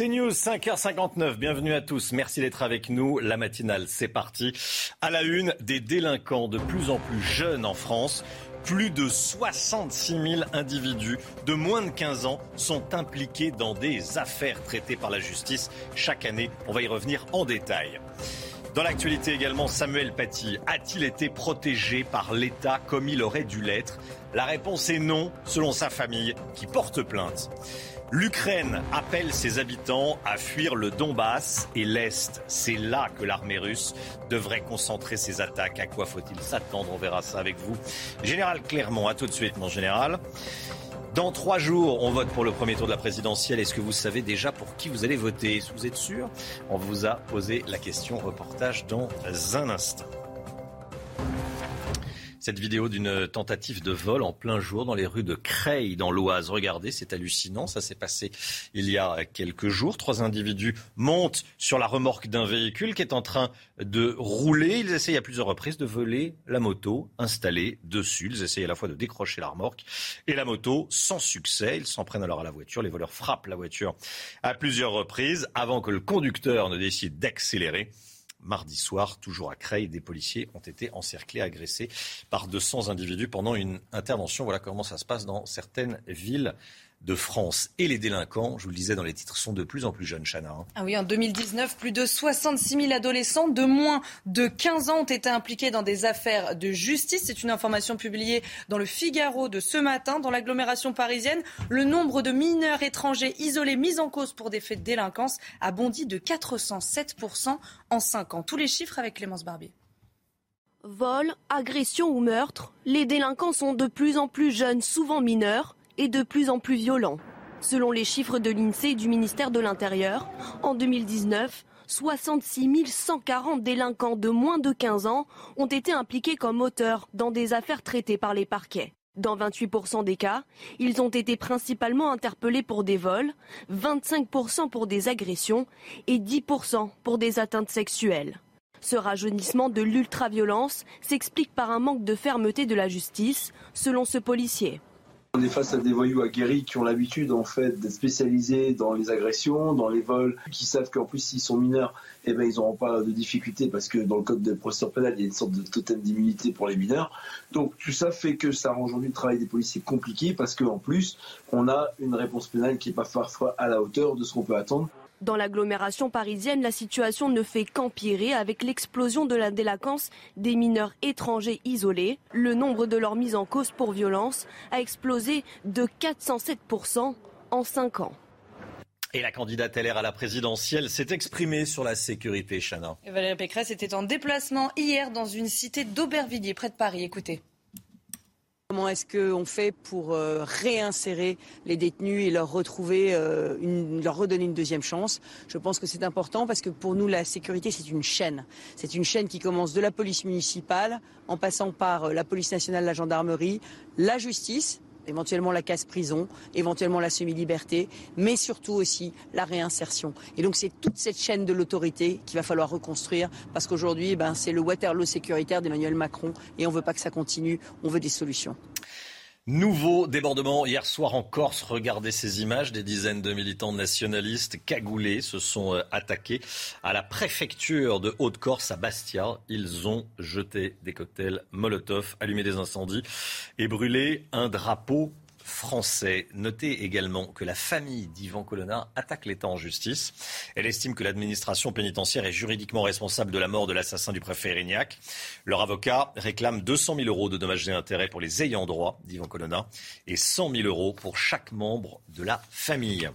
C'est News 5h59. Bienvenue à tous. Merci d'être avec nous. La matinale, c'est parti. À la une, des délinquants de plus en plus jeunes en France. Plus de 66 000 individus de moins de 15 ans sont impliqués dans des affaires traitées par la justice chaque année. On va y revenir en détail. Dans l'actualité également, Samuel Paty a-t-il été protégé par l'État comme il aurait dû l'être? La réponse est non, selon sa famille, qui porte plainte. L'Ukraine appelle ses habitants à fuir le Donbass et l'Est. C'est là que l'armée russe devrait concentrer ses attaques. À quoi faut-il s'attendre? On verra ça avec vous. Général Clermont, à tout de suite, mon général. Dans trois jours, on vote pour le premier tour de la présidentielle. Est-ce que vous savez déjà pour qui vous allez voter? Vous êtes sûr? On vous a posé la question. Reportage dans un instant. Cette vidéo d'une tentative de vol en plein jour dans les rues de Creil, dans l'Oise. Regardez, c'est hallucinant. Ça s'est passé il y a quelques jours. Trois individus montent sur la remorque d'un véhicule qui est en train de rouler. Ils essayent à plusieurs reprises de voler la moto installée dessus. Ils essayent à la fois de décrocher la remorque et la moto sans succès. Ils s'en prennent alors à la voiture. Les voleurs frappent la voiture à plusieurs reprises avant que le conducteur ne décide d'accélérer mardi soir, toujours à Creil, des policiers ont été encerclés, agressés par 200 individus pendant une intervention. Voilà comment ça se passe dans certaines villes de France. Et les délinquants, je vous le disais dans les titres, sont de plus en plus jeunes, Chana. Hein. Ah oui, en 2019, plus de 66 000 adolescents de moins de 15 ans ont été impliqués dans des affaires de justice. C'est une information publiée dans le Figaro de ce matin. Dans l'agglomération parisienne, le nombre de mineurs étrangers isolés mis en cause pour des faits de délinquance a bondi de 407% en 5 ans. Tous les chiffres avec Clémence Barbier. Vol, agression ou meurtre, les délinquants sont de plus en plus jeunes, souvent mineurs et de plus en plus violent. Selon les chiffres de l'INSEE et du ministère de l'Intérieur, en 2019, 66 140 délinquants de moins de 15 ans ont été impliqués comme auteurs dans des affaires traitées par les parquets. Dans 28% des cas, ils ont été principalement interpellés pour des vols, 25% pour des agressions et 10% pour des atteintes sexuelles. Ce rajeunissement de l'ultraviolence s'explique par un manque de fermeté de la justice, selon ce policier. On est face à des voyous aguerris qui ont l'habitude en fait d'être spécialisés dans les agressions, dans les vols, qui savent qu'en plus s'ils sont mineurs, eh ben ils n'auront pas de difficultés parce que dans le code de procédure pénale il y a une sorte de totem d'immunité pour les mineurs. Donc tout ça fait que ça rend aujourd'hui le travail des policiers compliqué parce qu'en plus on a une réponse pénale qui n'est pas parfois à la hauteur de ce qu'on peut attendre. Dans l'agglomération parisienne, la situation ne fait qu'empirer avec l'explosion de la délinquance des mineurs étrangers isolés. Le nombre de leurs mises en cause pour violence a explosé de 407% en 5 ans. Et la candidate LR à la présidentielle s'est exprimée sur la sécurité, Chana. Valérie Pécresse était en déplacement hier dans une cité d'Aubervilliers, près de Paris. Écoutez. Comment est-ce qu'on fait pour euh, réinsérer les détenus et leur retrouver, euh, leur redonner une deuxième chance? Je pense que c'est important parce que pour nous, la sécurité, c'est une chaîne. C'est une chaîne qui commence de la police municipale, en passant par euh, la police nationale, la gendarmerie, la justice, éventuellement la casse-prison, éventuellement la semi-liberté, mais surtout aussi la réinsertion. Et donc c'est toute cette chaîne de l'autorité qu'il va falloir reconstruire, parce qu'aujourd'hui, ben, c'est le Waterloo sécuritaire d'Emmanuel Macron, et on ne veut pas que ça continue, on veut des solutions. Nouveau débordement hier soir en Corse. Regardez ces images. Des dizaines de militants nationalistes cagoulés se sont euh, attaqués à la préfecture de Haute-Corse à Bastia. Ils ont jeté des cocktails Molotov, allumé des incendies et brûlé un drapeau français. Notez également que la famille d'Ivan Colonna attaque l'État en justice. Elle estime que l'administration pénitentiaire est juridiquement responsable de la mort de l'assassin du préfet Erignac. Leur avocat réclame 200 000 euros de dommages et intérêts pour les ayants droit d'Ivan Colonna et 100 000 euros pour chaque membre de la famille.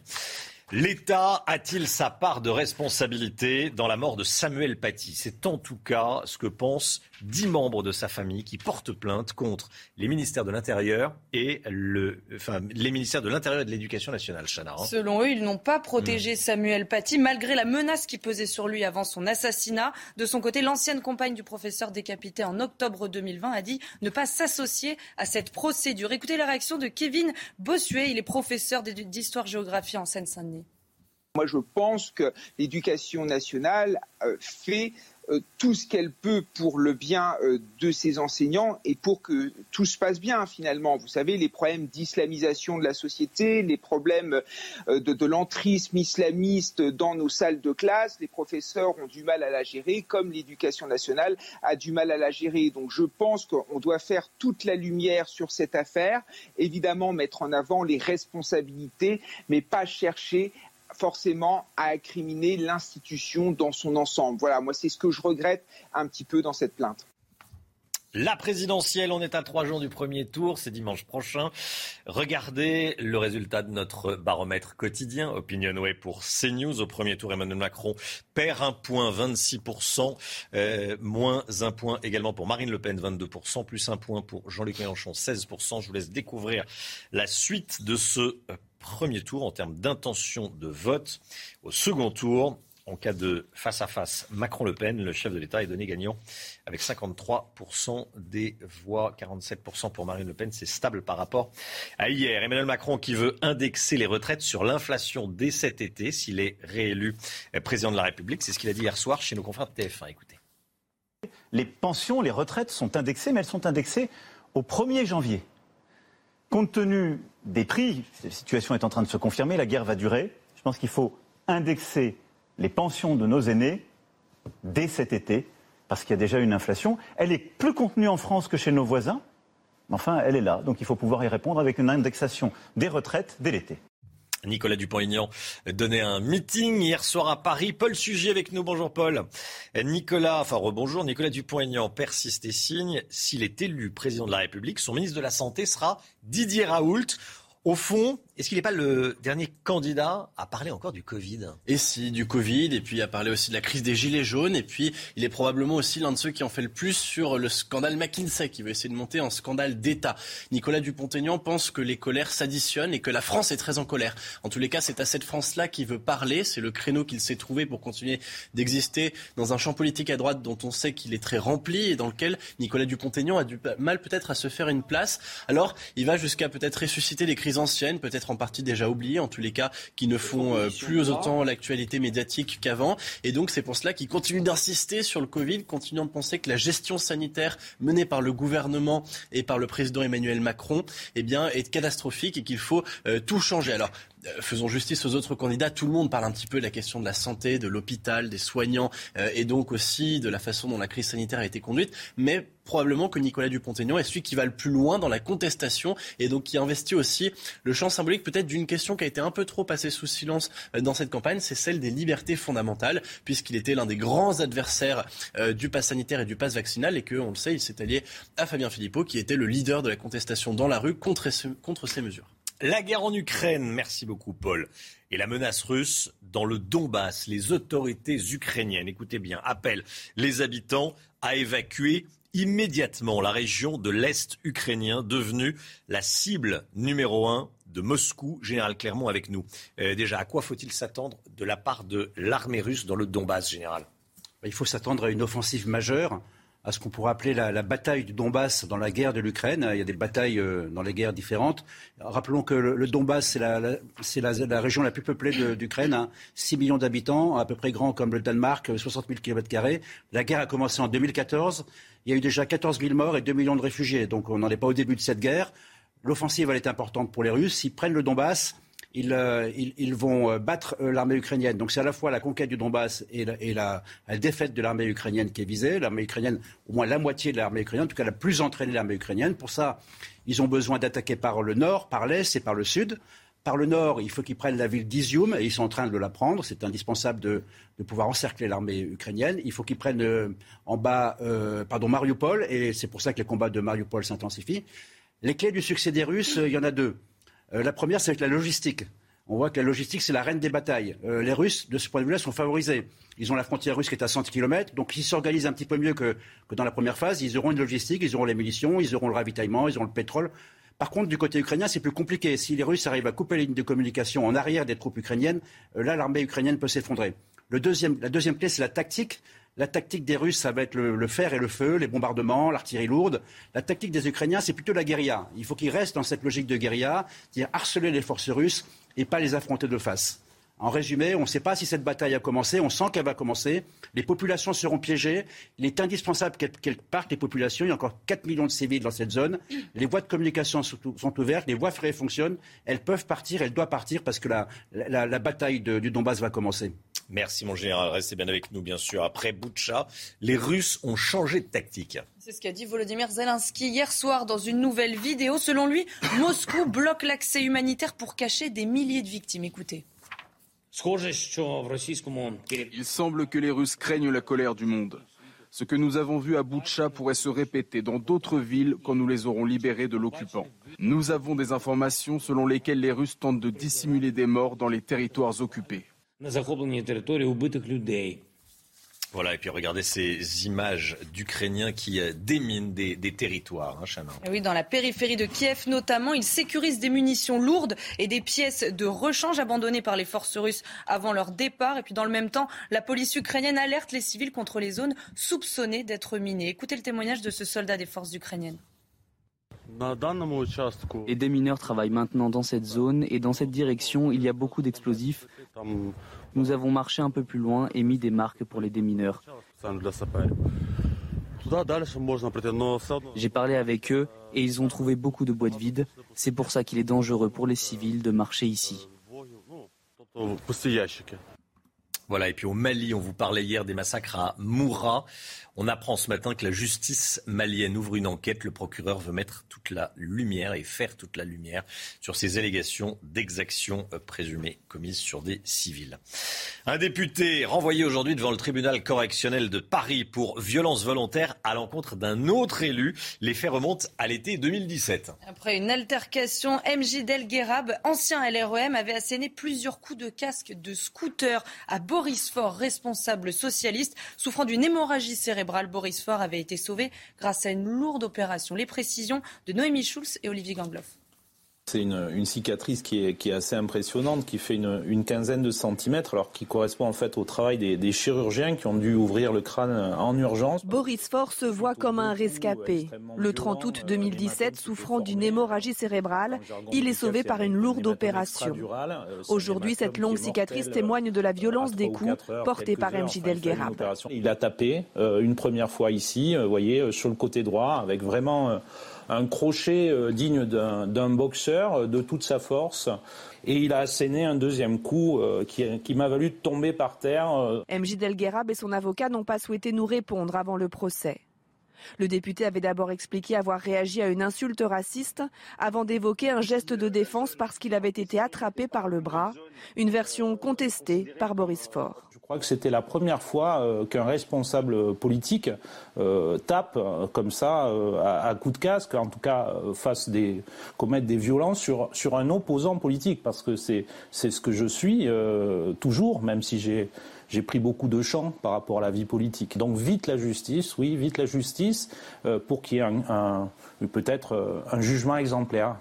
L'État a-t-il sa part de responsabilité dans la mort de Samuel Paty? C'est en tout cas ce que pensent dix membres de sa famille qui portent plainte contre les ministères de l'Intérieur et le, enfin, les ministères de l'Intérieur et de l'Éducation nationale. Chana, hein. Selon eux, ils n'ont pas protégé mmh. Samuel Paty malgré la menace qui pesait sur lui avant son assassinat. De son côté, l'ancienne compagne du professeur décapité en octobre 2020 a dit ne pas s'associer à cette procédure. Écoutez la réaction de Kevin Bossuet. Il est professeur d'histoire-géographie en Seine-Saint-Denis. Moi, je pense que l'éducation nationale euh, fait euh, tout ce qu'elle peut pour le bien euh, de ses enseignants et pour que tout se passe bien finalement. Vous savez, les problèmes d'islamisation de la société, les problèmes de, de l'entrisme islamiste dans nos salles de classe, les professeurs ont du mal à la gérer, comme l'éducation nationale a du mal à la gérer. Donc je pense qu'on doit faire toute la lumière sur cette affaire, évidemment mettre en avant les responsabilités, mais pas chercher forcément à incriminer l'institution dans son ensemble. Voilà, moi c'est ce que je regrette un petit peu dans cette plainte. La présidentielle, on est à trois jours du premier tour, c'est dimanche prochain. Regardez le résultat de notre baromètre quotidien, Opinionway pour CNews. Au premier tour, Emmanuel Macron perd un point, 26%, euh, moins un point également pour Marine Le Pen, 22%, plus un point pour Jean-Luc Mélenchon, 16%. Je vous laisse découvrir la suite de ce premier tour en termes d'intention de vote. Au second tour, en cas de face-à-face Macron-Le Pen, le chef de l'État est donné gagnant avec 53% des voix, 47% pour Marine Le Pen. C'est stable par rapport à hier. Emmanuel Macron qui veut indexer les retraites sur l'inflation dès cet été s'il est réélu président de la République. C'est ce qu'il a dit hier soir chez nos confrères de TF1. Écoutez. Les pensions, les retraites sont indexées, mais elles sont indexées au 1er janvier. Compte tenu des prix, la situation est en train de se confirmer, la guerre va durer. Je pense qu'il faut indexer les pensions de nos aînés dès cet été, parce qu'il y a déjà une inflation. Elle est plus contenue en France que chez nos voisins, mais enfin, elle est là. Donc il faut pouvoir y répondre avec une indexation des retraites dès l'été. Nicolas Dupont-Aignan donnait un meeting hier soir à Paris. Paul Sujet avec nous. Bonjour Paul. Nicolas, enfin rebonjour. Nicolas Dupont-Aignan persiste et signe. S'il est élu président de la République, son ministre de la Santé sera Didier Raoult. Au fond, est-ce qu'il n'est pas le dernier candidat à parler encore du Covid? Et si, du Covid, et puis à parler aussi de la crise des Gilets jaunes, et puis il est probablement aussi l'un de ceux qui en fait le plus sur le scandale McKinsey, qui veut essayer de monter un scandale d'État. Nicolas Dupont-Aignan pense que les colères s'additionnent et que la France est très en colère. En tous les cas, c'est à cette France-là qu'il veut parler, c'est le créneau qu'il s'est trouvé pour continuer d'exister dans un champ politique à droite dont on sait qu'il est très rempli et dans lequel Nicolas Dupont-Aignan a du mal peut-être à se faire une place. Alors, il va jusqu'à peut-être ressusciter les crises anciennes, peut-être en partie déjà oubliées, en tous les cas, qui ne font euh, plus autant l'actualité médiatique qu'avant. Et donc c'est pour cela qu'il continue d'insister sur le Covid, continuant de penser que la gestion sanitaire menée par le gouvernement et par le président Emmanuel Macron eh bien, est catastrophique et qu'il faut euh, tout changer. Alors faisons justice aux autres candidats. Tout le monde parle un petit peu de la question de la santé, de l'hôpital, des soignants euh, et donc aussi de la façon dont la crise sanitaire a été conduite. Mais probablement que Nicolas Dupont-Aignan est celui qui va le plus loin dans la contestation et donc qui investit aussi le champ symbolique peut-être d'une question qui a été un peu trop passée sous silence euh, dans cette campagne, c'est celle des libertés fondamentales, puisqu'il était l'un des grands adversaires du pass sanitaire et du pass vaccinal et que, on le sait, il s'est allié à Fabien Philippot qui était le leader de la contestation dans la rue contre ces mesures. La guerre en Ukraine, merci beaucoup Paul, et la menace russe dans le Donbass. Les autorités ukrainiennes, écoutez bien, appellent les habitants à évacuer immédiatement la région de l'Est ukrainien, devenue la cible numéro un de Moscou. Général Clermont avec nous. Euh, déjà, à quoi faut-il s'attendre de la part de l'armée russe dans le Donbass, général? Il faut s'attendre à une offensive majeure à ce qu'on pourrait appeler la, bataille du Donbass dans la guerre de l'Ukraine. Il y a des batailles euh, dans les guerres différentes. Rappelons que le, Donbass, c'est la, région la plus peuplée d'Ukraine, 6 hein. millions d'habitants, à peu près grand comme le Danemark, 60 000 km. La guerre a commencé en 2014. Il y a eu déjà 14 000 morts et 2 millions de réfugiés. Donc on n'en est pas au début de cette guerre. L'offensive, elle est importante pour les Russes. S'ils prennent le Donbass, euh, ils, vont euh, battre euh, l'armée ukrainienne. Donc c'est à la fois la conquête du Donbass et la, défaite de l'armée ukrainienne qui est visée. L'armée ukrainienne, au moins la moitié de l'armée ukrainienne, en tout cas la plus entraînée de l'armée ukrainienne. Pour ça, ils ont besoin d'attaquer par le nord, par l'est et par le sud. Par le nord, il faut qu'ils prennent la ville d'Izium et ils sont en train de la prendre. C'est indispensable de, pouvoir encercler l'armée ukrainienne. Il faut qu'ils prennent en bas, pardon, Mariupol et c'est pour ça que les combats de Mariupol s'intensifient. Les clés du succès des Russes, il y en a deux. Euh, la première, c'est avec la logistique. On voit que la logistique, c'est la reine des batailles. Euh, les Russes, de ce point de vue-là, sont favorisés. Ils ont la frontière russe qui est à 100 km, donc ils s'organisent un petit peu mieux que, dans la première phase. Ils auront une logistique, ils auront les munitions, ils auront le ravitaillement, ils auront le pétrole. Par contre, du côté ukrainien, c'est plus compliqué. Si les Russes arrivent à couper les lignes de communication en arrière des troupes ukrainiennes, euh, là, l'armée ukrainienne peut s'effondrer. la deuxième clé, c'est la tactique. La tactique des Russes, ça va être le, fer et le feu, les bombardements, l'artillerie lourde. La tactique des Ukrainiens, c'est plutôt la guérilla. Il faut qu'ils restent dans cette logique de guérilla, c'est-à-dire harceler les forces russes et pas les affronter de face. En résumé, on ne sait pas si cette bataille a commencé, on sent qu'elle va commencer. Les populations seront piégées. Il est indispensable qu'elles partent, les populations. Il y a encore 4 millions de civils dans cette zone. Les voies de communication sont, ouvertes, les voies ferrées fonctionnent. Elles peuvent partir, elles doivent partir parce que la, bataille du Donbass va commencer. Merci mon général, restez bien avec nous bien sûr. Après Boutcha, les Russes ont changé de tactique. C'est ce qu'a dit Volodymyr Zelensky hier soir dans une nouvelle vidéo. Selon lui, Moscou bloque l'accès humanitaire pour cacher des milliers de victimes. Écoutez. Il semble que les Russes craignent la colère du monde. Ce que nous avons vu à Boutcha pourrait se répéter dans d'autres villes quand nous les aurons libérés de l'occupant. Nous avons des informations selon lesquelles les Russes tentent de dissimuler des morts dans les territoires occupés. Voilà, et puis regardez ces images d'Ukrainiens qui euh, déminent des, territoires, hein, Oui, dans la périphérie de Kiev notamment, ils sécurisent des munitions lourdes et des pièces de rechange abandonnées par les forces russes avant leur départ. Et puis dans le même temps, la police ukrainienne alerte les civils contre les zones soupçonnées d'être minées. Écoutez le témoignage de ce soldat des forces ukrainiennes. Les démineurs travaillent maintenant dans cette zone et dans cette direction, il y a beaucoup d'explosifs. Nous avons marché un peu plus loin et mis des marques pour les démineurs. J'ai parlé avec eux et ils ont trouvé beaucoup de boîtes vides. C'est pour ça qu'il est dangereux pour les civils de marcher ici. Voilà, et puis au Mali, on vous parlait hier des massacres à Moura. On apprend ce matin que la justice malienne ouvre une enquête. Le procureur veut mettre toute la lumière et faire toute la lumière sur ces allégations d'exactions euh, présumées commises sur des civils. Un député renvoyé aujourd'hui devant le tribunal correctionnel de Paris pour violence volontaire à l'encontre d'un autre élu. Les faits remontent à l'été 2017. Après une altercation, MJ Del ancien LREM, avait asséné plusieurs coups de casque de scooter à Boris Faure, responsable socialiste, souffrant d'une hémorragie cérébrale. Boris Faure avait été sauvé grâce à une lourde opération. Les précisions de Noémie Schulz et Olivier Gangloff. C'est une, cicatrice qui est, assez impressionnante, qui fait une, quinzaine de centimètres, alors qui correspond en fait au travail des, chirurgiens qui ont dû ouvrir le crâne en urgence. Boris Faure se voit comme un rescapé. Le 30 août 2017, souffrant d'une hémorragie cérébrale, il est sauvé par une lourde opération. Aujourd'hui, cette longue cicatrice témoigne de la violence des coups portés par MJ Delguerab. Il a tapé euh, une première fois ici, euh, vous voyez, euh, sur le côté droit, avec vraiment un crochet euh, digne d'un boxeur euh, de toute sa force. Et il a asséné un deuxième coup euh, qui, m'a valu de tomber par terre. MJ Delguerab et son avocat n'ont pas souhaité nous répondre avant le procès. Le député avait d'abord expliqué avoir réagi à une insulte raciste avant d'évoquer un geste de défense parce qu'il avait été attrapé par le bras, une version contestée par Boris Faure. Je crois que c'était la première fois euh, qu'un responsable politique euh, tape euh, comme ça à, coup de casque, en tout cas fasse des commettre des violences sur sur un opposant politique, parce que c'est c'est ce que je suis toujours, même si j'ai j'ai pris beaucoup de champs par rapport à la vie politique. Donc vite la justice, oui, vite la justice, pour qu'il y ait un, peut-être un jugement exemplaire.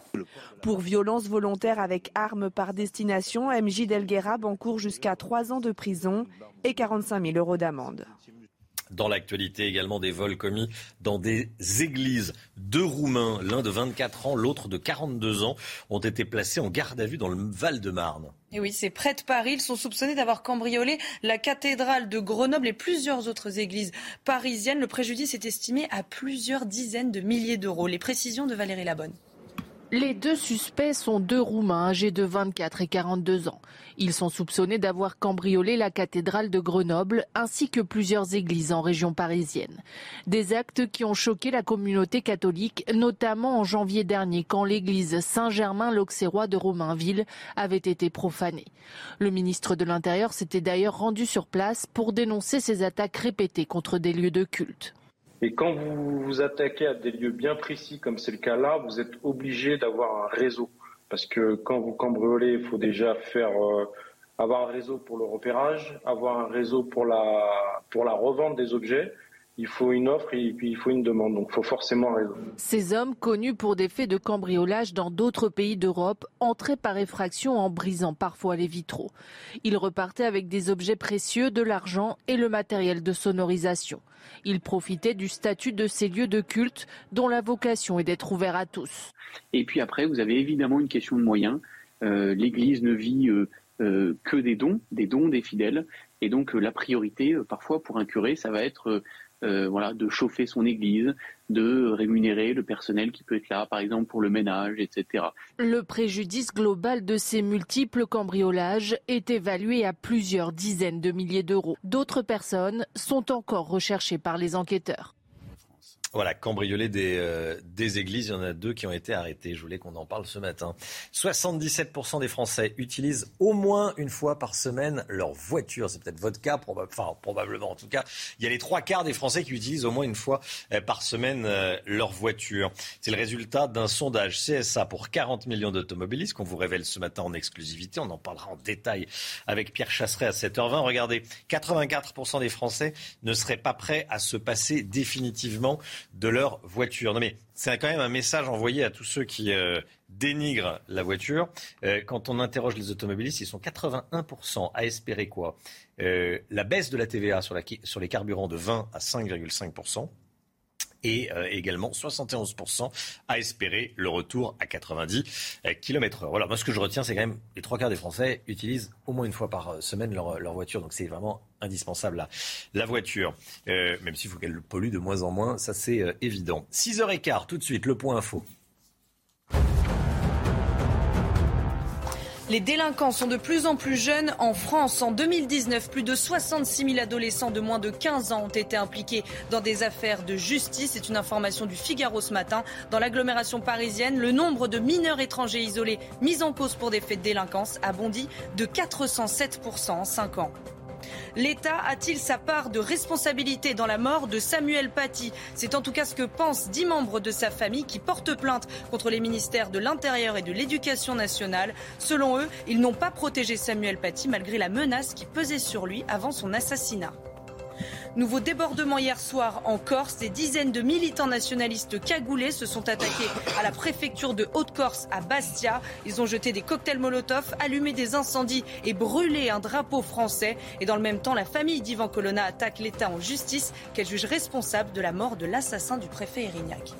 Pour violence volontaire avec arme par destination, MJ Delguerab encourt jusqu'à 3 ans de prison et 45 000 euros d'amende. Dans l'actualité également des vols commis dans des églises. Deux Roumains, l'un de 24 ans, l'autre de 42 ans, ont été placés en garde à vue dans le Val-de-Marne. Et oui, c'est près de Paris. Ils sont soupçonnés d'avoir cambriolé la cathédrale de Grenoble et plusieurs autres églises parisiennes. Le préjudice est estimé à plusieurs dizaines de milliers d'euros. Les précisions de Valérie Labonne. Les deux suspects sont deux Roumains âgés de 24 et 42 ans. Ils sont soupçonnés d'avoir cambriolé la cathédrale de Grenoble ainsi que plusieurs églises en région parisienne. Des actes qui ont choqué la communauté catholique, notamment en janvier dernier quand l'église Saint-Germain-l'Auxerrois de Romainville avait été profanée. Le ministre de l'Intérieur s'était d'ailleurs rendu sur place pour dénoncer ces attaques répétées contre des lieux de culte. Et quand vous vous attaquez à des lieux bien précis, comme c'est le cas là, vous êtes obligé d'avoir un réseau. Parce que quand vous cambriolez, il faut déjà faire euh, avoir un réseau pour le repérage, avoir un réseau pour la, pour la revente des objets il faut une offre et puis il faut une demande. Donc il faut forcément un réseau. Ces hommes, connus pour des faits de cambriolage dans d'autres pays d'Europe, entraient par effraction en brisant parfois les vitraux. Ils repartaient avec des objets précieux, de l'argent et le matériel de sonorisation. Ils profitaient du statut de ces lieux de culte dont la vocation est d'être ouvert à tous. Et puis après, vous avez évidemment une question de moyens. Euh, L'Église ne vit euh, que des dons, des dons des fidèles. Et donc la priorité, parfois pour un curé, ça va être voilà, de chauffer son église, de rémunérer le personnel qui peut être là, par exemple pour le ménage, etc. Le préjudice global de ces multiples cambriolages est évalué à plusieurs dizaines de milliers d'euros. D'autres personnes sont encore recherchées par les enquêteurs. Voilà, cambrioler des, euh, des églises, il y en a deux qui ont été arrêtés. Je voulais qu'on en parle ce matin. 77% des Français utilisent au moins une fois par semaine leur voiture. C'est peut-être votre cas, enfin probablement en tout cas. Il y a les trois quarts des Français qui utilisent au moins une fois euh, par semaine euh, leur voiture. C'est le résultat d'un sondage CSA pour 40 millions d'automobilistes qu'on vous révèle ce matin en exclusivité. On en parlera en détail avec Pierre Chasseret à 7h20. Regardez, 84% des Français ne seraient pas prêts à se passer définitivement de leur voiture. Non mais c'est quand même un message envoyé à tous ceux qui euh, dénigrent la voiture. Euh, quand on interroge les automobilistes, ils sont 81% à espérer quoi? Euh, La baisse de la TVA sur, sur les carburants de 20 à 5,5% et euh, également 71% à espérer le retour à 90 euh, km/h. Voilà, moi ce que je retiens, c'est quand même les trois quarts des Français utilisent au moins une fois par euh, semaine leur, voiture, donc c'est vraiment indispensable la, la voiture, même s'il faut qu'elle pollue de moins en moins, ça c'est évident. 6h15, tout de suite, le point info. Les délinquants sont de plus en plus jeunes en France. En 2019, plus de 66 000 adolescents de moins de 15 ans ont été impliqués dans des affaires de justice. C'est une information du Figaro ce matin. Dans l'agglomération parisienne, le nombre de mineurs étrangers isolés mis en cause pour des faits de délinquance a bondi de 407% en 5 ans. L'État a-t-il sa part de responsabilité dans la mort de Samuel Paty? C'est en tout cas ce que pensent dix membres de sa famille qui portent plainte contre les ministères de l'Intérieur et de l'Éducation nationale. Selon eux, ils n'ont pas protégé Samuel Paty malgré la menace qui pesait sur lui avant son assassinat. Nouveau débordement hier soir en Corse. Des dizaines de militants nationalistes cagoulés se sont attaqués à la préfecture de Haute-Corse à Bastia. Ils ont jeté des cocktails Molotov, allumé des incendies et brûlé un drapeau français. Et dans le même temps, la famille d'Ivan Colonna attaque l'État en justice qu'elle juge responsable de la mort de l'assassin du préfet Erignac.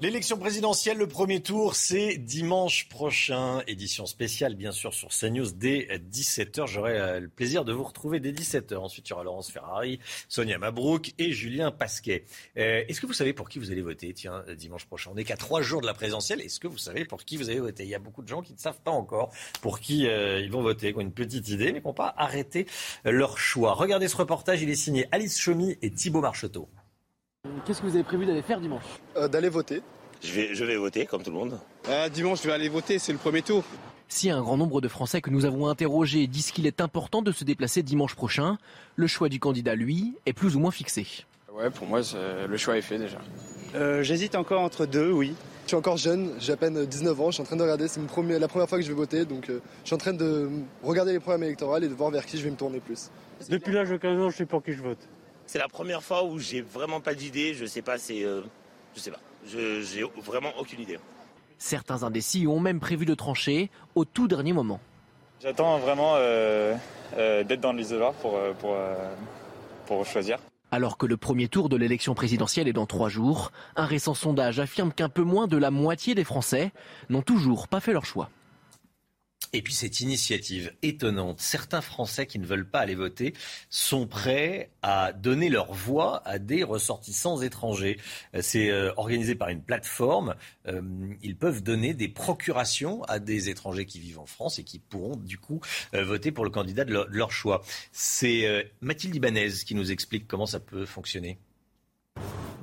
L'élection présidentielle, le premier tour, c'est dimanche prochain. Édition spéciale, bien sûr, sur CNews dès 17h. J'aurai euh, le plaisir de vous retrouver dès 17h. Ensuite, il y aura Laurence Ferrari, Sonia Mabrouk et Julien Pasquet. Euh, est-ce que vous savez pour qui vous allez voter, tiens, dimanche prochain On n'est qu'à trois jours de la présidentielle. Est-ce que vous savez pour qui vous allez voter? Il y a beaucoup de gens qui ne savent pas encore pour qui euh, ils vont voter, qui ont une petite idée, mais qui n'ont pas arrêté leur choix. Regardez ce reportage, il est signé Alice Chomy et Thibault Marcheteau. Qu'est-ce que vous avez prévu d'aller faire dimanche euh, D'aller voter. Je vais, je vais voter comme tout le monde. Euh, dimanche, je vais aller voter, c'est le premier tour. Si un grand nombre de Français que nous avons interrogés disent qu'il est important de se déplacer dimanche prochain, le choix du candidat, lui, est plus ou moins fixé. Ouais, pour moi, le choix est fait déjà. Euh, j'hésite encore entre deux, oui. Je suis encore jeune, j'ai à peine 19 ans, je suis en train de regarder, c'est la première fois que je vais voter, donc je suis en train de regarder les programmes électoraux et de voir vers qui je vais me tourner plus. Depuis l'âge de 15 ans, je sais pour qui je vote. C'est la première fois où j'ai vraiment pas d'idée. Je sais pas, c'est, euh, je sais pas. Je j'ai vraiment aucune idée. Certains indécis ont même prévu de trancher au tout dernier moment. J'attends vraiment euh, euh, d'être dans l'isoloir pour, pour, pour choisir. Alors que le premier tour de l'élection présidentielle est dans trois jours, un récent sondage affirme qu'un peu moins de la moitié des Français n'ont toujours pas fait leur choix. Et puis cette initiative étonnante, certains Français qui ne veulent pas aller voter sont prêts à donner leur voix à des ressortissants étrangers. Euh, c'est euh, organisé par une plateforme. Euh, ils peuvent donner des procurations à des étrangers qui vivent en France et qui pourront du coup voter pour le candidat de leur, choix. C'est Mathilde Ibanez qui nous explique comment ça peut fonctionner.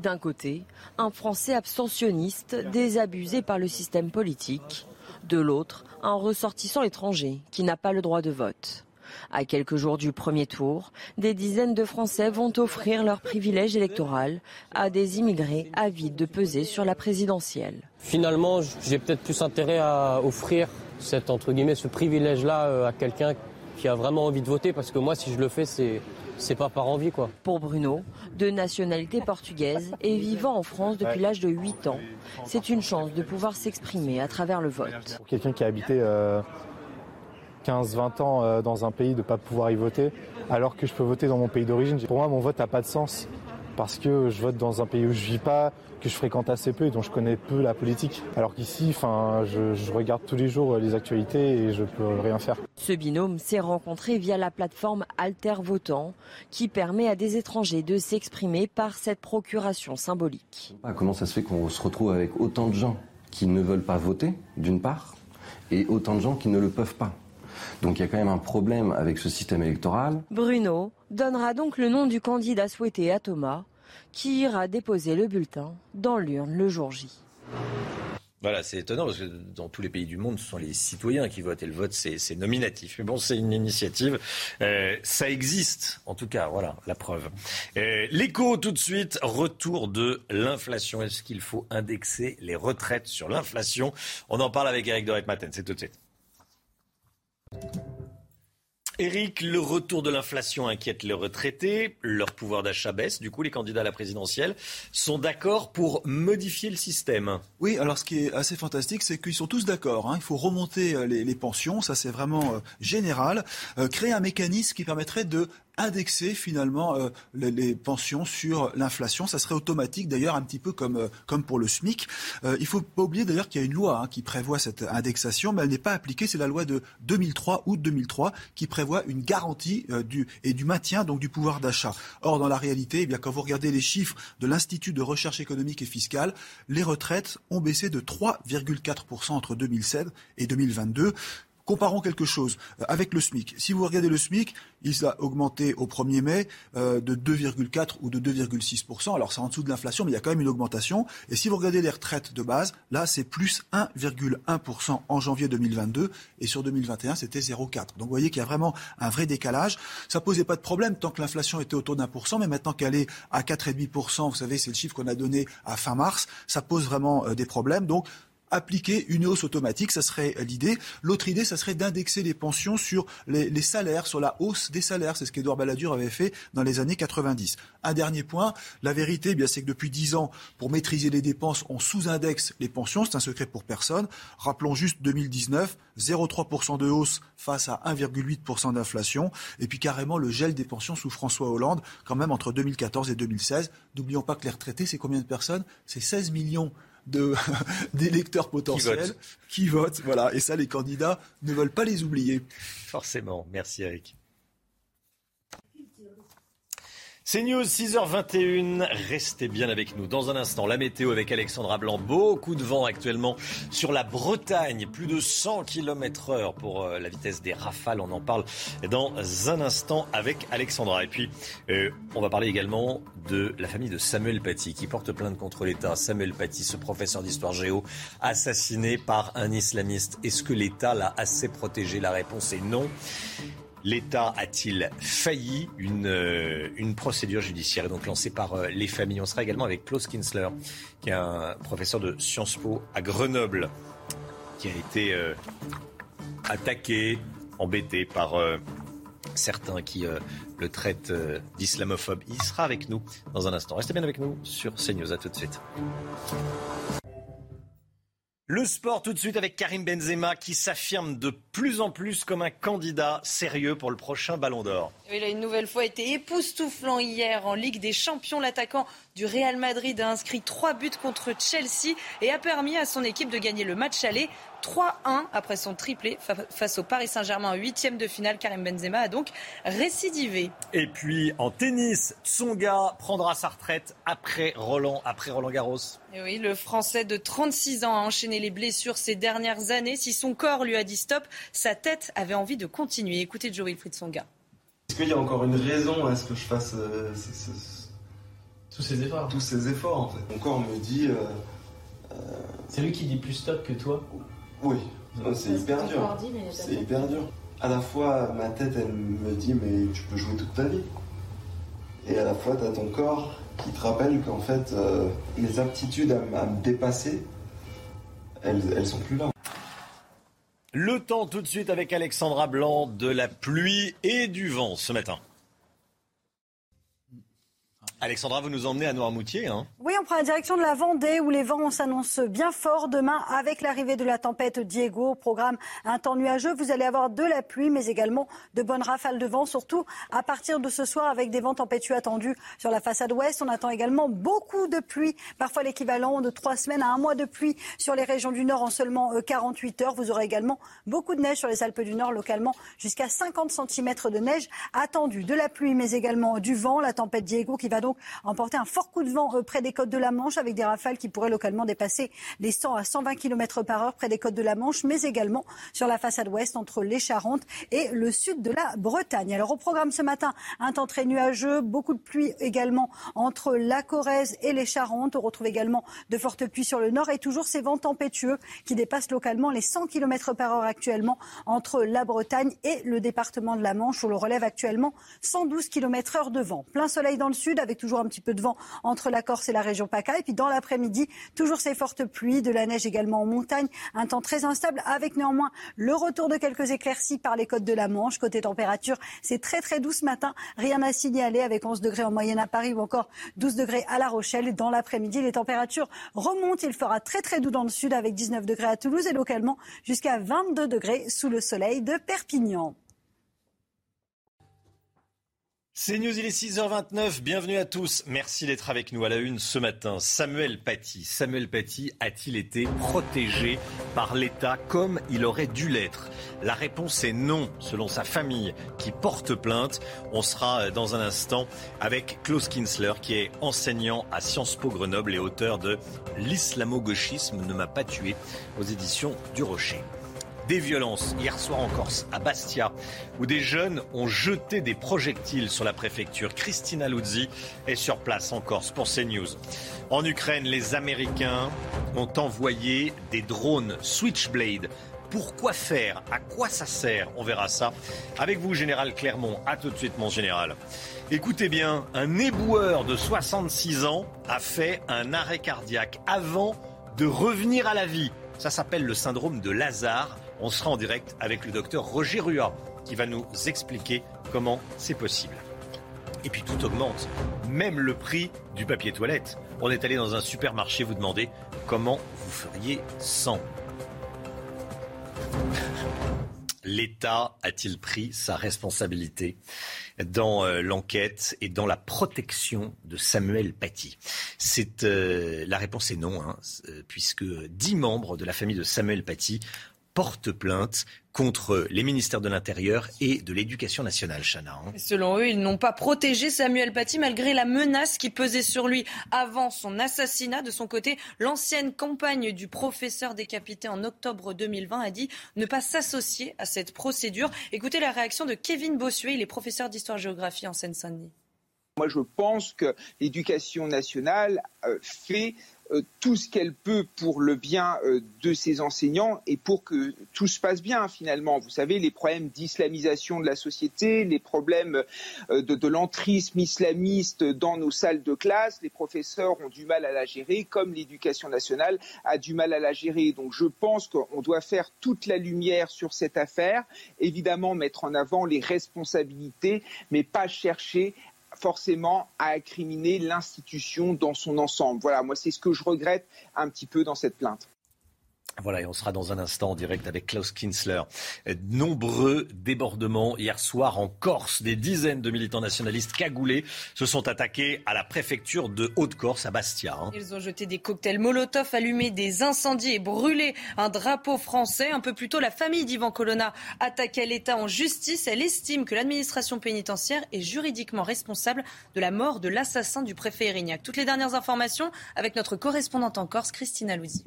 D'un côté, un Français abstentionniste désabusé par le système politique. De l'autre, un ressortissant étranger qui n'a pas le droit de vote. À quelques jours du premier tour, des dizaines de Français vont offrir leur privilège électoral à des immigrés avides de peser sur la présidentielle. Finalement, j'ai peut-être plus intérêt à offrir cet, entre guillemets, ce privilège-là euh, à quelqu'un qui a vraiment envie de voter, parce que moi, si je le fais, c'est c'est pas par envie quoi. Pour Bruno, de nationalité portugaise et vivant en France depuis l'âge de 8 ans, c'est une chance de pouvoir s'exprimer à travers le vote. Pour quelqu'un qui a habité 15-20 euh, ans euh, dans un pays de ne pas pouvoir y voter, alors que je peux voter dans mon pays d'origine, pour moi mon vote n'a pas de sens. Parce que je vote dans un pays où je vis pas, que je fréquente assez peu et dont je connais peu la politique. Alors qu'ici, enfin, je, je regarde tous les jours les actualités et je peux rien faire. Ce binôme s'est rencontré via la plateforme Alter Votant, qui permet à des étrangers de s'exprimer par cette procuration symbolique. Ah, comment ça se fait qu'on se retrouve avec autant de gens qui ne veulent pas voter, d'une part, et autant de gens qui ne le peuvent pas donc il y a quand même un problème avec ce système électoral. Bruno donnera donc le nom du candidat souhaité à Thomas, qui ira déposer le bulletin dans l'urne le jour J. Voilà, c'est étonnant parce que dans tous les pays du monde, ce sont les citoyens qui votent et le vote, c'est nominatif. Mais bon, c'est une initiative. Euh, ça existe, en tout cas, voilà, la preuve. Euh, L'écho, tout de suite, retour de l'inflation. Est-ce qu'il faut indexer les retraites sur l'inflation? On en parle avec Eric Doret-Maten, c'est tout de suite. Eric, le retour de l'inflation inquiète les retraités, leur pouvoir d'achat baisse. Du coup, les candidats à la présidentielle sont d'accord pour modifier le système. Oui, alors ce qui est assez fantastique, c'est qu'ils sont tous d'accord. Hein. Il faut remonter euh, les, pensions, ça c'est vraiment euh, général. Euh, créer un mécanisme qui permettrait de indexer finalement euh, les, pensions sur l'inflation. Ça serait automatique d'ailleurs un petit peu comme, euh, comme pour le SMIC. Euh, il faut pas oublier d'ailleurs qu'il y a une loi hein, qui prévoit cette indexation, mais elle n'est pas appliquée. C'est la loi de 2003, août 2003, qui prévoit une garantie du, et du maintien donc du pouvoir d'achat. Or, dans la réalité, eh bien, quand vous regardez les chiffres de l'Institut de recherche économique et fiscale, les retraites ont baissé de 3,4% entre 2007 et 2022. Comparons quelque chose euh, avec le SMIC. Si vous regardez le SMIC, il a augmenté au 1er mai euh, de 2,4 ou de 2,6%. Alors c'est en dessous de l'inflation, mais il y a quand même une augmentation. Et si vous regardez les retraites de base, là c'est plus 1,1% en janvier 2022 et sur 2021 c'était 0,4. Donc vous voyez qu'il y a vraiment un vrai décalage. Ça posait pas de problème tant que l'inflation était autour d'un pour cent, mais maintenant qu'elle est à 4,5%, vous savez c'est le chiffre qu'on a donné à fin mars, ça pose vraiment euh, des problèmes. Donc appliquer une hausse automatique, ça serait l'idée. L'autre idée, ça serait d'indexer les pensions sur les, salaires, sur la hausse des salaires. C'est ce qu'Edouard Balladur avait fait dans les années 90. Un dernier point, la vérité, eh bien, c'est que depuis dix ans, pour maîtriser les dépenses, on sous-indexe les pensions. C'est un secret pour personne. Rappelons juste 2019, 0,3% de hausse face à 1,8% d'inflation. Et puis carrément le gel des pensions sous François Hollande, quand même entre 2014 et 2016. N'oublions pas que les retraités, c'est combien de personnes? C'est 16 millions d'électeurs potentiels qui votent. Voilà. Et ça, les candidats ne veulent pas les oublier. Forcément. Merci, Eric. C'est News 6h21. Restez bien avec nous. Dans un instant, la météo avec Alexandra Blanc. Beaucoup de vent actuellement sur la Bretagne. Plus de 100 km heure pour euh, la vitesse des rafales. On en parle dans un instant avec Alexandra. Et puis, euh, on va parler également de la famille de Samuel Paty qui porte plainte contre l'État. Samuel Paty, ce professeur d'histoire géo, assassiné par un islamiste. Est-ce que l'État l'a assez protégé? La réponse est non. L'État a-t-il failli une, euh, une procédure judiciaire donc lancée par euh, les familles? On sera également avec Klaus Kinsler, qui est un professeur de Sciences Po à Grenoble, qui a été euh, attaqué, embêté par certains qui le traitent d'islamophobe. Il sera avec nous dans un instant. Restez bien avec nous sur CNews. À tout de suite. Le sport tout de suite avec Karim Benzema qui s'affirme de plus en plus comme un candidat sérieux pour le prochain Ballon d'Or. Il a une nouvelle fois été époustouflant hier en Ligue des Champions. L'attaquant du Real Madrid a inscrit trois buts contre Chelsea et a permis à son équipe de gagner le match aller 3-1 après son triplé face au Paris Saint-Germain en huitième de finale. Karim Benzema a donc récidivé. Et puis en tennis, Tsonga prendra sa retraite après Roland, après Roland Garros. Et oui, le Français de 36 ans a enchaîné les blessures ces dernières années. Si son corps lui a dit stop, sa tête avait envie de continuer. Écoutez Joe Wilfried Tsonga. Est-ce qu'il y a encore une raison à ce que je fasse euh, tous ces efforts Tous ces efforts en fait. Mon corps me dit. Euh, euh, C'est lui qui dit plus stop que toi oui, c'est hyper dur. C'est hyper dur. À la fois, ma tête, elle me dit, mais tu peux jouer toute ta vie. Et à la fois, tu as ton corps qui te rappelle qu'en fait, euh, mes aptitudes à, me dépasser, elles, elles sont plus là. Le temps tout de suite avec Alexandra Blanc de la pluie et du vent ce matin. Alexandra, vous nous emmenez à Noirmoutier. Hein oui, on prend la direction de la Vendée où les vents s'annoncent bien forts demain avec l'arrivée de la tempête Diego. Programme un temps nuageux, vous allez avoir de la pluie mais également de bonnes rafales de vent, surtout à partir de ce soir avec des vents tempétueux attendus sur la façade ouest. On attend également beaucoup de pluie, parfois l'équivalent de trois semaines à un mois de pluie sur les régions du Nord en seulement 48 euh, heures. Vous aurez également beaucoup de neige sur les Alpes du Nord, localement jusqu'à 50 cm de neige attendue. De la pluie mais également du vent. La tempête Diego qui va donc emporter un fort coup de vent euh, près des côtes de la Manche avec des rafales qui pourraient localement dépasser les 100 à 120 km par heure près des côtes de la Manche, mais également sur la façade ouest entre les Charentes et le sud de la Bretagne. Alors au programme ce matin, un temps très nuageux, beaucoup de pluie également entre la Corrèze et les Charentes. On retrouve également de fortes pluies sur le nord et toujours ces vents tempétueux qui dépassent localement les 100 km par heure actuellement entre la Bretagne et le département de la Manche où l'on relève actuellement 112 km heure de vent. Plein soleil dans le sud avec toujours un petit peu de vent entre la Corse et la région PACA. Et puis dans l'après-midi, toujours ces fortes pluies, de la neige également en montagne, un temps très instable avec néanmoins le retour de quelques éclaircies par les côtes de la Manche. Côté température, c'est très très doux ce matin, rien à signaler avec 11 degrés en moyenne à Paris ou encore 12 degrés à La Rochelle. Dans l'après-midi, les températures remontent. Il fera très très doux dans le sud avec 19 degrés à Toulouse et localement jusqu'à 22 degrés sous le soleil de Perpignan. C'est News, il est 6h29. Bienvenue à tous. Merci d'être avec nous à la une ce matin. Samuel Paty. Samuel Paty a-t-il été protégé par l'État comme il aurait dû l'être? La réponse est non, selon sa famille qui porte plainte. On sera dans un instant avec Klaus Kinsler, qui est enseignant à Sciences Po Grenoble et auteur de L'islamo-gauchisme ne m'a pas tué aux éditions du Rocher des violences hier soir en Corse, à Bastia, où des jeunes ont jeté des projectiles sur la préfecture. Christina Luzzi est sur place en Corse pour CNews. En Ukraine, les Américains ont envoyé des drones Switchblade. Pourquoi faire? À quoi ça sert? On verra ça avec vous, Général Clermont. A tout de suite, mon général. Écoutez bien, un éboueur de 66 ans a fait un arrêt cardiaque avant de revenir à la vie. Ça s'appelle le syndrome de Lazare. On sera en direct avec le docteur Roger Rua qui va nous expliquer comment c'est possible. Et puis tout augmente, même le prix du papier toilette. On est allé dans un supermarché vous demander comment vous feriez sans. L'État a-t-il pris sa responsabilité dans euh, l'enquête et dans la protection de Samuel Paty? Euh, la réponse est non, hein, euh, puisque dix membres de la famille de Samuel Paty portent plainte contre les ministères de l'Intérieur et de l'Éducation nationale, Chana. Hein. Selon eux, ils n'ont pas protégé Samuel Paty malgré la menace qui pesait sur lui avant son assassinat. De son côté, l'ancienne compagne du professeur décapité en octobre 2020 a dit ne pas s'associer à cette procédure. Écoutez la réaction de Kevin Bossuet, il est professeur d'histoire-géographie en Seine-Saint-Denis. Moi, je pense que l'éducation nationale euh, fait euh, tout ce qu'elle peut pour le bien euh, de ses enseignants et pour que tout se passe bien finalement. Vous savez, les problèmes d'islamisation de la société, les problèmes euh, de, l'entrisme islamiste dans nos salles de classe, les professeurs ont du mal à la gérer, comme l'éducation nationale a du mal à la gérer. Donc je pense qu'on doit faire toute la lumière sur cette affaire, évidemment mettre en avant les responsabilités, mais pas chercher forcément à incriminer l'institution dans son ensemble. Voilà, moi c'est ce que je regrette un petit peu dans cette plainte. Voilà, et on sera dans un instant en direct avec Klaus Kinsler. Nombreux débordements hier soir en Corse. Des dizaines de militants nationalistes cagoulés se sont attaqués à la préfecture de Haute-Corse à Bastia. Hein. Ils ont jeté des cocktails Molotov, allumé des incendies et brûlé un drapeau français. Un peu plus tôt, la famille d'Ivan Colonna attaquait l'État en justice. Elle estime que l'administration pénitentiaire est juridiquement responsable de la mort de l'assassin du préfet Erignac. Toutes les dernières informations avec notre correspondante en Corse, Christina Louzy.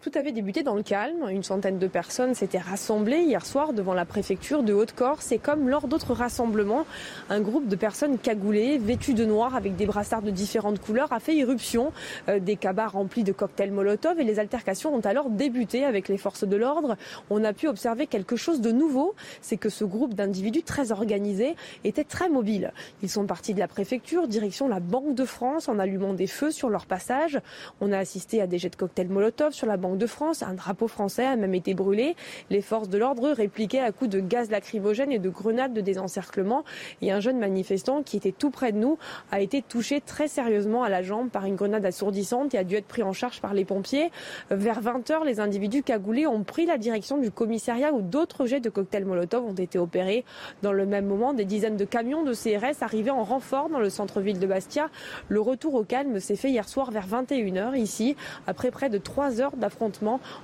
Tout avait débuté dans le calme. Une centaine de personnes s'étaient rassemblées hier soir devant la préfecture de Haute-Corse. Et comme lors d'autres rassemblements, un groupe de personnes cagoulées, vêtues de noir avec des brassards de différentes couleurs, a fait irruption. Euh, des cabas remplis de cocktails Molotov et les altercations ont alors débuté avec les forces de l'ordre. On a pu observer quelque chose de nouveau, c'est que ce groupe d'individus très organisés était très mobile. Ils sont partis de la préfecture, direction la Banque de France, en allumant des feux sur leur passage. On a assisté à des jets de cocktails Molotov sur la Banque De France. Un drapeau français a même été brûlé. Les forces de l'ordre répliquaient à coups de gaz lacrymogène et de grenades de désencerclement. Et un jeune manifestant qui était tout près de nous a été touché très sérieusement à la jambe par une grenade assourdissante et a dû être pris en charge par les pompiers. Vers 20h, les individus cagoulés ont pris la direction du commissariat où d'autres jets de cocktails Molotov ont été opérés. Dans le même moment, des dizaines de camions de CRS arrivaient en renfort dans le centre-ville de Bastia. Le retour au calme s'est fait hier soir vers 21h ici, après près de trois heures d'affrontement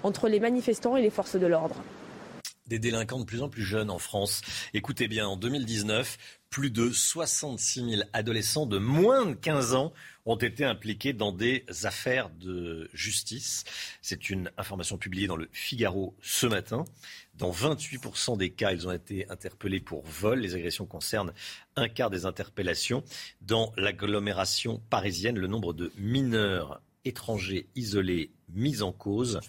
entre les manifestants et les forces de l'ordre des délinquants de plus en plus jeunes en France. Écoutez bien, en 2019, plus de 66 000 adolescents de moins de 15 ans ont été impliqués dans des affaires de justice. C'est une information publiée dans le Figaro ce matin. Dans 28% des cas, ils ont été interpellés pour vol. Les agressions concernent un quart des interpellations. Dans l'agglomération parisienne, le nombre de mineurs étrangers isolés mis en cause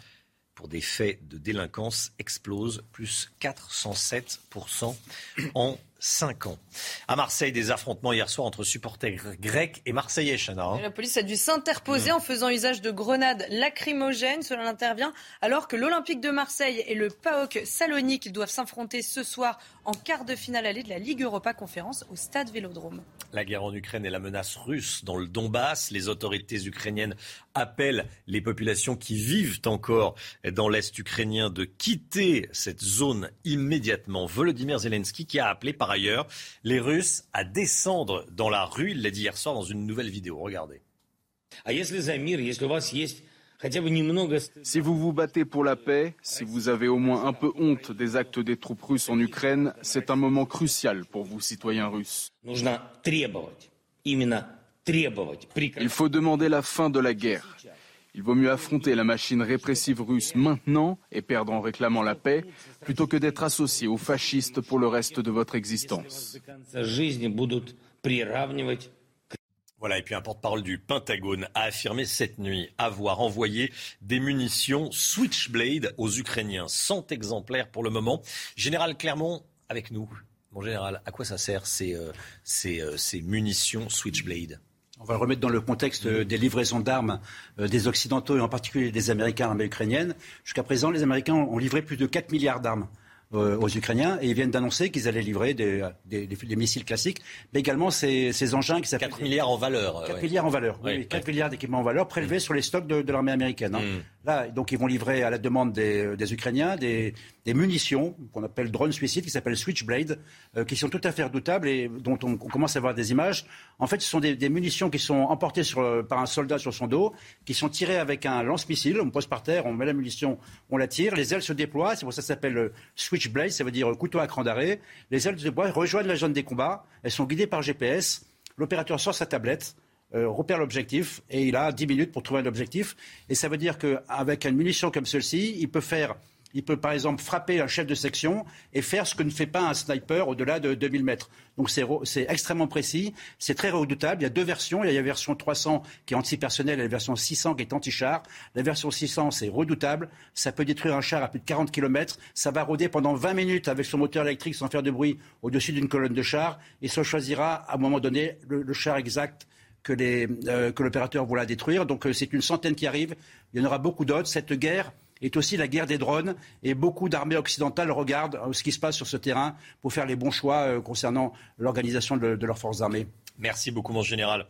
pour des faits de délinquance explose, plus 407% en 5 ans. À Marseille, des affrontements hier soir entre supporters grecs et marseillais, Chana. Hein. La police a dû s'interposer en faisant usage de grenades lacrymogènes. Cela intervient alors que l'Olympique de Marseille et le PAOK Salonique doivent s'affronter ce soir en quart de finale allée de la Ligue Europa Conférence au stade Vélodrome. La guerre en Ukraine et la menace russe dans le Donbass. Les autorités ukrainiennes appellent les populations qui vivent encore dans l'Est ukrainien de quitter cette zone immédiatement. Volodymyr Zelensky qui a appelé par ailleurs les Russes à descendre dans la rue. Il l'a dit hier soir dans une nouvelle vidéo. Regardez. Si vous vous battez pour la paix, si vous avez au moins un peu honte des actes des troupes russes en Ukraine, c'est un moment crucial pour vous, citoyens russes. Il faut demander la fin de la guerre. Il vaut mieux affronter la machine répressive russe maintenant et perdre en réclamant la paix, plutôt que d'être associé aux fascistes pour le reste de votre existence. Voilà, et puis un porte-parole du Pentagone a affirmé cette nuit avoir envoyé des munitions Switchblade aux Ukrainiens. 100 exemplaires pour le moment. Général Clermont, avec nous. Mon général, à quoi ça sert ces, euh, euh, ces munitions Switchblade? On va le remettre dans le contexte des livraisons d'armes euh, des Occidentaux et en particulier des Américains à l'armée ukrainienne. Jusqu'à présent, les Américains ont livré plus de 4 milliards d'armes euh, aux Ukrainiens et ils viennent d'annoncer qu'ils allaient livrer des, missiles classiques, mais également ces, engins qui s'appellent... 4 milliards en valeur. 4 milliards en valeur, oui, 4 milliards d'équipements en valeur prélevés mm. sur les stocks de, l'armée américaine. Hein. Mm. Là, donc ils vont livrer à la demande des, Ukrainiens des, munitions qu'on appelle drones suicides, qui s'appellent Switchblade, euh, qui sont tout à fait redoutables et dont on, commence à voir des images. En fait, ce sont des, munitions qui sont emportées sur, par un soldat sur son dos, qui sont tirées avec un lance-missile. On pose par terre, on met la munition, on la tire, les ailes se déploient. C'est pour ça que ça s'appelle euh, Switchblade, ça veut dire couteau à cran d'arrêt. Les ailes se déploient, rejoignent la zone des combats. Elles sont guidées par GPS. L'opérateur sort sa tablette euh, repère l'objectif et il a 10 minutes pour trouver un objectif. Et ça veut dire qu'avec une munition comme celle-ci, il peut faire il peut par exemple frapper un chef de section et faire ce que ne fait pas un sniper au-delà de 2000 mètres. Donc c'est extrêmement précis, c'est très redoutable. Il y a deux versions. Il y a la version 300 qui est anti-personnel et la version 600 qui est anti-char. La version 600, c'est redoutable. Ça peut détruire un char à plus de 40 km. Ça va rôder pendant 20 minutes avec son moteur électrique sans faire de bruit au-dessus d'une colonne de char. Et ça choisira à un moment donné le char exact euh, que l'opérateur voulait détruire. Donc euh, c'est une centaine qui arrive. Il y en aura beaucoup d'autres. Cette guerre est aussi la guerre des drones et beaucoup d'armées occidentales regardent euh, ce qui se passe sur ce terrain pour faire les bons choix concernant l'organisation de, de leurs forces armées. Merci beaucoup, mon général.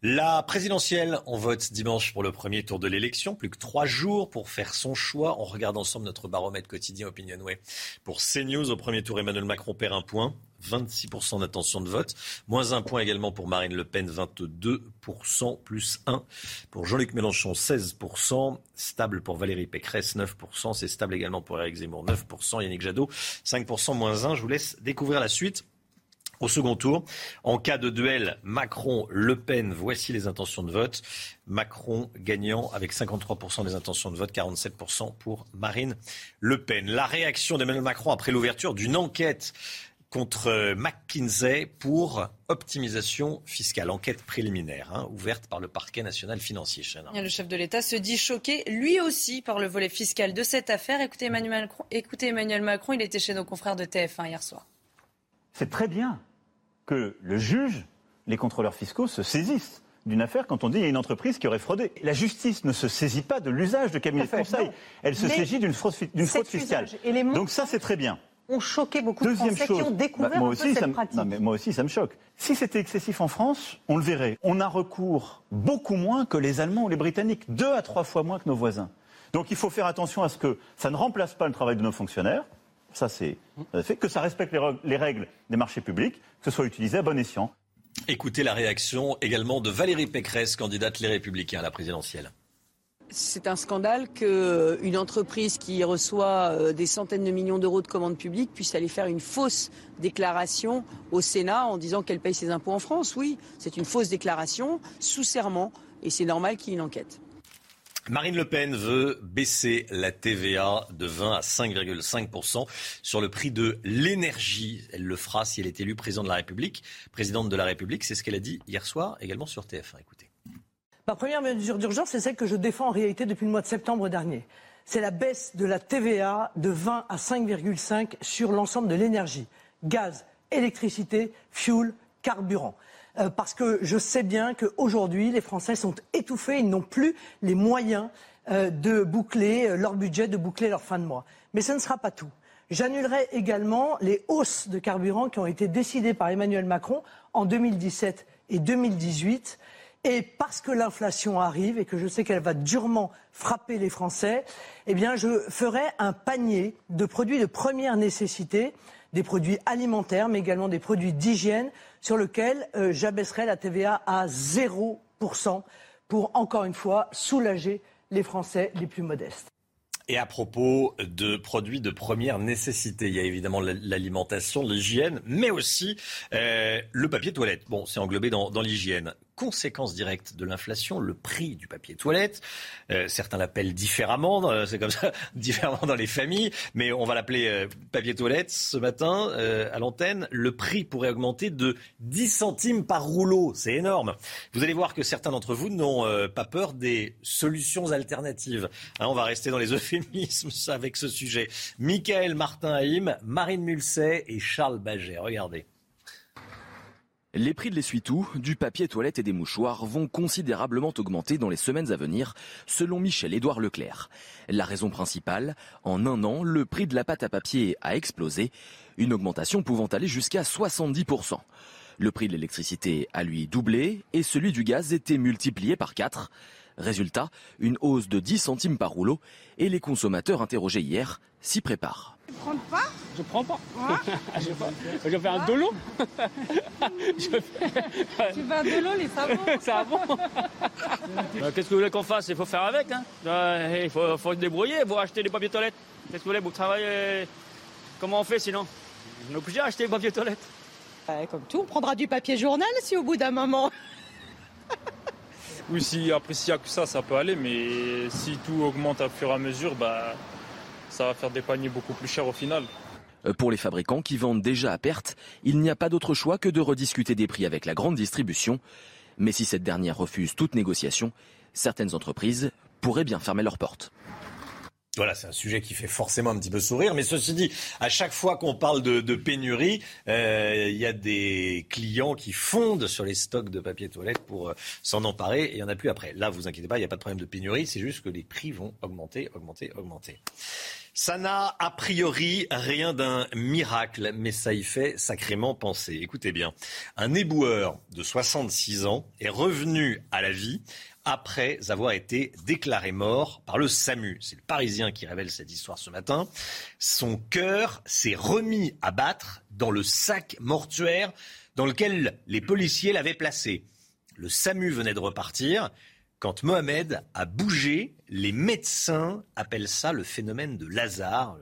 La présidentielle, on vote dimanche pour le premier tour de l'élection. Plus que trois jours pour faire son choix. On regarde ensemble notre baromètre quotidien Opinionway. Pour CNews, au premier tour, Emmanuel Macron perd un point. 26% d'intention de vote. Moins un point également pour Marine Le Pen, 22%, plus 1 pour Jean-Luc Mélenchon, 16%. Stable pour Valérie Pécresse, 9%. C'est stable également pour Eric Zemmour, 9%. Yannick Jadot, 5%, moins 1. Je vous laisse découvrir la suite. Au second tour, en cas de duel Macron-Le Pen, voici les intentions de vote. Macron gagnant avec 53% des intentions de vote, 47% pour Marine Le Pen. La réaction d'Emmanuel Macron après l'ouverture d'une enquête contre McKinsey pour optimisation fiscale, enquête préliminaire hein, ouverte par le parquet national financier. Le chef de l'État se dit choqué, lui aussi, par le volet fiscal de cette affaire. Écoutez Emmanuel Macron, écoutez Emmanuel Macron il était chez nos confrères de TF1 hier soir. C'est très bien que le juge, les contrôleurs fiscaux se saisissent d'une affaire quand on dit qu'il y a une entreprise qui aurait fraudé. La justice ne se saisit pas de l'usage de cabinet de conseil. Elle se saisit d'une fraude, fraude fiscale. Donc ça, c'est très bien ont choqué beaucoup de Français qui ont découvert bah, moi aussi, cette pratique. mais moi aussi, ça me choque. Si c'était excessif en France, on le verrait. On a recours beaucoup moins que les Allemands ou les Britanniques, deux à trois fois moins que nos voisins. Donc il faut faire attention à ce que ça ne remplace pas le travail de nos fonctionnaires. Ça, c'est fait que ça respecte les règles des marchés publics, que ce soit utilisé à bon escient. Écoutez la réaction également de Valérie Pécresse, candidate Les Républicains à la présidentielle. C'est un scandale qu'une entreprise qui reçoit euh, des centaines de millions d'euros de commandes publiques puisse aller faire une fausse déclaration au Sénat en disant qu'elle paye ses impôts en France. Oui, c'est une fausse déclaration sous serment et c'est normal qu'il y ait une enquête. Marine Le Pen veut baisser la TVA de 20 à 5,5% sur le prix de l'énergie. Elle le fera si elle est élue présidente de la République. Présidente de la République, c'est ce qu'elle a dit hier soir également sur TF1. Écoutez. Ma première mesure d'urgence, c'est celle que je défends en réalité depuis le mois de septembre dernier. C'est la baisse de la TVA de 20 à 5,5 sur l'ensemble de l'énergie. Gaz, électricité, fuel, carburant. Euh, parce que je sais bien qu'aujourd'hui, les Français sont étouffés, ils n'ont plus les moyens euh, de boucler euh, leur budget, de boucler leur fin de mois. Mais ce ne sera pas tout. J'annulerai également les hausses de carburant qui ont été décidées par Emmanuel Macron en 2017 et 2018 et parce que l'inflation arrive et que je sais qu'elle va durement frapper les Français, eh bien, je ferai un panier de produits de première nécessité, des produits alimentaires, mais également des produits d'hygiène, sur lequel euh, j'abaisserai la TVA à 0% pour, encore une fois, soulager les Français les plus modestes. Et à propos de produits de première nécessité, il y a évidemment l'alimentation, l'hygiène, mais aussi euh, le papier toilette. Bon, c'est englobé dans, dans l'hygiène conséquence directe de l'inflation, le prix du papier toilette. Euh, certains l'appellent différemment, euh, c'est comme ça, différemment dans les familles, mais on va l'appeler euh, papier toilette ce matin à l'antenne. Le prix pourrait augmenter de 10 centimes par rouleau, c'est énorme. Vous allez voir que certains d'entre vous n'ont pas peur des solutions alternatives. Hein, on va rester dans les euphémismes avec ce sujet. Michael Martin Haïm, Marine Mulset et Charles Baget. Regardez. Les prix de l'essuie-tout, du papier toilette et des mouchoirs vont considérablement augmenter dans les semaines à venir, selon Michel-Édouard Leclerc. La raison principale, en un an, le prix de la pâte à papier a explosé, une augmentation pouvant aller jusqu'à 70%. Le prix de l'électricité a lui doublé et celui du gaz était multiplié par 4. Résultat, une hausse de 10 centimes par rouleau et les consommateurs interrogés hier s'y préparent. Tu prends pas Je prends pas. je, fais un dolo. Tu fais un dolo, les savons Savon euh, Qu'est-ce que vous voulez qu'on fasse? Il faut faire avec. Hein. Il faut, faut se débrouiller, il faut acheter des papiers toilettes. Qu'est-ce que vous voulez Vous travaillez. Comment on fait sinon? On est obligé d'acheter des papiers toilettes. comme tout, on prendra du papier journal si au bout d'un moment. oui, si après s'il n'y a que ça, ça peut aller, mais si tout augmente à fur et à mesure, bah ça va faire des paniers beaucoup plus chers au final. Euh, pour les fabricants qui vendent déjà à perte, il n'y a pas d'autre choix que de rediscuter des prix avec la grande distribution. Mais si cette dernière refuse toute négociation, certaines entreprises pourraient bien fermer leurs portes. Voilà, c'est un sujet qui fait forcément un petit peu sourire. Mais ceci dit, à chaque fois qu'on parle de, pénurie, euh, il y a des clients qui fondent sur les stocks de papier toilette pour euh, s'en emparer et il n'y en a plus après. Là, vous inquiétez pas, il n'y a pas de problème de pénurie. C'est juste que les prix vont augmenter, augmenter, augmenter. Ça n'a a priori rien d'un miracle, mais ça y fait sacrément penser. Écoutez bien, un éboueur de 66 ans est revenu à la vie après avoir été déclaré mort par le SAMU. C'est le Parisien qui révèle cette histoire ce matin. Son cœur s'est remis à battre dans le sac mortuaire dans lequel les policiers l'avaient placé. Le SAMU venait de repartir. Quand Mohamed a bougé, les médecins appellent ça le phénomène de Lazare,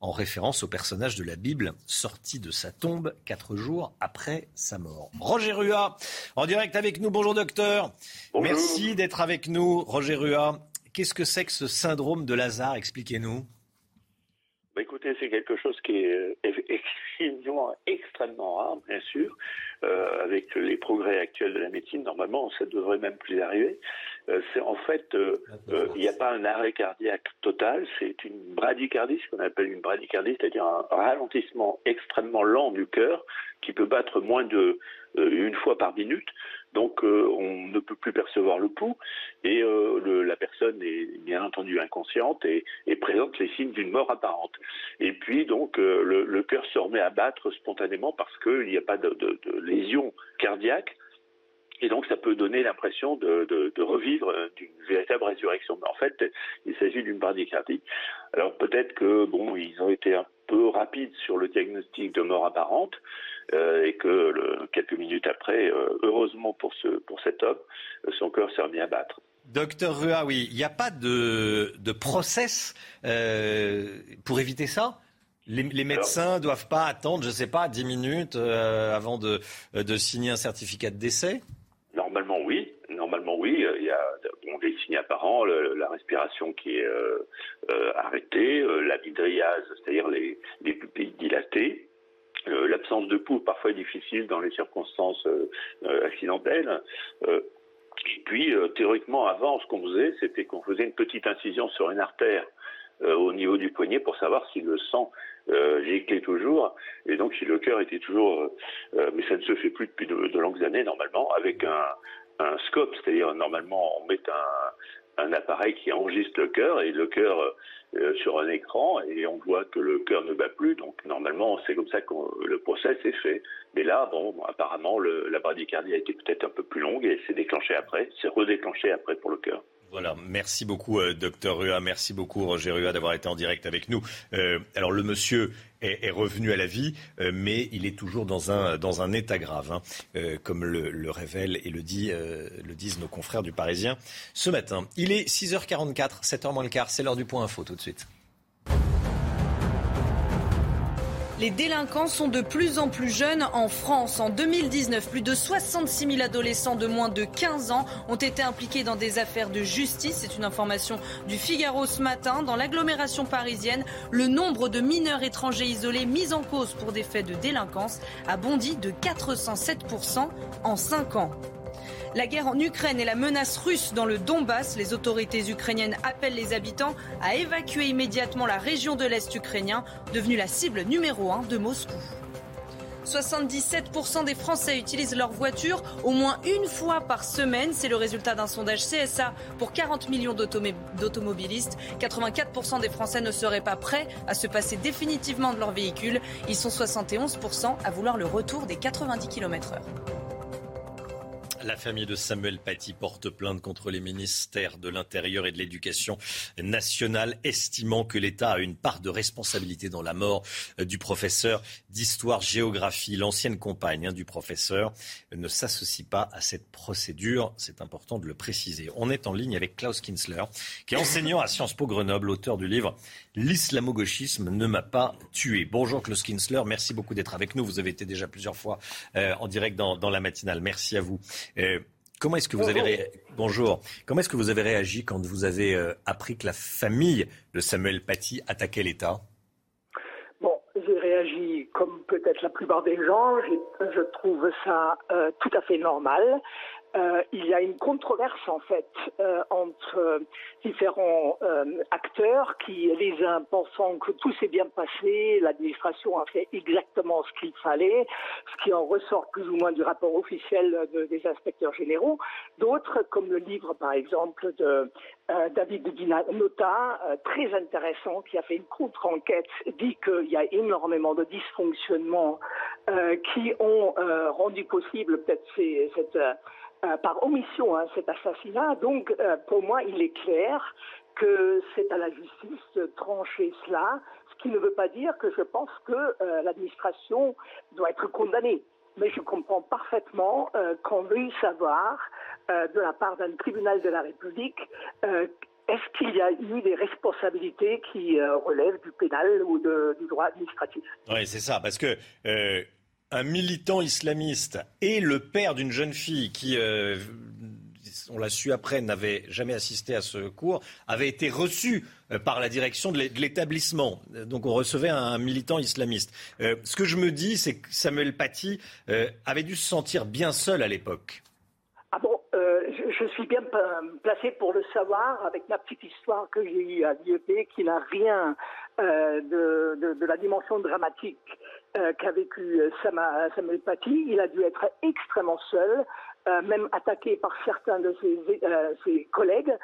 en référence au personnage de la Bible sorti de sa tombe quatre jours après sa mort. Roger Rua, en direct avec nous. Bonjour docteur. Merci d'être avec nous, Roger Rua. Qu'est-ce que c'est que ce syndrome de Lazare? Expliquez-nous. Bah, écoutez, c'est quelque chose qui est extrêmement, extrêmement rare, bien sûr. avec les progrès actuels de la médecine, normalement, ça devrait même plus arriver. C'est en fait, il n'y a pas un arrêt cardiaque total, c'est une bradycardie, ce qu'on appelle une bradycardie, c'est-à-dire un ralentissement extrêmement lent du cœur qui peut battre moins de une fois par minute. Donc euh, on ne peut plus percevoir le pouls et euh, la personne est bien entendu inconsciente et, présente les signes d'une mort apparente. Et puis donc euh, le, cœur se remet à battre spontanément parce qu'il n'y a pas de, lésion cardiaque. Et donc ça peut donner l'impression de, revivre d'une véritable résurrection. Mais en fait, il s'agit d'une bradycardie. Alors peut-être que bon, ils ont été un peu rapides sur le diagnostic de mort apparente. Euh, et que quelques minutes après, euh, heureusement pour, ce, pour cet homme, euh, son cœur s'est remis à battre. Docteur Rua, oui, il n'y a pas de, de process pour éviter ça? Les, médecins ne doivent pas attendre, je ne sais pas, 10 minutes avant de, de, signer un certificat de décès Normalement, oui. Normalement, oui. Il y a apparents, la respiration qui est arrêtée, la midriase, c'est-à-dire les, les pupilles dilatées, euh, l'absence de pouls parfois difficile dans les circonstances euh, euh, accidentelles. et puis, théoriquement, avant, ce qu'on faisait, c'était qu'on faisait une petite incision sur une artère au niveau du poignet pour savoir si le sang giclait toujours et donc si le cœur était toujours. mais ça ne se fait plus depuis de, longues années normalement avec un, un scope, c'est-à-dire normalement on met un, un appareil qui enregistre le cœur et le cœur euh, sur un écran et on voit que le cœur ne bat plus. Donc normalement, c'est comme ça que le process est fait. Mais là, bon, apparemment, la bradycardie a été peut-être un peu plus longue et s'est déclenché après, c'est redéclenché après pour le cœur. Voilà, merci beaucoup, euh, docteur Rua. Merci beaucoup, Roger Rua, d'avoir été en direct avec nous. Euh, alors, le monsieur est, revenu à la vie, euh, mais il est toujours dans un, dans un état grave, hein, comme le, le, révèle et le, dit, le disent nos confrères du Parisien ce matin. Il est 6h44, 7h moins le quart, c'est l'heure du point info tout de suite. Les délinquants sont de plus en plus jeunes en France. En 2019, plus de 66 000 adolescents de moins de 15 ans ont été impliqués dans des affaires de justice. C'est une information du Figaro ce matin. Dans l'agglomération parisienne, le nombre de mineurs étrangers isolés mis en cause pour des faits de délinquance a bondi de 407% en 5 ans. La guerre en Ukraine et la menace russe dans le Donbass, les autorités ukrainiennes appellent les habitants à évacuer immédiatement la région de l'Est ukrainien, devenue la cible numéro un de Moscou. 77% des Français utilisent leur voiture au moins une fois par semaine. C'est le résultat d'un sondage CSA pour 40 millions d'automobilistes. 84% des Français ne seraient pas prêts à se passer définitivement de leur véhicule. Ils sont 71% à vouloir le retour des 90 km/h. La famille de Samuel Paty porte plainte contre les ministères de l'Intérieur et de l'Éducation nationale, estimant que l'État a une part de responsabilité dans la mort du professeur d'histoire-géographie. L'ancienne compagne hein, du professeur ne s'associe pas à cette procédure. C'est important de le préciser. On est en ligne avec Klaus Kinsler, qui est enseignant à Sciences Po Grenoble, auteur du livre L'islamo-gauchisme ne m'a pas tué. Bonjour Klaus Kinsler, merci beaucoup d'être avec nous. Vous avez été déjà plusieurs fois euh, en direct dans, dans la matinale. Merci à vous. Euh, comment est-ce que vous avez bonjour Comment est-ce que vous avez réagi quand vous avez euh, appris que la famille de Samuel Paty attaquait l'État? Bon, j'ai réagi comme peut-être la plupart des gens. Je trouve ça tout à fait normal. Euh, il y a une controverse en fait euh, entre différents euh, acteurs qui, les uns pensant que tout s'est bien passé, l'administration a fait exactement ce qu'il fallait, ce qui en ressort plus ou moins du rapport officiel des inspecteurs généraux. D'autres, comme le livre par exemple de David Nota, très intéressant, qui a fait une contre-enquête, dit qu'il y a énormément de dysfonctionnements qui ont rendu possible peut-être cette euh, par omission hein, cet assassinat. Donc, euh, pour moi, il est clair que c'est à la justice de trancher cela, ce qui ne veut pas dire que je pense que euh, l'administration doit être condamnée. Mais je comprends parfaitement qu'on veuille savoir, de la part d'un tribunal de la République, est-ce qu'il y a eu des responsabilités qui relèvent du pénal ou du droit administratif? Oui, c'est ça, parce que un militant islamiste et le père d'une jeune fille qui euh, on l'a su après, n'avait jamais assisté à ce cours, avait été reçu euh, par la direction de l'établissement. Donc on recevait un militant islamiste. Euh, ce que je me dis, c'est que Samuel Paty avait dû se sentir bien seul à l'époque. Ah bon, je, suis bien placé pour le savoir avec ma petite histoire que j'ai eue à l'IEP qui n'a rien de, la dimension dramatique qu'a vécu Samuel Paty. Il a dû être extrêmement seul. Euh, même attaqué par certains de ses, euh, collègues,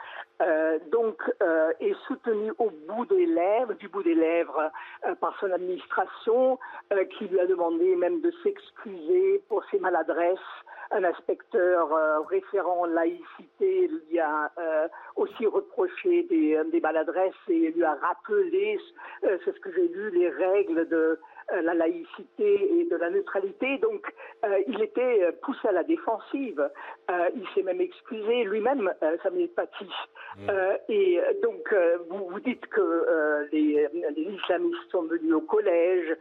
euh, donc est soutenu au bout des lèvres, du bout des lèvres, par son administration, qui lui a demandé même de s'excuser pour ses maladresses. Un inspecteur référent laïcité lui a aussi reproché des, des, maladresses et lui a rappelé, c'est ce que j'ai lu, les règles de euh, la laïcité et de la neutralité. Donc, euh, il était poussé à la défensive. Euh, il s'est même excusé lui-même, Samuel Paty. Mm. et donc, vous, vous dites que les, islamistes sont venus au collège,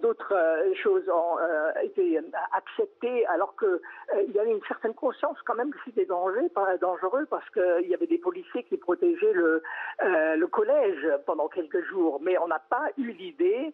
d'autres choses ont été acceptées, alors qu'il y avait une certaine conscience quand même que c'était dangereux parce qu'il y avait des policiers qui protégeaient le, le collège pendant quelques jours. Mais on n'a pas eu l'idée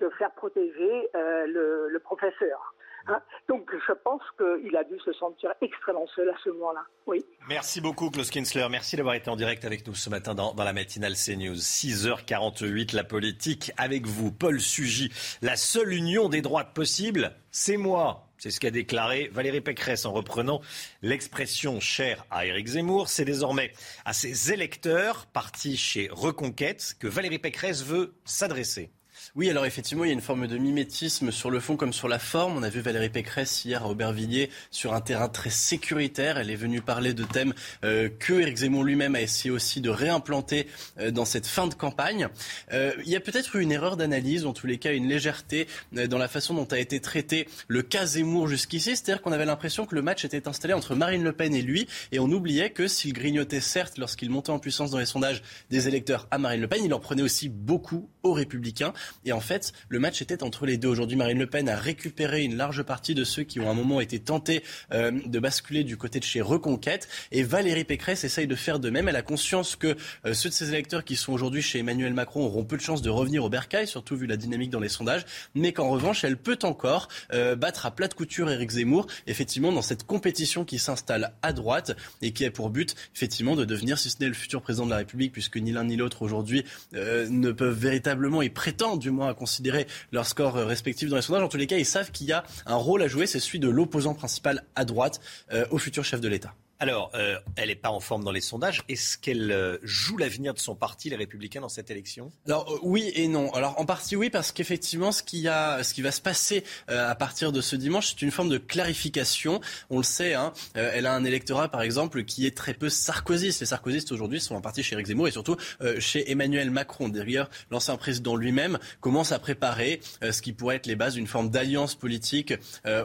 de faire protéger euh, le, professeur. Hein. Donc je pense qu'il a dû se sentir extrêmement seul à ce moment-là. Oui. Merci beaucoup Klaus Kinsler. Merci d'avoir été en direct avec nous ce matin dans, la matinale CNews. 6h48, la politique avec vous. Paul Sugy, la seule union des droites possible, c'est moi. C'est ce qu'a déclaré Valérie Pécresse en reprenant l'expression chère à Éric Zemmour. C'est désormais à ses électeurs, partis chez Reconquête, que Valérie Pécresse veut s'adresser. Oui, alors effectivement, il y a une forme de mimétisme sur le fond comme sur la forme. On a vu Valérie Pécresse hier à Aubervilliers sur un terrain très sécuritaire. Elle est venue parler de thèmes euh, que Éric Zemmour lui-même a essayé aussi de réimplanter euh, dans cette fin de campagne. Euh, il y a peut-être eu une erreur d'analyse, en tous les cas une légèreté dans la façon dont a été traité le cas Zemmour jusqu'ici. C'est-à-dire qu'on avait l'impression que le match était installé entre Marine Le Pen et lui, et on oubliait que s'il grignotait certes lorsqu'il montait en puissance dans les sondages des électeurs à Marine Le Pen, il en prenait aussi beaucoup aux Républicains. Et en fait, le match était entre les deux. Aujourd'hui, Marine Le Pen a récupéré une large partie de ceux qui ont à un moment été tentés euh, de basculer du côté de chez Reconquête. Et Valérie Pécresse essaye de faire de même. Elle a conscience que euh, ceux de ses électeurs qui sont aujourd'hui chez Emmanuel Macron auront peu de chances de revenir au bercail, surtout vu la dynamique dans les sondages. Mais qu'en revanche, elle peut encore euh, battre à plat de couture Éric Zemmour, effectivement, dans cette compétition qui s'installe à droite et qui a pour but, effectivement, de devenir, si ce n'est le futur président de la République, puisque ni l'un ni l'autre aujourd'hui ne peuvent véritablement y prétendre moins à considérer leur score respectif dans les sondages. En tous les cas, ils savent qu'il y a un rôle à jouer, c'est celui de l'opposant principal à droite euh, au futur chef de l'État. Alors, euh, elle n'est pas en forme dans les sondages. Est-ce qu'elle euh, joue l'avenir de son parti, les Républicains, dans cette élection? Alors euh, oui et non. Alors en partie oui, parce qu'effectivement, ce qui a, ce qui va se passer à partir de ce dimanche, c'est une forme de clarification. On le sait. Hein, elle a un électorat, par exemple, qui est très peu sarkozyste. Les sarkozystes aujourd'hui sont en partie chez Eric Zemmour et surtout chez Emmanuel Macron. D'ailleurs, l'ancien président lui-même commence à préparer ce qui pourrait être les bases d'une forme d'alliance politique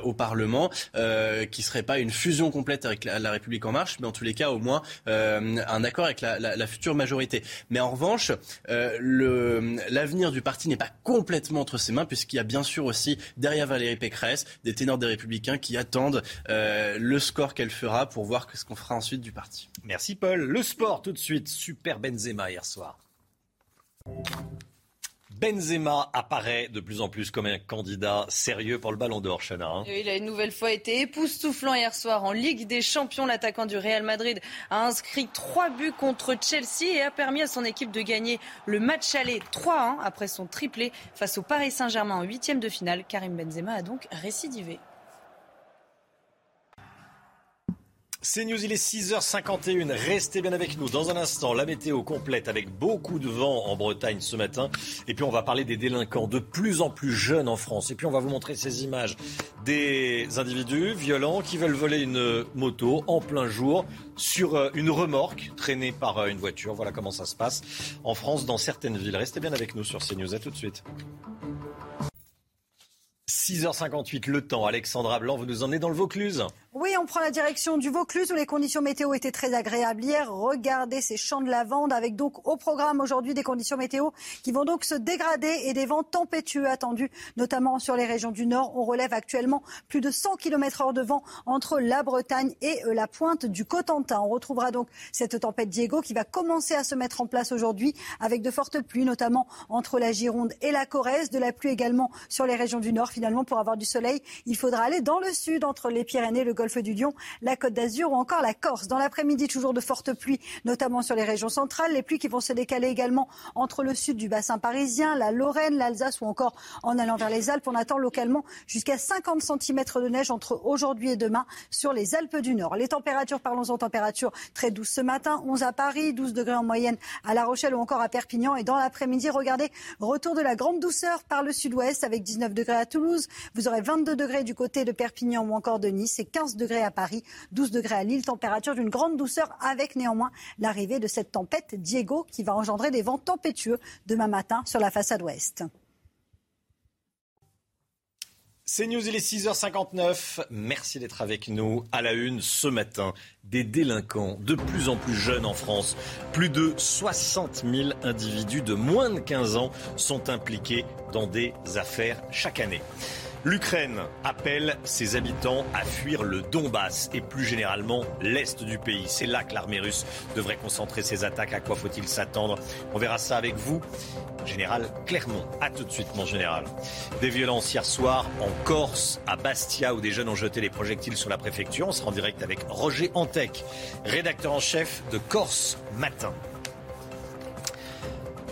au Parlement, qui serait pas une fusion complète avec la République en marche, mais en tous les cas, au moins, euh, un accord avec la, future majorité. Mais en revanche, euh, l'avenir du parti n'est pas complètement entre ses mains, puisqu'il y a bien sûr aussi, derrière Valérie Pécresse, des ténors des Républicains qui attendent euh, le score qu'elle fera pour voir ce qu'on fera ensuite du parti. Merci Paul. Le sport tout de suite. Super Benzema hier soir. Benzema apparaît de plus en plus comme un candidat sérieux pour le Ballon d'Or, Chana. Hein. Il a une nouvelle fois été époustouflant hier soir en Ligue des Champions. L'attaquant du Real Madrid a inscrit trois buts contre Chelsea et a permis à son équipe de gagner le match aller 3-1 après son triplé face au Paris Saint-Germain en huitième de finale. Karim Benzema a donc récidivé. C'est News, il est 6h51. Restez bien avec nous. Dans un instant, la météo complète avec beaucoup de vent en Bretagne ce matin. Et puis on va parler des délinquants de plus en plus jeunes en France. Et puis on va vous montrer ces images des individus violents qui veulent voler une moto en plein jour sur euh, une remorque traînée par euh, une voiture. Voilà comment ça se passe en France dans certaines villes. Restez bien avec nous sur CNews. À tout de suite. 6h58, le temps. Alexandra Blanc, vous nous emmenez dans le Vaucluse Oui, on prend la direction du Vaucluse où les conditions météo étaient très agréables hier. Regardez ces champs de lavande avec donc au programme aujourd'hui des conditions météo qui vont donc se dégrader et des vents tempétueux attendus, notamment sur les régions du Nord. On relève actuellement plus de 100 km heure de vent entre la Bretagne et euh, la pointe du Cotentin. On retrouvera donc cette tempête Diego qui va commencer à se mettre en place aujourd'hui avec de fortes pluies, notamment entre la Gironde et la Corrèze, de la pluie également sur les régions du Nord. Finalement, pour avoir du soleil, il faudra aller dans le sud entre les Pyrénées, le Golfe la Côte d'Azur ou encore la Corse. Dans l'après-midi, toujours de fortes pluies, notamment sur les régions centrales. Les pluies qui vont se décaler également entre le sud du bassin parisien, la Lorraine, l'Alsace ou encore en allant vers les Alpes. On attend localement jusqu'à 50 cm de neige entre aujourd'hui et demain sur les Alpes du Nord. Les températures, parlons-en température très douce ce matin, 11 à Paris, 12 degrés en moyenne à La Rochelle ou encore à Perpignan. Et dans l'après-midi, regardez, retour de la grande douceur par le sud-ouest avec 19 degrés à Toulouse. Vous aurez 22 degrés du côté de Perpignan ou encore de Nice et 15 degrés à Paris, 12 degrés à Lille, température d'une grande douceur avec néanmoins l'arrivée de cette tempête Diego qui va engendrer des vents tempétueux demain matin sur la façade ouest. C'est News, il est 6h59. Merci d'être avec nous à la une ce matin. Des délinquants de plus en plus jeunes en France. Plus de 60 000 individus de moins de 15 ans sont impliqués dans des affaires chaque année. L'Ukraine appelle ses habitants à fuir le Donbass et plus généralement l'Est du pays. C'est là que l'armée russe devrait concentrer ses attaques. À quoi faut-il s'attendre? On verra ça avec vous. Général Clermont. A tout de suite, mon général. Des violences hier soir en Corse, à Bastia, où des jeunes ont jeté des projectiles sur la préfecture. On sera en direct avec Roger Antec, rédacteur en chef de Corse Matin.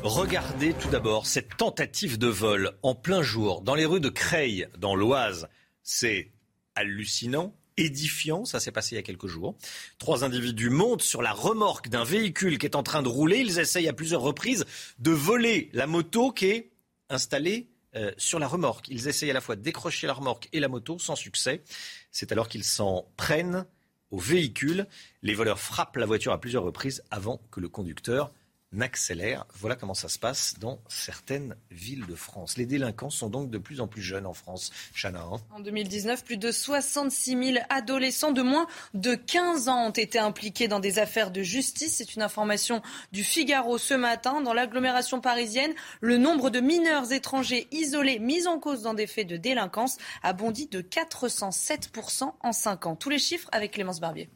Regardez tout d'abord cette tentative de vol en plein jour dans les rues de Creil, dans l'Oise. C'est hallucinant, édifiant, ça s'est passé il y a quelques jours. Trois individus montent sur la remorque d'un véhicule qui est en train de rouler. Ils essayent à plusieurs reprises de voler la moto qui est installée euh, sur la remorque. Ils essayent à la fois de décrocher la remorque et la moto sans succès. C'est alors qu'ils s'en prennent au véhicule. Les voleurs frappent la voiture à plusieurs reprises avant que le conducteur n'accélère. Voilà comment ça se passe dans certaines villes de France. Les délinquants sont donc de plus en plus jeunes en France. Chana. Hein. en 2019, plus de 66 000 adolescents de moins de 15 ans ont été impliqués dans des affaires de justice. C'est une information du Figaro ce matin. Dans l'agglomération parisienne, le nombre de mineurs étrangers isolés mis en cause dans des faits de délinquance a bondi de 407% en 5 ans. Tous les chiffres avec Clémence Barbier.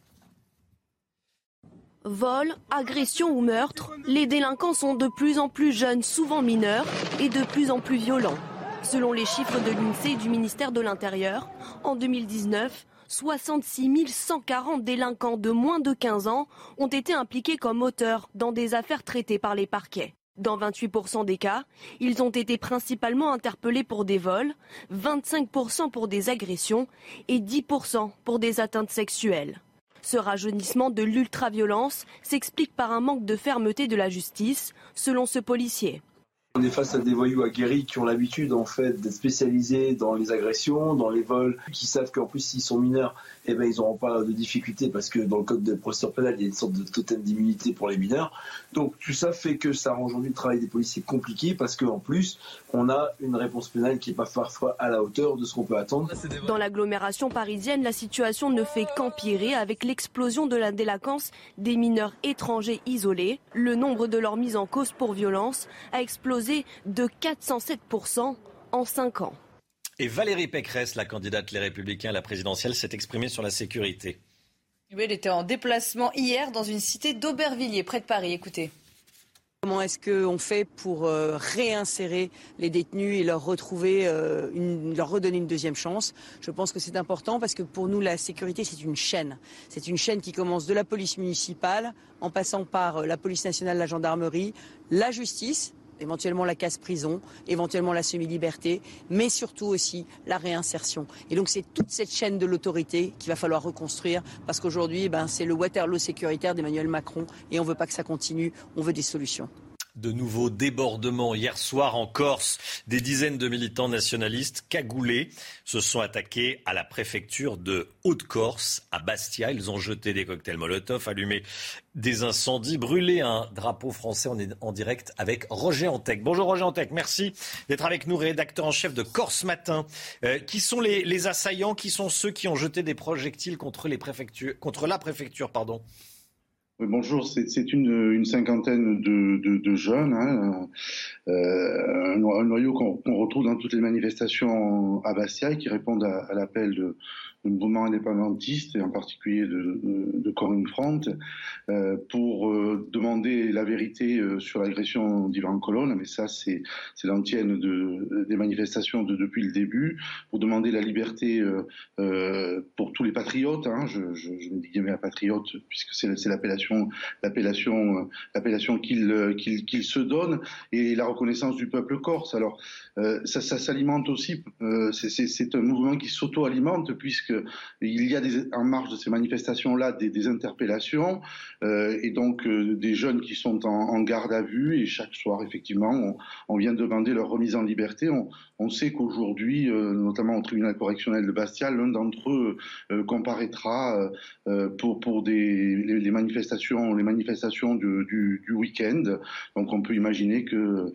Vol, agression ou meurtre, les délinquants sont de plus en plus jeunes, souvent mineurs, et de plus en plus violents. Selon les chiffres de l'INSEE et du ministère de l'Intérieur, en 2019, 66 140 délinquants de moins de 15 ans ont été impliqués comme auteurs dans des affaires traitées par les parquets. Dans 28% des cas, ils ont été principalement interpellés pour des vols, 25% pour des agressions et 10% pour des atteintes sexuelles. Ce rajeunissement de l'ultraviolence s'explique par un manque de fermeté de la justice, selon ce policier. On est face à des voyous aguerris qui ont l'habitude en fait d'être spécialisés dans les agressions, dans les vols, qui savent qu'en plus s'ils sont mineurs, eh ben, ils n'auront pas de difficultés parce que dans le code de procédure pénale, il y a une sorte de totem d'immunité pour les mineurs. Donc tout ça fait que ça rend aujourd'hui le travail des policiers compliqué parce qu'en plus, on a une réponse pénale qui n'est pas parfois à la hauteur de ce qu'on peut attendre. Dans l'agglomération parisienne, la situation ne fait qu'empirer avec l'explosion de la délinquance des mineurs étrangers isolés. Le nombre de leurs mises en cause pour violence a explosé de 407% en 5 ans. Et Valérie Pécresse, la candidate Les Républicains à la présidentielle, s'est exprimée sur la sécurité. Oui, elle était en déplacement hier dans une cité d'Aubervilliers, près de Paris. Écoutez. Comment est-ce qu'on fait pour euh, réinsérer les détenus et leur retrouver, euh, leur redonner une deuxième chance? Je pense que c'est important parce que pour nous, la sécurité, c'est une chaîne. C'est une chaîne qui commence de la police municipale, en passant par euh, la police nationale, la gendarmerie, la justice, éventuellement la casse-prison, éventuellement la semi-liberté, mais surtout aussi la réinsertion. Et donc c'est toute cette chaîne de l'autorité qu'il va falloir reconstruire, parce qu'aujourd'hui, ben, c'est le Waterloo sécuritaire d'Emmanuel Macron, et on ne veut pas que ça continue, on veut des solutions. De nouveaux débordements hier soir en Corse. Des dizaines de militants nationalistes cagoulés se sont attaqués à la préfecture de Haute-Corse, à Bastia. Ils ont jeté des cocktails Molotov, allumé des incendies, brûlé un drapeau français. En direct avec Roger Antec. Bonjour Roger Antec, merci d'être avec nous, rédacteur en chef de Corse Matin. Euh, qui sont les, assaillants? Qui sont ceux qui ont jeté des projectiles contre, contre la préfecture pardon? Bonjour, c'est une, cinquantaine de, jeunes, hein, euh, un, noyau qu'on retrouve dans toutes les manifestations et qui répondent à l'appel de, le mouvement indépendantiste, et en particulier de, de, Corinne Front, euh, pour euh, demander la vérité euh, sur l'agression d'Ivan Colonne, mais ça c'est l'antienne de, des manifestations de, depuis le début, pour demander la liberté pour tous les patriotes, hein, je, je, je me dis bien patriote, puisque c'est l'appellation l'appellation l'appellation qu'il qu'il se donne, et la reconnaissance du peuple corse. Alors ça, ça s'alimente aussi, c'est un mouvement qui s'auto-alimente, puisque il y a en marge de ces manifestations-là des, interpellations euh, et donc euh, des jeunes qui sont en, garde à vue et chaque soir, effectivement, on, vient demander leur remise en liberté. On, sait qu'aujourd'hui, euh, notamment au tribunal correctionnel de Bastia, l'un d'entre eux comparaîtra pour, pour des, les, manifestations, les manifestations du, du, week-end. Donc on peut imaginer que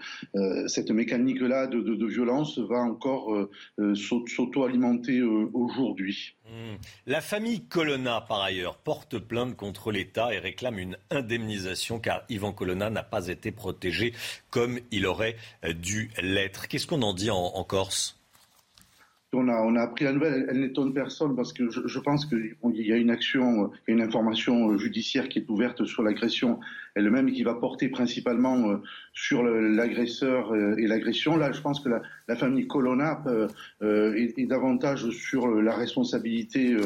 cette mécanique-là de, de, violence va encore s'auto-alimenter aujourd'hui. Hmm. La famille Colonna, par ailleurs, porte plainte contre l'État et réclame une indemnisation car Yvan Colonna n'a pas été protégé comme il aurait dû l'être. Qu'est-ce qu'on en dit en Corse? On a, on a appris la nouvelle, elle, n'étonne personne parce que je, je pense qu'il y a une action, une information judiciaire qui est ouverte sur l'agression elle-même qui va porter principalement euh, sur l'agresseur euh, et l'agression. Là, je pense que la, la famille Colonna euh, est, est, davantage sur la responsabilité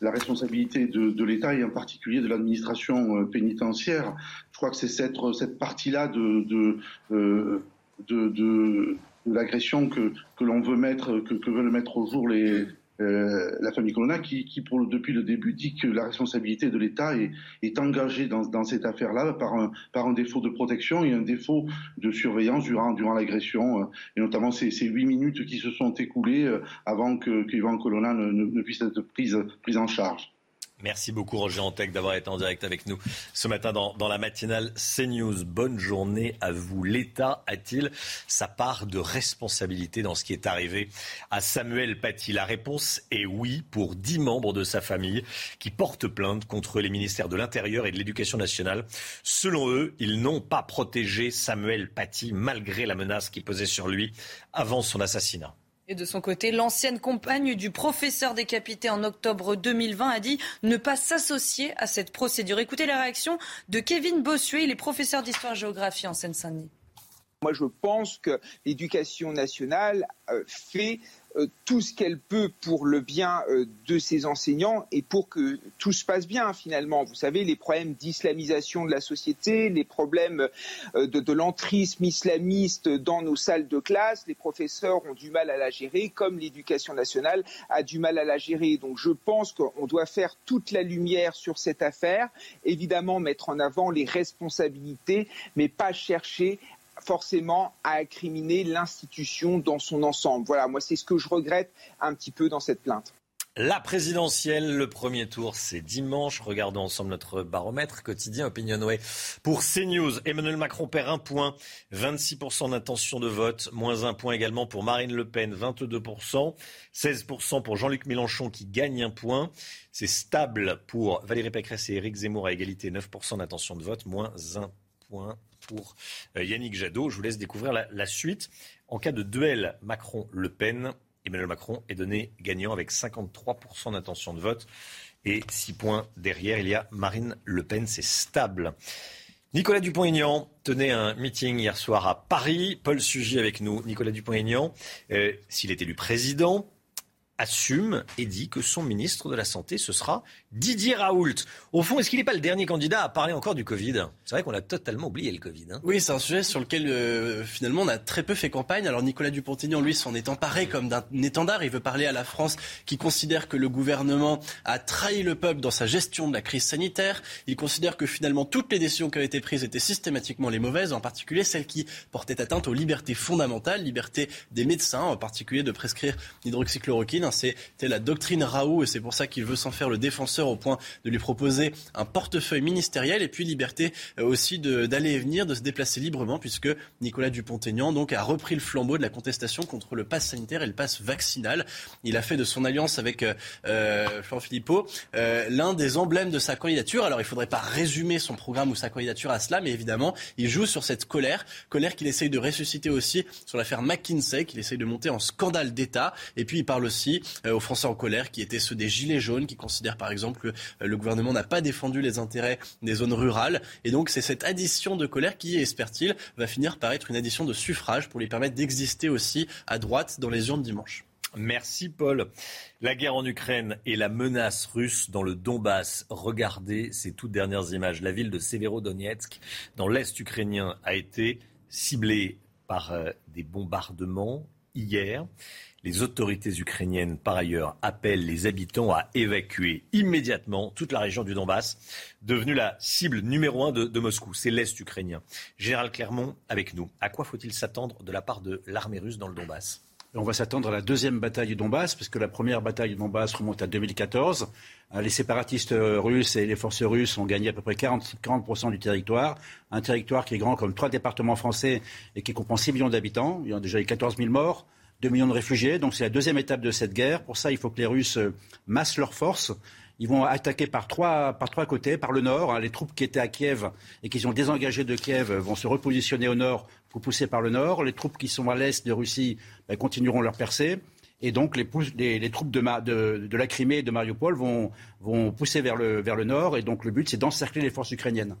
la responsabilité de, de l'État et en particulier de l'administration pénitentiaire. Je crois que c'est cette, cette partie-là de, de, de, de l'agression que, que l'on veut mettre, que, que, veulent mettre au jour les, euh, la famille Colonna, qui, depuis le début dit que la responsabilité de l'État est, engagée dans, cette affaire-là par un, par un défaut de protection et un défaut de surveillance durant, durant l'agression, euh, et notamment ces, ces huit minutes qui se sont écoulées euh, avant que, Colonna ne, puisse être prise, prise en charge. Merci beaucoup Roger Antec d'avoir été en direct avec nous ce matin dans, la matinale CNews. Bonne journée à vous. L'État a-t-il sa part de responsabilité dans ce qui est arrivé à Samuel Paty? La réponse est oui pour dix membres de sa famille qui portent plainte contre les ministères de l'Intérieur et de l'Éducation nationale. Selon eux, ils n'ont pas protégé Samuel Paty malgré la menace qui pesait sur lui avant son assassinat. Et de son côté, l'ancienne compagne du professeur décapité en octobre 2020 a dit ne pas s'associer à cette procédure. Écoutez la réaction de Kevin Bossuet, il est professeur d'histoire-géographie en Seine-Saint-Denis. Moi, je pense que l'éducation nationale euh, fait tout ce qu'elle peut pour le bien euh, de ses enseignants et pour que tout se passe bien finalement. Vous savez, les problèmes d'islamisation de la société, les problèmes euh, de, l'entrisme islamiste dans nos salles de classe, les professeurs ont du mal à la gérer, comme l'éducation nationale a du mal à la gérer. Donc je pense qu'on doit faire toute la lumière sur cette affaire, évidemment mettre en avant les responsabilités, mais pas chercher forcément à incriminer l'institution dans son ensemble. Voilà, moi c'est ce que je regrette un petit peu dans cette plainte. La présidentielle, le premier tour, c'est dimanche. Regardons ensemble notre baromètre quotidien Opinionway. Pour CNews, Emmanuel Macron perd un point, 26% d'intention de vote, moins un point également pour Marine Le Pen, 22%, 16% pour Jean-Luc Mélenchon qui gagne un point. C'est stable pour Valérie Pécresse et Éric Zemmour à égalité, 9% d'intention de vote, moins un point pour euh, Yannick Jadot. Je vous laisse découvrir la, suite. En cas de duel Macron-Le Pen, Emmanuel Macron est donné gagnant avec 53% d'intention de vote. Et 6 points derrière, il y a Marine Le Pen. C'est stable. Nicolas Dupont-Aignan tenait un meeting hier soir à Paris. Paul Sugy avec nous. Nicolas Dupont-Aignan, euh, s'il est élu président, assume et dit que son ministre de la Santé, ce sera Didier Raoult. Au fond, est-ce qu'il n'est pas le dernier candidat à parler encore du Covid? C'est vrai qu'on a totalement oublié le Covid. Hein. Oui, c'est un sujet sur lequel euh, finalement on a très peu fait campagne. Alors Nicolas Dupont-Aignan, lui, s'en est emparé comme d'un étendard. Il veut parler à la France qui considère que le gouvernement a trahi le peuple dans sa gestion de la crise sanitaire. Il considère que finalement toutes les décisions qui ont été prises étaient systématiquement les mauvaises, en particulier celles qui portaient atteinte aux libertés fondamentales, liberté des médecins, en particulier de prescrire l'hydroxychloroquine. C'était la doctrine Raoult et c'est pour ça qu'il veut s'en faire le défenseur au point de lui proposer un portefeuille ministériel et puis liberté euh, aussi d'aller et venir, de se déplacer librement, puisque Nicolas Dupont-Aignan donc a repris le flambeau de la contestation contre le pass sanitaire et le pass vaccinal. Il a fait de son alliance avec euh, euh Philippot euh, l'un des emblèmes de sa candidature. Alors il ne faudrait pas résumer son programme ou sa candidature à cela, mais évidemment il joue sur cette colère, colère qu'il essaye de ressusciter aussi sur l'affaire McKinsey, qu'il essaye de monter en scandale d'État. Et puis il parle aussi aux Français en colère, qui étaient ceux des Gilets jaunes, qui considèrent par exemple que euh, le gouvernement n'a pas défendu les intérêts des zones rurales. Et donc c'est cette addition de colère qui, espère-t-il, va finir par être une addition de suffrage pour lui permettre d'exister aussi à droite dans les urnes dimanche. Merci Paul. La guerre en Ukraine et la menace russe dans le Donbass. Regardez ces toutes dernières images. La ville de Severodonetsk, dans l'est ukrainien, a été ciblée par euh, des bombardements hier. Les autorités ukrainiennes, par ailleurs, appellent les habitants à évacuer immédiatement toute la région du Donbass, devenue la cible numéro un de, Moscou. C'est l'Est ukrainien. Général Clermont, avec nous. À quoi faut-il s'attendre de la part de l'armée russe dans le Donbass? On va s'attendre à la deuxième bataille du Donbass, parce que la première bataille du Donbass remonte à 2014. Euh, les séparatistes euh, russes et les forces russes ont gagné à peu près 40%, 40 du territoire. Un territoire qui est grand comme trois départements français et qui comprend 6 millions d'habitants. Il y a déjà eu 14 000 morts. 2 millions de réfugiés. Donc c'est la deuxième étape de cette guerre. Pour ça, il faut que les Russes euh, massent leurs forces. Ils vont attaquer par trois, côtés. Par le nord, hein. les troupes qui étaient à Kiev et qui sont désengagées de Kiev vont se repositionner au nord pour pousser par le nord. Les troupes qui sont à l'est de Russie ben, continueront leur percée. Et donc les, troupes de, la Crimée et de Mariupol vont, pousser vers le nord. Et donc le but, c'est d'encercler les forces ukrainiennes.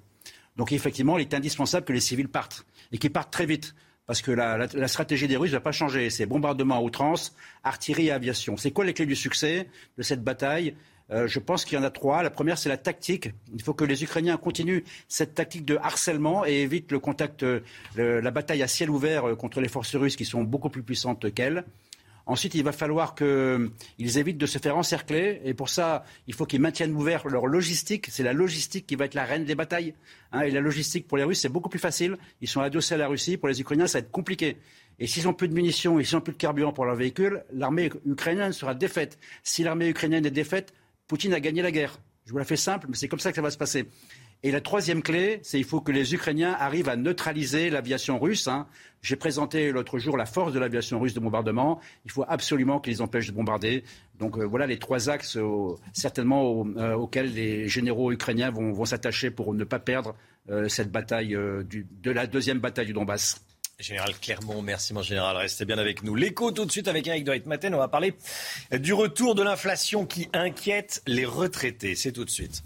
Donc effectivement, il est indispensable que les civils partent et qu'ils partent très vite parce que la, stratégie des Russes ne va pas changer. C'est bombardement à outrance, artillerie et aviation. C'est quoi les clés du succès de cette bataille? Euh, je pense qu'il y en a trois. La première, c'est la tactique. Il faut que les Ukrainiens continuent cette tactique de harcèlement et évitent le contact, euh, la bataille à ciel ouvert euh, contre les forces russes qui sont beaucoup plus puissantes qu'elles. Ensuite, il va falloir qu'ils évitent de se faire encercler. Et pour ça, il faut qu'ils maintiennent ouvert leur logistique. C'est la logistique qui va être la reine des batailles. Hein. et la logistique pour les Russes, c'est beaucoup plus facile. Ils sont adossés à la Russie. Pour les Ukrainiens, ça va être compliqué. Et s'ils n'ont plus de munitions et s'ils n'ont plus de carburant pour leur véhicule, l'armée ukrainienne sera défaite. Si l'armée ukrainienne est défaite, Poutine a gagné la guerre. Je vous la fais simple, mais c'est comme ça que ça va se passer. Et la troisième clé, c'est qu'il faut que les Ukrainiens arrivent à neutraliser l'aviation russe. Hein. J'ai présenté l'autre jour la force de l'aviation russe de bombardement. Il faut absolument qu'ils empêchent de bombarder. Donc euh, voilà les trois axes certainement euh, auxquels les généraux ukrainiens vont, s'attacher pour ne pas perdre euh, cette bataille de la deuxième bataille du Donbass. Général Clermont, merci mon général, restez bien avec nous. L'écho tout de suite avec Eric Dorit Matin, on va parler du retour de l'inflation qui inquiète les retraités. C'est tout de suite.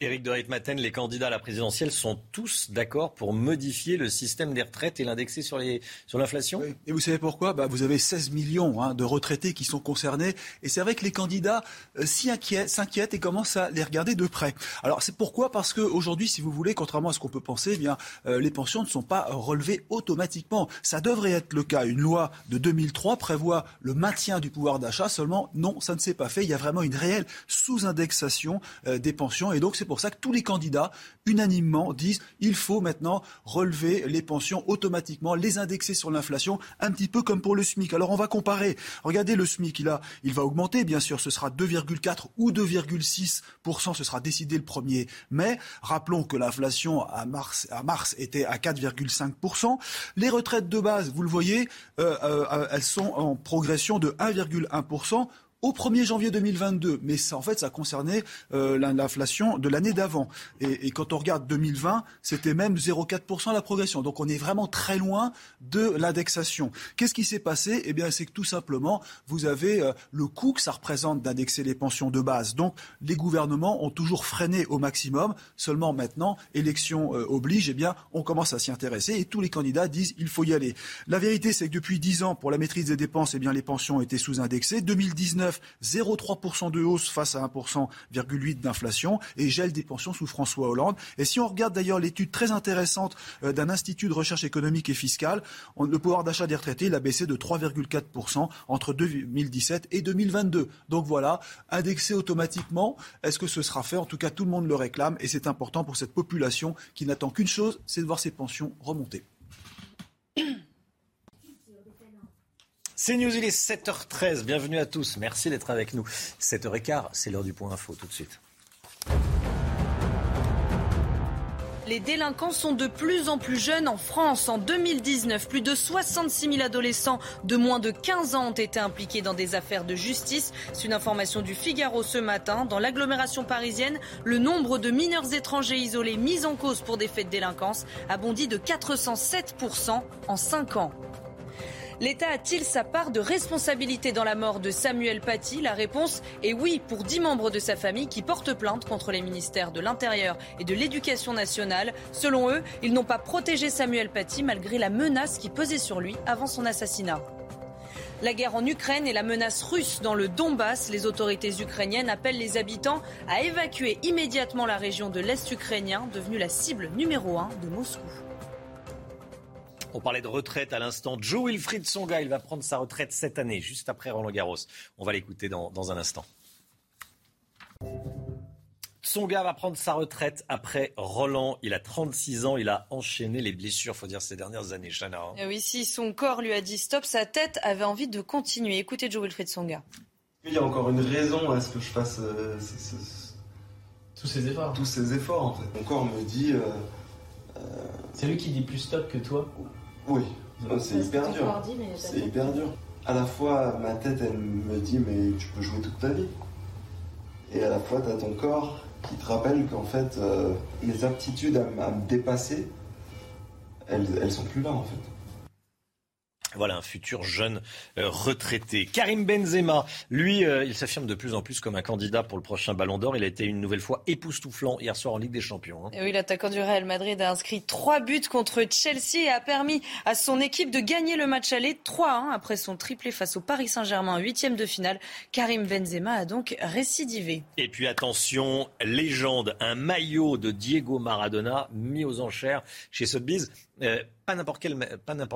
Éric de Ritmaten, les candidats à la présidentielle sont tous d'accord pour modifier le système des retraites et l'indexer sur, l'inflation? Et vous savez pourquoi? Bah, Vous avez 16 millions hein, de retraités qui sont concernés. Et c'est vrai que les candidats euh, s'inquiètent et commencent à les regarder de près. Alors c'est pourquoi? Parce qu'aujourd'hui, si vous voulez, contrairement à ce qu'on peut penser, eh bien, euh, les pensions ne sont pas relevées automatiquement. Ça devrait être le cas. Une loi de 2003 prévoit le maintien du pouvoir d'achat. Seulement, non, ça ne s'est pas fait. Il y a vraiment une réelle sous-indexation euh, des pensions. Et donc, c'est pour ça que tous les candidats, unanimement, disent il faut maintenant relever les pensions automatiquement, les indexer sur l'inflation, un petit peu comme pour le SMIC. Alors on va comparer. Regardez le SMIC, il, va augmenter, bien sûr, ce sera 2,4 ou 2,6%, ce sera décidé le 1er mai. Rappelons que l'inflation à mars, était à 4,5%. Les retraites de base, vous le voyez, euh, euh, elles sont en progression de 1,1% au 1er janvier 2022. Mais ça, en fait, ça concernait euh, l'inflation de l'année d'avant. Et, quand on regarde 2020, c'était même 0,4% la progression. Donc on est vraiment très loin de l'indexation. Qu'est-ce qui s'est passé? Eh bien, c'est que tout simplement, vous avez euh, le coût que ça représente d'indexer les pensions de base. Donc les gouvernements ont toujours freiné au maximum. Seulement maintenant, élection euh, oblige, eh bien, on commence à s'y intéresser et tous les candidats disent il faut y aller. La vérité, c'est que depuis 10 ans, pour la maîtrise des dépenses, eh bien, les pensions étaient sous-indexées. 2019, 0,3% de hausse face à 1,8% d'inflation et gel des pensions sous François Hollande. Et si on regarde d'ailleurs l'étude très intéressante euh, d'un institut de recherche économique et fiscale, le pouvoir d'achat des retraités, a baissé de 3,4% entre 2017 et 2022. Donc voilà, indexé automatiquement, est-ce que ce sera fait? En tout cas, tout le monde le réclame et c'est important pour cette population qui n'attend qu'une chose, c'est de voir ses pensions remonter. C'est News, il est 7h13. Bienvenue à tous. Merci d'être avec nous. 7h15, c'est l'heure du point info tout de suite. Les délinquants sont de plus en plus jeunes en France. En 2019, plus de 66 000 adolescents de moins de 15 ans ont été impliqués dans des affaires de justice. C'est une information du Figaro ce matin. Dans l'agglomération parisienne, le nombre de mineurs étrangers isolés mis en cause pour des faits de délinquance a bondi de 407% en 5 ans. L'État a-t-il sa part de responsabilité dans la mort de Samuel Paty La réponse est oui pour dix membres de sa famille qui portent plainte contre les ministères de l'Intérieur et de l'Éducation nationale. Selon eux, ils n'ont pas protégé Samuel Paty malgré la menace qui pesait sur lui avant son assassinat. La guerre en Ukraine et la menace russe dans le Donbass, les autorités ukrainiennes appellent les habitants à évacuer immédiatement la région de l'Est ukrainien, devenue la cible numéro un de Moscou. On parlait de retraite à l'instant. Joe Wilfried Songa, il va prendre sa retraite cette année, juste après Roland Garros. On va l'écouter dans, un instant. Songa va prendre sa retraite après Roland. Il a 36 ans, il a enchaîné les blessures, faut dire, ces dernières années, Chana. Hein. Eh oui, si son corps lui a dit stop, sa tête avait envie de continuer. Écoutez Joe Wilfried Songa. Il y a encore une raison à ce que je fasse euh, tous ces efforts. Tous ces efforts, en fait. Mon corps me dit. Euh, euh, C'est lui qui dit plus stop que toi oui, c'est hyper dur. C'est hyper dur. À la fois, ma tête, elle me dit, mais tu peux jouer toute ta vie. Et à la fois, tu as ton corps qui te rappelle qu'en fait, euh, mes aptitudes à, me dépasser, elles, elles sont plus là, en fait. Voilà un futur jeune euh, retraité. Karim Benzema, lui, euh, il s'affirme de plus en plus comme un candidat pour le prochain Ballon d'Or. Il a été une nouvelle fois époustouflant hier soir en Ligue des Champions. Hein. oui, l'attaquant du Real Madrid a inscrit trois buts contre Chelsea et a permis à son équipe de gagner le match aller 3-1 après son triplé face au Paris Saint-Germain, huitième de finale. Karim Benzema a donc récidivé. Et puis attention, légende, un maillot de Diego Maradona mis aux enchères chez Sotheby's. Euh, pas n'importe quel,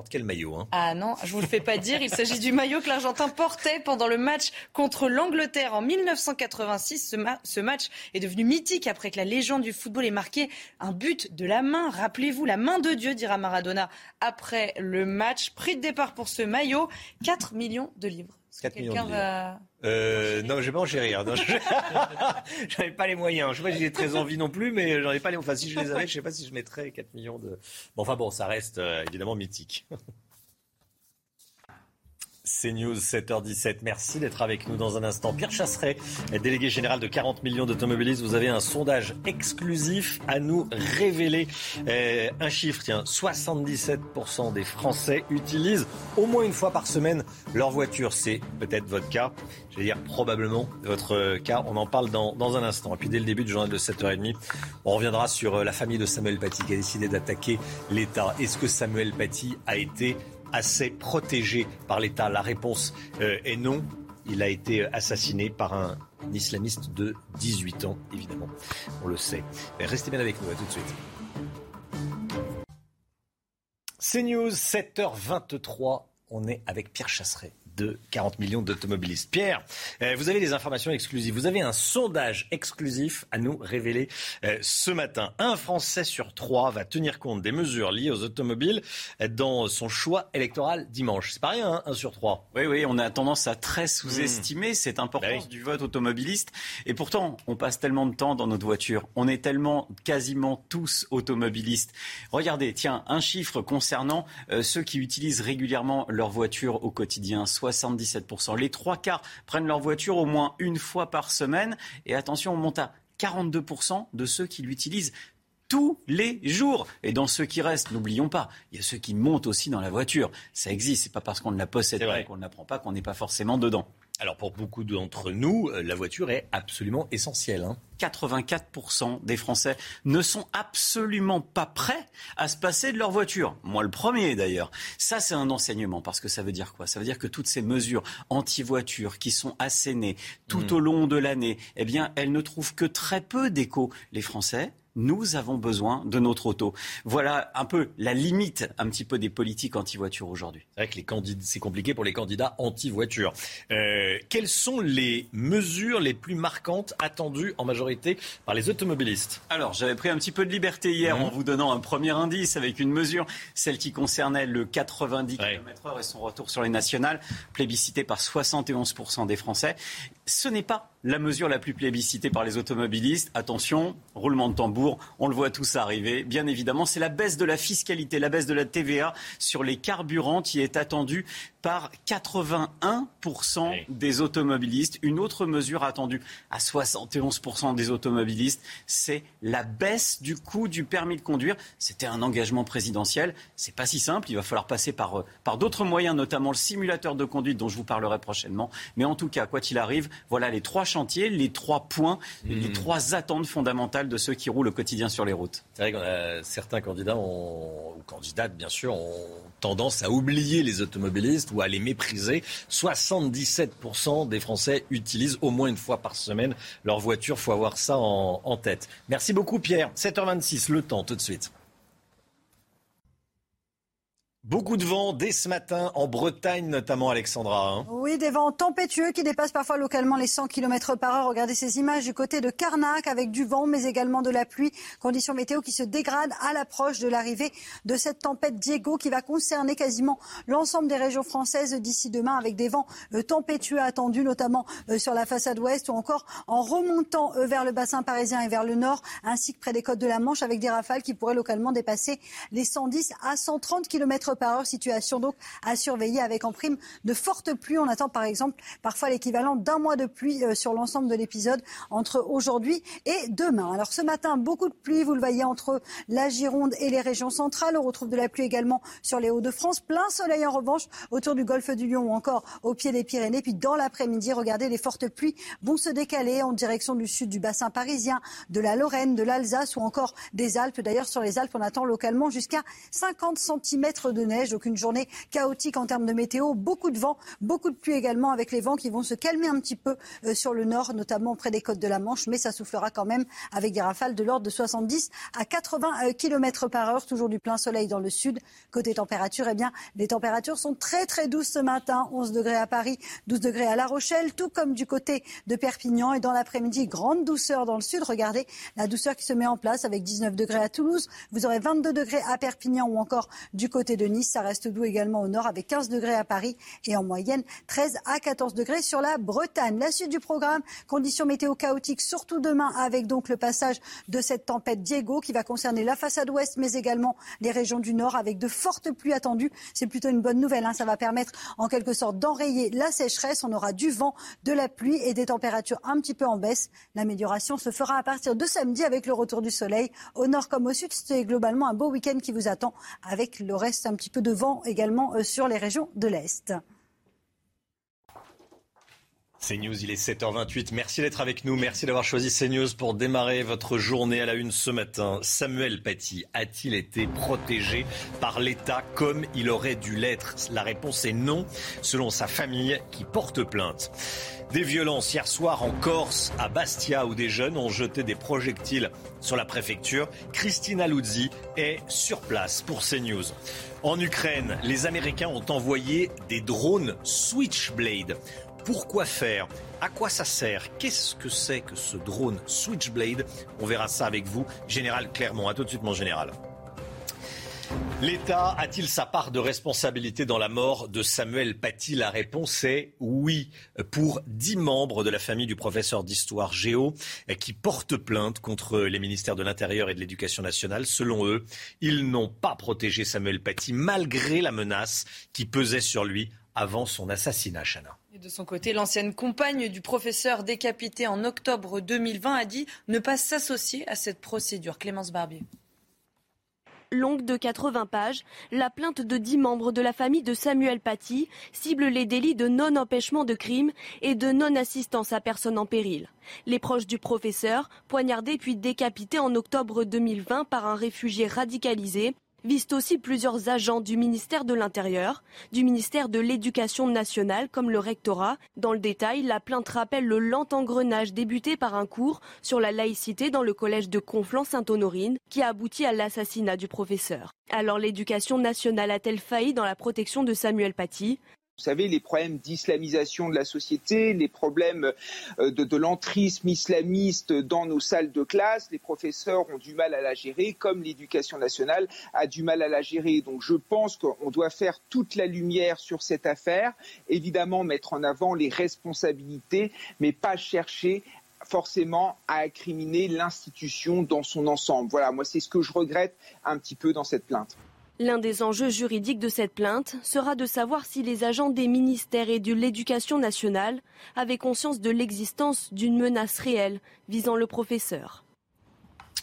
quel maillot. Hein. Ah non, je vous le fais pas dire. Il s'agit du maillot que l'Argentin portait pendant le match contre l'Angleterre en 1986. Ce, match est devenu mythique après que la légende du football ait marqué un but de la main. Rappelez-vous, la main de Dieu, dira Maradona après le match. Prix de départ pour ce maillot, 4 millions de livres. 4 millions va... euh, non, j'ai pas enchérir. j'en ai pas les moyens. Je sais pas si j'ai très envie non plus, mais j'en ai pas les. Enfin, si je les avais, je sais pas si je mettrais 4 millions de. Bon, enfin bon, ça reste euh, évidemment mythique. CNews 7h17. Merci d'être avec nous dans un instant. Pierre Chasseret, délégué général de 40 millions d'automobilistes. Vous avez un sondage exclusif à nous révéler. Euh, un chiffre, tiens, 77% des Français utilisent au moins une fois par semaine leur voiture. C'est peut-être votre cas. Je vais dire probablement votre cas. On en parle dans, dans un instant. Et puis dès le début du journal de 7h30, on reviendra sur euh, la famille de Samuel Paty qui a décidé d'attaquer l'État. Est-ce que Samuel Paty a été assez protégé par l'État La réponse euh, est non. Il a été assassiné par un islamiste de 18 ans, évidemment. On le sait. restez bien avec nous, à tout de suite. CNews, 7h23. On est avec Pierre Chasseret de 40 millions d'automobilistes. Pierre, euh, vous avez des informations exclusives. Vous avez un sondage exclusif à nous révéler euh, ce matin. Un Français sur trois va tenir compte des mesures liées aux automobiles euh, dans son choix électoral dimanche. C'est pas rien, hein, un sur trois. Oui, oui, on a tendance à très sous-estimer hmm. cette importance bah du vote automobiliste. Et pourtant, on passe tellement de temps dans notre voiture. On est tellement quasiment tous automobilistes. Regardez, tiens, un chiffre concernant ceux qui utilisent régulièrement leur voiture au quotidien. 77%. Les trois quarts prennent leur voiture au moins une fois par semaine. Et attention, on monte à 42% de ceux qui l'utilisent tous les jours. Et dans ceux qui restent, n'oublions pas, il y a ceux qui montent aussi dans la voiture. Ça existe. C'est pas parce qu'on ne la possède pas qu'on ne la prend pas qu'on n'est pas forcément dedans. Alors pour beaucoup d'entre nous, euh, la voiture est absolument essentielle. 84% hein. des Français ne sont absolument pas prêts à se passer de leur voiture. Moi le premier d'ailleurs. Ça c'est un enseignement parce que ça veut dire quoi? Ça veut dire que toutes ces mesures anti-voiture qui sont assénées tout hmm. au long de l'année, eh bien elles ne trouvent que très peu d'écho. Les Français nous avons besoin de notre auto. Voilà un peu la limite un petit peu des politiques anti-voiture aujourd'hui. C'est vrai que c'est compliqué pour les candidats anti-voiture. Euh, quelles sont les mesures les plus marquantes attendues en majorité par les automobilistes? Alors, j'avais pris un petit peu de liberté hier mmh. en vous donnant un premier indice avec une mesure, celle qui concernait le 90 km/h et son retour sur les nationales, plébiscité par 71% des Français. Ce n'est pas la mesure la plus plébiscitée par les automobilistes. Attention, roulement de tambour, on le voit tous arriver. Bien évidemment, c'est la baisse de la fiscalité, la baisse de la TVA sur les carburants qui est attendue par 81% des automobilistes. Une autre mesure attendue à 71% des automobilistes, c'est la baisse du coût du permis de conduire. C'était un engagement présidentiel. C'est pas si simple. Il va falloir passer par, euh, par d'autres moyens, notamment le simulateur de conduite dont je vous parlerai prochainement. Mais en tout cas, quoi qu'il arrive, voilà les trois chantiers, les trois points, les hmm. trois attentes fondamentales de ceux qui roulent au quotidien sur les routes. C'est vrai que certains candidats ont, ou candidates, bien sûr, ont tendance à oublier les automobilistes ou à les mépriser. 77% des Français utilisent au moins une fois par semaine leur voiture. Il faut avoir ça en, en tête. Merci beaucoup Pierre. 7h26, le temps tout de suite. Beaucoup de vent dès ce matin en Bretagne, notamment Alexandra. Hein. Oui, des vents tempétueux qui dépassent parfois localement les 100 km par heure. Regardez ces images du côté de Carnac avec du vent, mais également de la pluie. Conditions météo qui se dégradent à l'approche de l'arrivée de cette tempête Diego qui va concerner quasiment l'ensemble des régions françaises d'ici demain avec des vents euh, tempétueux attendus, notamment euh, sur la façade ouest ou encore en remontant euh, vers le bassin parisien et vers le nord, ainsi que près des côtes de la Manche avec des rafales qui pourraient localement dépasser les 110 à 130 km par heure. Situation donc à surveiller avec en prime de fortes pluies. On attend par exemple parfois l'équivalent d'un mois de pluie euh, sur l'ensemble de l'épisode entre aujourd'hui et demain. Alors ce matin, beaucoup de pluie, vous le voyez, entre la Gironde et les régions centrales. On retrouve de la pluie également sur les Hauts-de-France. Plein soleil en revanche autour du golfe du Lion ou encore au pied des Pyrénées. Puis dans l'après-midi, regardez, les fortes pluies vont se décaler en direction du sud du bassin parisien, de la Lorraine, de l'Alsace ou encore des Alpes. D'ailleurs, sur les Alpes, on attend localement jusqu'à 50 cm de neige. Journée chaotique en termes de météo. Beaucoup de vent, beaucoup de pluie également avec les vents qui vont se calmer un petit peu euh, sur le nord, notamment près des côtes de la Manche. Mais ça soufflera quand même avec des rafales de l'ordre de 70 à 80 euh, km par heure. Toujours du plein soleil dans le sud. Côté température, eh bien, les températures sont très très douces ce matin. 11 degrés à Paris, 12 degrés à La Rochelle, tout comme du côté de Perpignan. Et dans l'après-midi, grande douceur dans le sud. Regardez la douceur qui se met en place avec 19 degrés à Toulouse. Vous aurez 22 degrés à Perpignan ou encore du côté de Nice. Ça reste doux également au nord avec 15 degrés à Paris et en moyenne 13 à 14 degrés sur la Bretagne. La suite du programme, conditions météo chaotiques, surtout demain avec donc le passage de cette tempête Diego qui va concerner la façade ouest mais également les régions du nord avec de fortes pluies attendues. C'est plutôt une bonne nouvelle. Hein. Ça va permettre en quelque sorte d'enrayer la sécheresse. On aura du vent, de la pluie et des températures un petit peu en baisse. L'amélioration se fera à partir de samedi avec le retour du soleil. Au nord comme au sud, c'est globalement un beau week-end qui vous attend avec le reste un petit peu de vent également euh, sur les régions de l'Est. CNews, il est 7h28. Merci d'être avec nous. Merci d'avoir choisi CNews pour démarrer votre journée à la une ce matin. Samuel Paty a-t-il été protégé par l'État comme il aurait dû l'être? La réponse est non, selon sa famille qui porte plainte. Des violences hier soir en Corse, à Bastia, où des jeunes ont jeté des projectiles sur la préfecture. Christina Luzzi est sur place pour CNews. En Ukraine, les Américains ont envoyé des drones Switchblade. Pourquoi faire? À quoi ça sert? Qu'est-ce que c'est que ce drone Switchblade? On verra ça avec vous, Général Clermont. A tout de suite, mon général. L'État a-t-il sa part de responsabilité dans la mort de Samuel Paty? La réponse est oui. Pour dix membres de la famille du professeur d'histoire Géo qui portent plainte contre les ministères de l'Intérieur et de l'Éducation nationale, selon eux, ils n'ont pas protégé Samuel Paty malgré la menace qui pesait sur lui avant son assassinat, Chana. De son côté, l'ancienne compagne du professeur décapité en octobre 2020 a dit ne pas s'associer à cette procédure. Clémence Barbier longue de 80 pages, la plainte de 10 membres de la famille de Samuel Paty cible les délits de non-empêchement de crime et de non-assistance à personne en péril. Les proches du professeur, poignardé puis décapité en octobre 2020 par un réfugié radicalisé, visent aussi plusieurs agents du ministère de l'Intérieur, du ministère de l'Éducation nationale comme le rectorat. Dans le détail, la plainte rappelle le lent engrenage débuté par un cours sur la laïcité dans le collège de Conflans-Sainte-Honorine qui a abouti à l'assassinat du professeur. Alors l'éducation nationale a-t-elle failli dans la protection de Samuel Paty? Vous savez, les problèmes d'islamisation de la société, les problèmes euh, de, l'entrisme islamiste dans nos salles de classe, les professeurs ont du mal à la gérer, comme l'éducation nationale a du mal à la gérer. Donc je pense qu'on doit faire toute la lumière sur cette affaire, évidemment mettre en avant les responsabilités, mais pas chercher forcément à incriminer l'institution dans son ensemble. Voilà, moi c'est ce que je regrette un petit peu dans cette plainte. L'un des enjeux juridiques de cette plainte sera de savoir si les agents des ministères et de l'éducation nationale avaient conscience de l'existence d'une menace réelle visant le professeur.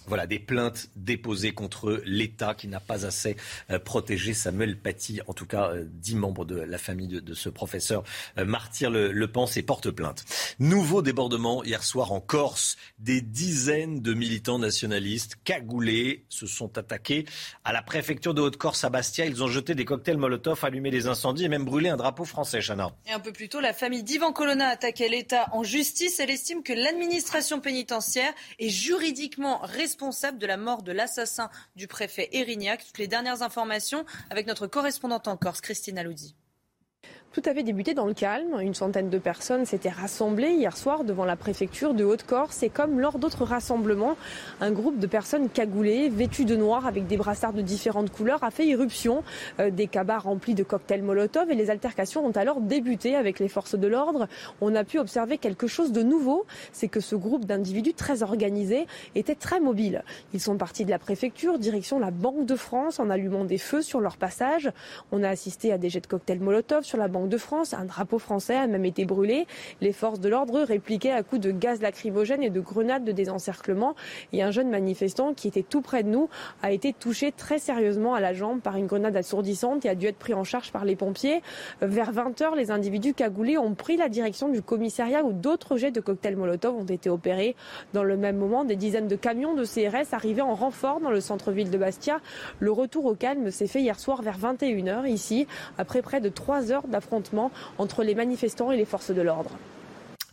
Voilà, des plaintes déposées contre l'État qui n'a pas assez euh, protégé Samuel Paty. En tout cas, euh, dix membres de la famille de, ce professeur euh, martyr le, le pense et porte plainte. Nouveau débordement hier soir en Corse. Des dizaines de militants nationalistes cagoulés se sont attaqués à la préfecture de Haute-Corse à Bastia. Ils ont jeté des cocktails Molotov, allumé des incendies et même brûlé un drapeau français, Chana. Et un peu plus tôt, la famille d'Ivan Colonna a attaqué l'État en justice. Elle estime que l'administration pénitentiaire est juridiquement responsable responsable de la mort de l'assassin du préfet Erignac. Toutes les dernières informations avec notre correspondante en Corse, Christine Aloudi. Tout avait débuté dans le calme. Une centaine de personnes s'étaient rassemblées hier soir devant la préfecture de Haute-Corse. Et comme lors d'autres rassemblements, un groupe de personnes cagoulées, vêtues de noir avec des brassards de différentes couleurs, a fait irruption. Euh, des cabas remplis de cocktails Molotov et les altercations ont alors débuté avec les forces de l'ordre. On a pu observer quelque chose de nouveau, c'est que ce groupe d'individus très organisés était très mobile. Ils sont partis de la préfecture, direction la Banque de France, en allumant des feux sur leur passage. On a assisté à des jets de cocktails Molotov sur la Banque de France. Un drapeau français a même été brûlé. Les forces de l'ordre répliquaient à coups de gaz lacrymogène et de grenades de désencerclement. Et un jeune manifestant qui était tout près de nous a été touché très sérieusement à la jambe par une grenade assourdissante et a dû être pris en charge par les pompiers. Vers 20h, les individus cagoulés ont pris la direction du commissariat où d'autres jets de cocktails Molotov ont été opérés. Dans le même moment, des dizaines de camions de CRS arrivaient en renfort dans le centre-ville de Bastia. Le retour au calme s'est fait hier soir vers 21h ici, après près de 3 heures d'affrontement entre les manifestants et les forces de l'ordre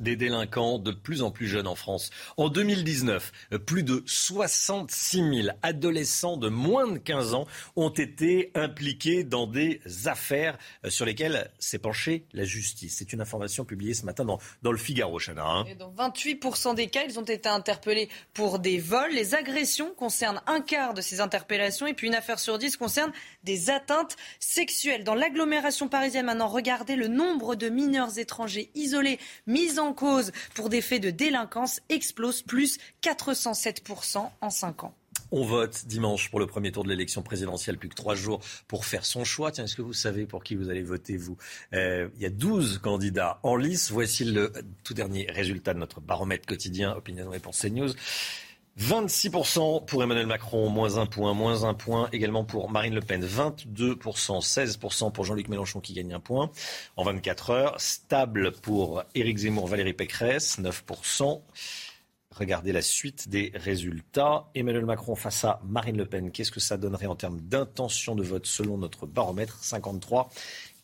des délinquants de plus en plus jeunes en France. En 2019, plus de 66 000 adolescents de moins de 15 ans ont été impliqués dans des affaires sur lesquelles s'est penchée la justice. C'est une information publiée ce matin dans, dans le Figaro, Chana. Hein. dans 28% des cas, ils ont été interpellés pour des vols. Les agressions concernent un quart de ces interpellations et puis une affaire sur dix concerne des atteintes sexuelles. Dans l'agglomération parisienne, maintenant, regardez le nombre de mineurs étrangers isolés mis en cause pour des faits de délinquance explose plus 407% en 5 ans. On vote dimanche pour le premier tour de l'élection présidentielle, plus que trois jours pour faire son choix. Tiens, est-ce que vous savez pour qui vous allez voter, vous? Euh, Il y a 12 candidats en lice. Voici le tout dernier résultat de notre baromètre quotidien Opinion Réponse CNews. 26% pour Emmanuel Macron, moins un point, moins un point également pour Marine Le Pen, 22%, 16% pour Jean-Luc Mélenchon qui gagne un point en 24 heures, stable pour Éric Zemmour, Valérie Pécresse, 9%. Regardez la suite des résultats. Emmanuel Macron face à Marine Le Pen, qu'est-ce que ça donnerait en termes d'intention de vote selon notre baromètre 53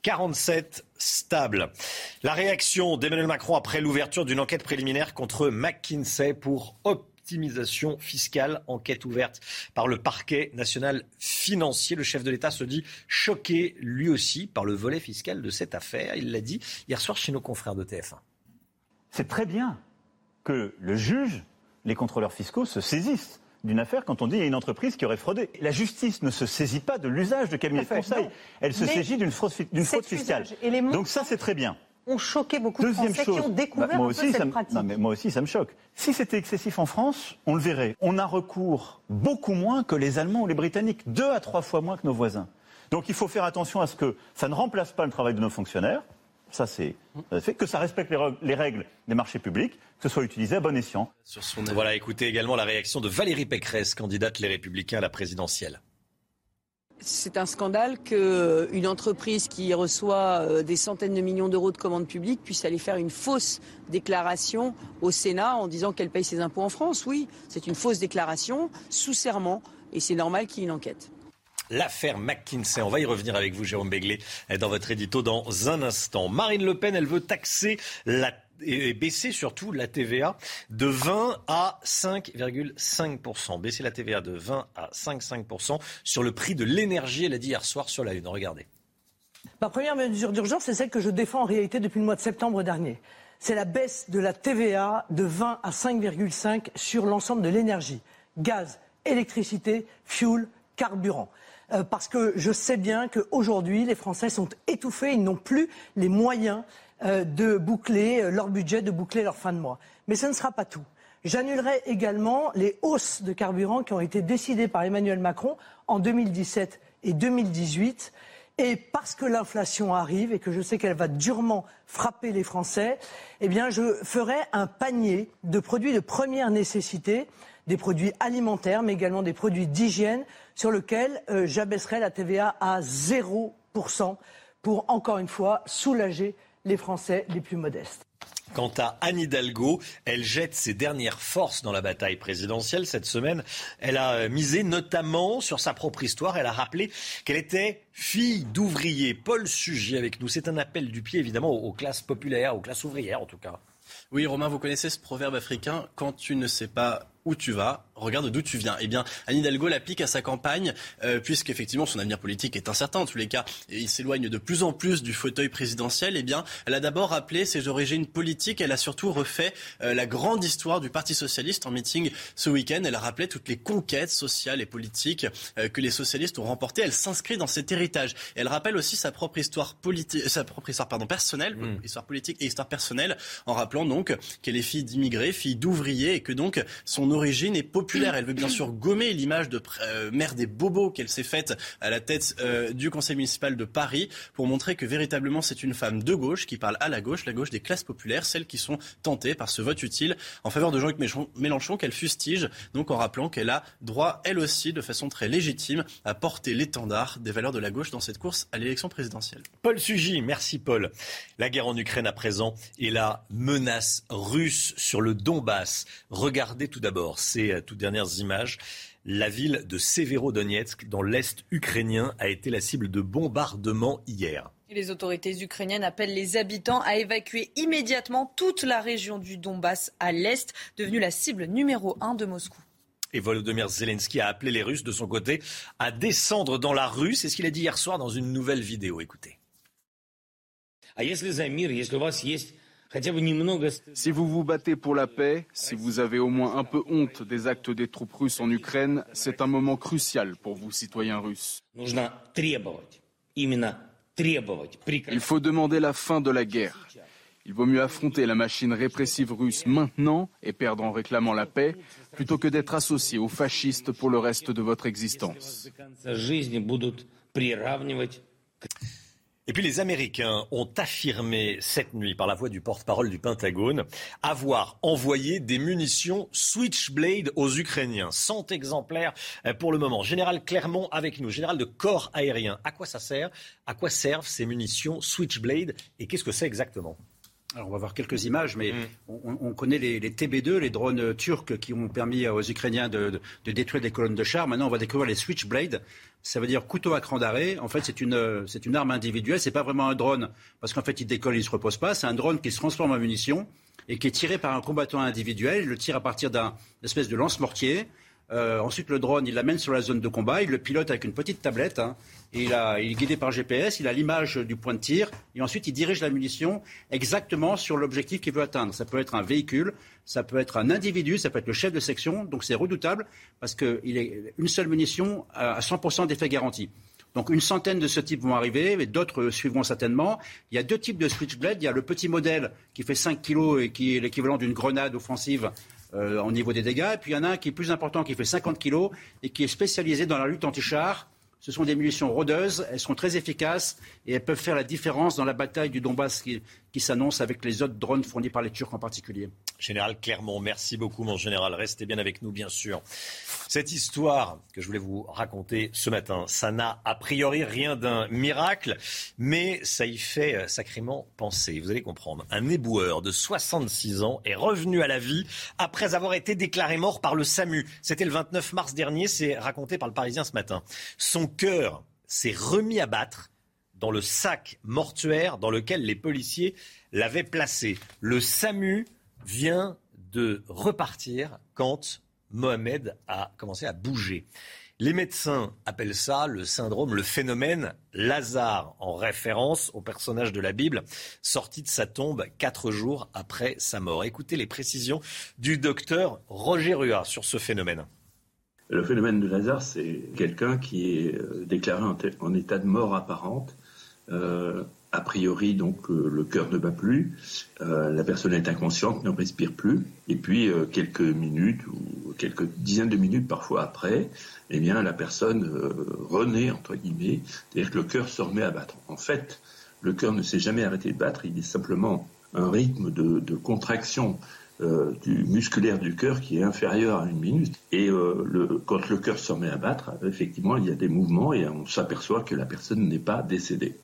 47 stable. La réaction d'Emmanuel Macron après l'ouverture d'une enquête préliminaire contre McKinsey pour optimisation fiscale, enquête ouverte par le parquet national financier. Le chef de l'État se dit choqué lui aussi par le volet fiscal de cette affaire. Il l'a dit hier soir chez nos confrères de TF1. C'est très bien que le juge, les contrôleurs fiscaux se saisissent d'une affaire quand on dit qu'il y a une entreprise qui aurait fraudé. La justice ne se saisit pas de l'usage de cabinet de conseil. Elle se saisit d'une fraude, fraude fiscale. Donc ça, c'est très bien ont choqué beaucoup de Français qui ont découvert bah, moi aussi, cette pratique. mais moi aussi, ça me choque. Si c'était excessif en France, on le verrait. On a recours beaucoup moins que les Allemands ou les Britanniques, deux à trois fois moins que nos voisins. Donc il faut faire attention à ce que ça ne remplace pas le travail de nos fonctionnaires. Ça, c'est fait que ça respecte les règles des marchés publics, que ce soit utilisé à bon escient. Voilà, écoutez également la réaction de Valérie Pécresse, candidate Les Républicains à la présidentielle. C'est un scandale qu'une entreprise qui reçoit euh, des centaines de millions d'euros de commandes publiques puisse aller faire une fausse déclaration au Sénat en disant qu'elle paye ses impôts en France. Oui, c'est une fausse déclaration sous serment et c'est normal qu'il y ait une enquête. L'affaire McKinsey, on va y revenir avec vous, Jérôme Béglé, dans votre édito dans un instant. Marine Le Pen, elle veut taxer la et baisser surtout la TVA de 20 à 5,5%. Baisser la TVA de 20 à 5,5% sur le prix de l'énergie, elle a dit hier soir sur la Une. Regardez. Ma première mesure d'urgence, c'est celle que je défends en réalité depuis le mois de septembre dernier. C'est la baisse de la TVA de 20 à 5,5 sur l'ensemble de l'énergie. Gaz, électricité, fuel, carburant. Euh, parce que je sais bien qu'aujourd'hui, les Français sont étouffés, ils n'ont plus les moyens euh, de boucler euh, leur budget, de boucler leur fin de mois. Mais ce ne sera pas tout. J'annulerai également les hausses de carburant qui ont été décidées par Emmanuel Macron en 2017 et 2018. Et parce que l'inflation arrive et que je sais qu'elle va durement frapper les Français, eh je ferai un panier de produits de première nécessité, des produits alimentaires, mais également des produits d'hygiène, sur lequel euh, j'abaisserai la TVA à 0% pour, encore une fois, soulager les Français les plus modestes. Quant à Anne Hidalgo, elle jette ses dernières forces dans la bataille présidentielle. Cette semaine, elle a euh, misé notamment sur sa propre histoire. Elle a rappelé qu'elle était fille d'ouvrier. Paul Sugy avec nous. C'est un appel du pied, évidemment, aux classes populaires, aux classes ouvrières en tout cas. Oui, Romain, vous connaissez ce proverbe africain quand tu ne sais pas où tu vas, regarde d'où tu viens. Eh bien, Anne Hidalgo l'applique à sa campagne, euh, puisqu'effectivement son avenir politique est incertain en tous les cas, il s'éloigne de plus en plus du fauteuil présidentiel. Eh bien, elle a d'abord rappelé ses origines politiques, elle a surtout refait euh, la grande histoire du Parti socialiste en meeting ce week-end. Elle a rappelé toutes les conquêtes sociales et politiques euh, que les socialistes ont remportées. Elle s'inscrit dans cet héritage. Elle rappelle aussi sa propre histoire politique, sa propre histoire pardon personnelle, mm. histoire politique et histoire personnelle, en rappelant donc qu'elle est fille d'immigrés, fille d'ouvriers, et que donc son origine est populaire. Elle veut bien sûr gommer l'image de euh, des bobos qu'elle s'est faite à la tête euh, du conseil municipal de Paris pour montrer que véritablement c'est une femme de gauche qui parle à la gauche, la gauche des classes populaires, celles qui sont tentées par ce vote utile en faveur de Jean-Luc Mélenchon qu'elle fustige, donc en rappelant qu'elle a droit elle aussi de façon très légitime à porter l'étendard des valeurs de la gauche dans cette course à l'élection présidentielle. Paul Sugy, merci Paul. La guerre en Ukraine à présent et la menace russe sur le Donbass. Regardez tout d'abord ces euh, toutes dernières images. La ville de Severodonetsk, dans l'est ukrainien, a été la cible de bombardements hier. Les autorités ukrainiennes appellent les habitants à évacuer immédiatement toute la région du Donbass à l'est, devenue la cible numéro un de Moscou. Et Volodymyr Zelensky a appelé les Russes de son côté à descendre dans la rue. C'est ce qu'il a dit hier soir dans une nouvelle vidéo. Écoutez. Si vous vous battez pour la paix, si vous avez au moins un peu honte des actes des troupes russes en Ukraine, c'est un moment crucial pour vous, citoyens russes. Il faut demander la fin de la guerre. Il vaut mieux affronter la machine répressive russe maintenant et perdre en réclamant la paix, plutôt que d'être associé aux fascistes pour le reste de votre existence. Et puis les Américains ont affirmé cette nuit, par la voix du porte-parole du Pentagone, avoir envoyé des munitions Switchblade aux Ukrainiens. 100 exemplaires euh, pour le moment. Général Clermont avec nous, général de corps aérien. À quoi ça sert? À quoi servent ces munitions Switchblade? Et qu'est-ce que c'est exactement? Alors on va voir quelques images, mais mm. on, connaît les, TB2, les drones turcs qui ont permis aux Ukrainiens de, de, détruire des colonnes de chars. Maintenant, on va découvrir les Switchblade ça veut dire couteau à cran d'arrêt. En fait, c'est une, c'est une arme individuelle. C'est pas vraiment un drone parce qu'en fait, il décolle, il se repose pas. C'est un drone qui se transforme en munition et qui est tiré par un combattant individuel. Il le tire à partir d'un espèce de lance-mortier. Euh, ensuite, le drone, il l'amène sur la zone de combat. Il le pilote avec une petite tablette. Hein, il, il est guidé par GPS. Il a l'image du point de tir. Et ensuite, il dirige la munition exactement sur l'objectif qu'il veut atteindre. Ça peut être un véhicule, ça peut être un individu, ça peut être le chef de section. Donc, c'est redoutable parce qu'il est une seule munition à 100% d'effet garanti. Donc une centaine de ce type vont arriver, mais d'autres suivront certainement. Il y a deux types de switchblade. Il y a le petit modèle qui fait 5 kg et qui est l'équivalent d'une grenade offensive euh, niveau des dégâts. Et puis il y en a un qui est plus important, qui fait 50 kilos et qui est spécialisé dans la lutte anti-char Ce sont des munitions rôdeuses, elles sont très efficaces et elles peuvent faire la différence dans la bataille du Donbass qui s'annonce avec les autres drones fournis par les Turcs en particulier. Général Clermont, merci beaucoup mon général. Restez bien avec nous bien sûr. Cette histoire que je voulais vous raconter ce matin, ça n'a a priori rien d'un miracle, mais ça y fait euh, sacrément penser. Vous allez comprendre. Un éboueur de 66 ans est revenu à la vie après avoir été déclaré mort par le SAMU. C'était le 29 mars dernier, c'est raconté par le Parisien ce matin. Son cœur s'est remis à battre dans le sac mortuaire dans lequel les policiers l'avaient placé. Le SAMU vient de repartir quand Mohamed a commencé à bouger. Les médecins appellent ça le syndrome, le phénomène Lazare, en référence au personnage de la Bible, sorti de sa tombe quatre jours après sa mort. Écoutez les précisions du docteur Roger Rua sur ce phénomène. Le phénomène de Lazare, c'est quelqu'un qui est euh, déclaré en, état de mort apparente. Euh, a priori, donc, euh, le cœur ne bat plus, la personne est inconsciente, ne respire plus, et puis quelques minutes ou quelques dizaines de minutes parfois après, eh bien, la personne renaît entre guillemets, c'est-à-dire que le cœur se remet à battre. En fait, le cœur ne s'est jamais arrêté de battre, il est simplement un rythme de, contraction euh, du musculaire du cœur qui est inférieur à une minute. Et euh, le, quand le cœur se remet à battre, effectivement, il y a des mouvements et on s'aperçoit que la personne n'est pas décédée.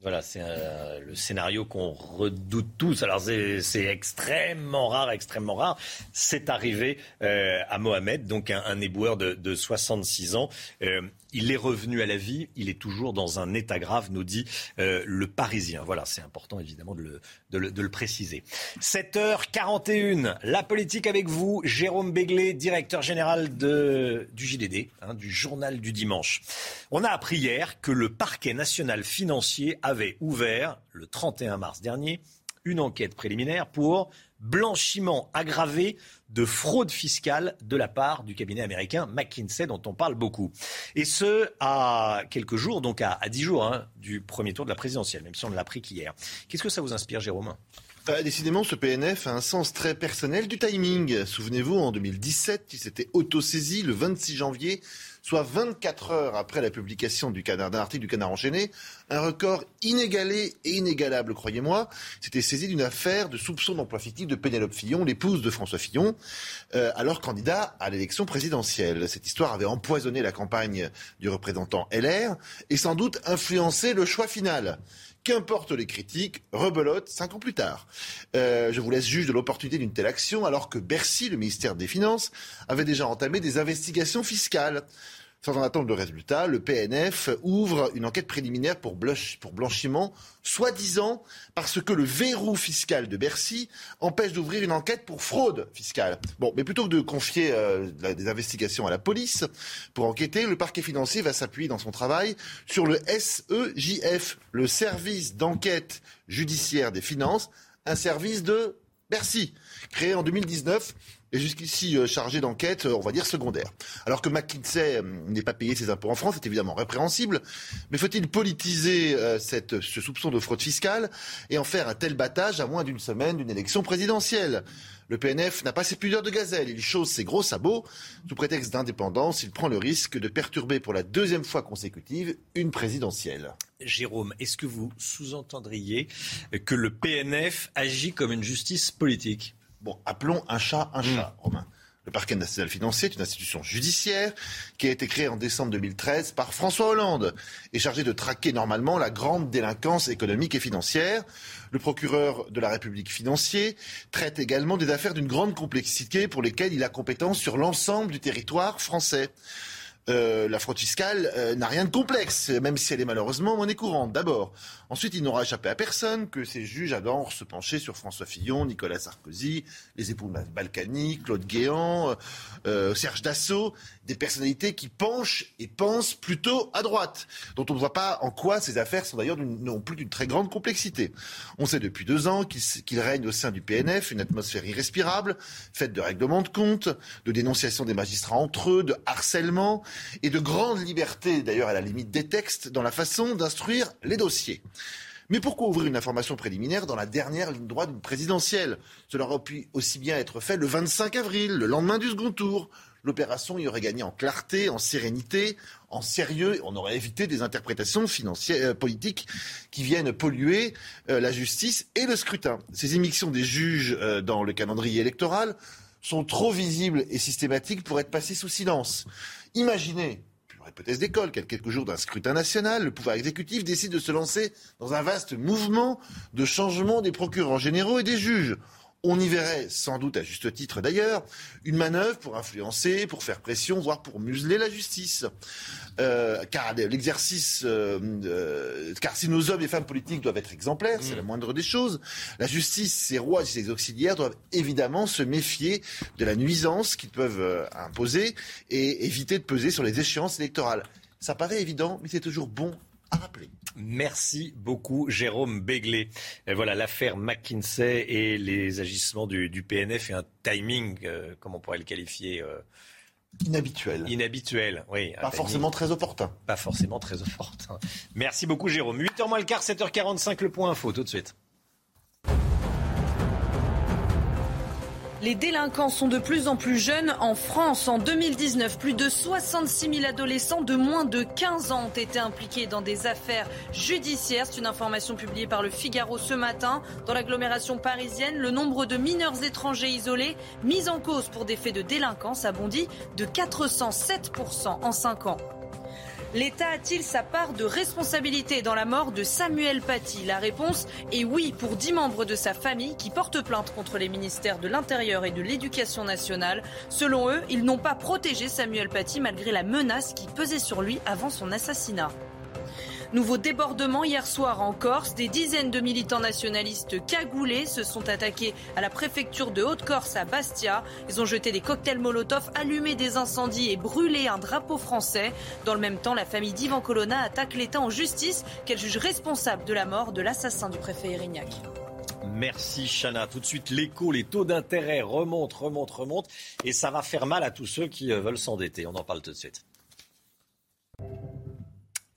Voilà, c'est euh, le scénario qu'on redoute tous. Alors c'est extrêmement rare, extrêmement rare. C'est arrivé à Mohamed, donc un, éboueur de, de, 66 ans. Il est revenu à la vie, il est toujours dans un état grave, nous dit euh, le Parisien. Voilà, c'est important évidemment de le, préciser. 7h41, la politique avec vous, Jérôme Béglé, directeur général du JDD, hein, du journal du dimanche. On a appris hier que le parquet national financier avait ouvert, le 31 mars dernier, une enquête préliminaire pour blanchiment aggravé de fraude fiscale de la part du cabinet américain McKinsey dont on parle beaucoup. Et ce, à quelques jours, donc à, dix jours hein, du premier tour de la présidentielle, même si on ne l'a pris qu'hier. Qu'est-ce que ça vous inspire, Jérôme? Euh, décidément, ce PNF a un sens très personnel du timing. Souvenez-vous, en 2017, il s'était auto-saisi le 26 janvier soit 24 heures après la publication d'un article du Canard enchaîné, un record inégalé et inégalable, croyez-moi, s'était saisi d'une affaire de soupçon d'emploi fictif de Pénélope Fillon, l'épouse de François Fillon, euh, alors candidat à l'élection présidentielle. Cette histoire avait empoisonné la campagne du représentant LR et sans doute influencé le choix final. Qu'importe les critiques, rebelote cinq ans plus tard. Euh, je vous laisse juge de l'opportunité d'une telle action alors que Bercy, le ministère des Finances, avait déjà entamé des investigations fiscales. Sans en attendre le résultat, le PNF ouvre une enquête préliminaire pour, blanchiment, soi-disant parce que le verrou fiscal de Bercy empêche d'ouvrir une enquête pour fraude fiscale. Bon, mais plutôt que de confier euh, des investigations à la police pour enquêter, le parquet financier va s'appuyer dans son travail sur le SEJF, le service d'enquête judiciaire des finances, un service de Bercy, créé en 2019 et jusqu'ici euh, chargé d'enquête, euh, on va dire secondaire. Alors que McKinsey euh, n'est pas payé ses impôts en France, c'est évidemment répréhensible, mais faut-il politiser ce soupçon de fraude fiscale et en faire un tel battage à moins d'une semaine d'une élection présidentielle? Le PNF n'a pas ses pudeurs de gazelle. Il chausse ses gros sabots. Sous prétexte d'indépendance, il prend le risque de perturber pour la deuxième fois consécutive une présidentielle. Jérôme, est-ce que vous sous-entendriez que le PNF agit comme une justice politique? Bon, appelons un chat un chat, hmm. Romain. Le parquet national financier est une institution judiciaire qui a été créée en décembre 2013 par François Hollande et chargée de traquer normalement la grande délinquance économique et financière. Le procureur de la République financier traite également des affaires d'une grande complexité pour lesquelles il a compétence sur l'ensemble du territoire français. Euh, la fraude fiscale euh, n'a rien de complexe, même si elle est malheureusement monnaie courante. D'abord. Ensuite, il n'aura échappé à personne que ces juges adorent se pencher sur François Fillon, Nicolas Sarkozy, les époux Balkany, Claude Guéant, euh, Serge Dassault, des personnalités qui penchent et pensent plutôt à droite, dont on ne voit pas en quoi ces affaires sont d'ailleurs non plus d'une très grande complexité. On sait depuis deux ans qu'il règne au sein du PNF une atmosphère irrespirable, faite de règlements de compte, de dénonciation des magistrats entre eux, de harcèlement et de grande liberté, d'ailleurs à la limite des textes, dans la façon d'instruire les dossiers. Mais pourquoi ouvrir une information préliminaire dans la dernière ligne droite présidentielle? Cela aurait pu aussi bien être fait le 25 avril, le lendemain du second tour, l'opération y aurait gagné en clarté, en sérénité, en sérieux. On aurait évité des interprétations financières, euh, politiques qui viennent polluer euh, la justice et le scrutin. Ces émissions des juges euh, dans le calendrier électoral sont trop visibles et systématiques pour être passées sous silence. Imaginez hypothèse d'école, quelques jours d'un scrutin national, le pouvoir exécutif décide de se lancer dans un vaste mouvement de changement des procureurs généraux et des juges. On y verrait, sans doute à juste titre d'ailleurs, une manœuvre pour influencer, pour faire pression, voire pour museler la justice. Euh, car l'exercice, euh, euh, car si nos hommes et femmes politiques doivent être exemplaires, c'est la moindre des choses, la justice, ses rois et ses auxiliaires doivent évidemment se méfier de la nuisance qu'ils peuvent imposer et éviter de peser sur les échéances électorales. Ça paraît évident, mais c'est toujours bon Merci beaucoup, Jérôme Béglé. Et voilà, l'affaire McKinsey et les agissements du, PNF et un timing, euh, comment on pourrait le qualifier euh, Inhabituel. Inhabituel, oui. Pas forcément très opportun. Pas forcément très opportun. Merci beaucoup, Jérôme. 8h moins le quart, 7h45, le point info, tout de suite. Les délinquants sont de plus en plus jeunes en France. En 2019, plus de 66 000 adolescents de moins de 15 ans ont été impliqués dans des affaires judiciaires. C'est une information publiée par le Figaro ce matin. Dans l'agglomération parisienne, le nombre de mineurs étrangers isolés mis en cause pour des faits de délinquance a bondi de 407% en 5 ans. L'État a-t-il sa part de responsabilité dans la mort de Samuel Paty La réponse est oui pour dix membres de sa famille qui portent plainte contre les ministères de l'Intérieur et de l'Éducation nationale. Selon eux, ils n'ont pas protégé Samuel Paty malgré la menace qui pesait sur lui avant son assassinat. Nouveau débordement hier soir en Corse. Des dizaines de militants nationalistes cagoulés se sont attaqués à la préfecture de Haute-Corse à Bastia. Ils ont jeté des cocktails Molotov, allumé des incendies et brûlé un drapeau français. Dans le même temps, la famille d'Ivan Colonna attaque l'État en justice qu'elle juge responsable de la mort de l'assassin du préfet Erignac. Merci Chana. Tout de suite, l'écho, les taux d'intérêt remontent, remontent, remontent. Et ça va faire mal à tous ceux qui euh, veulent s'endetter. On en parle tout de suite.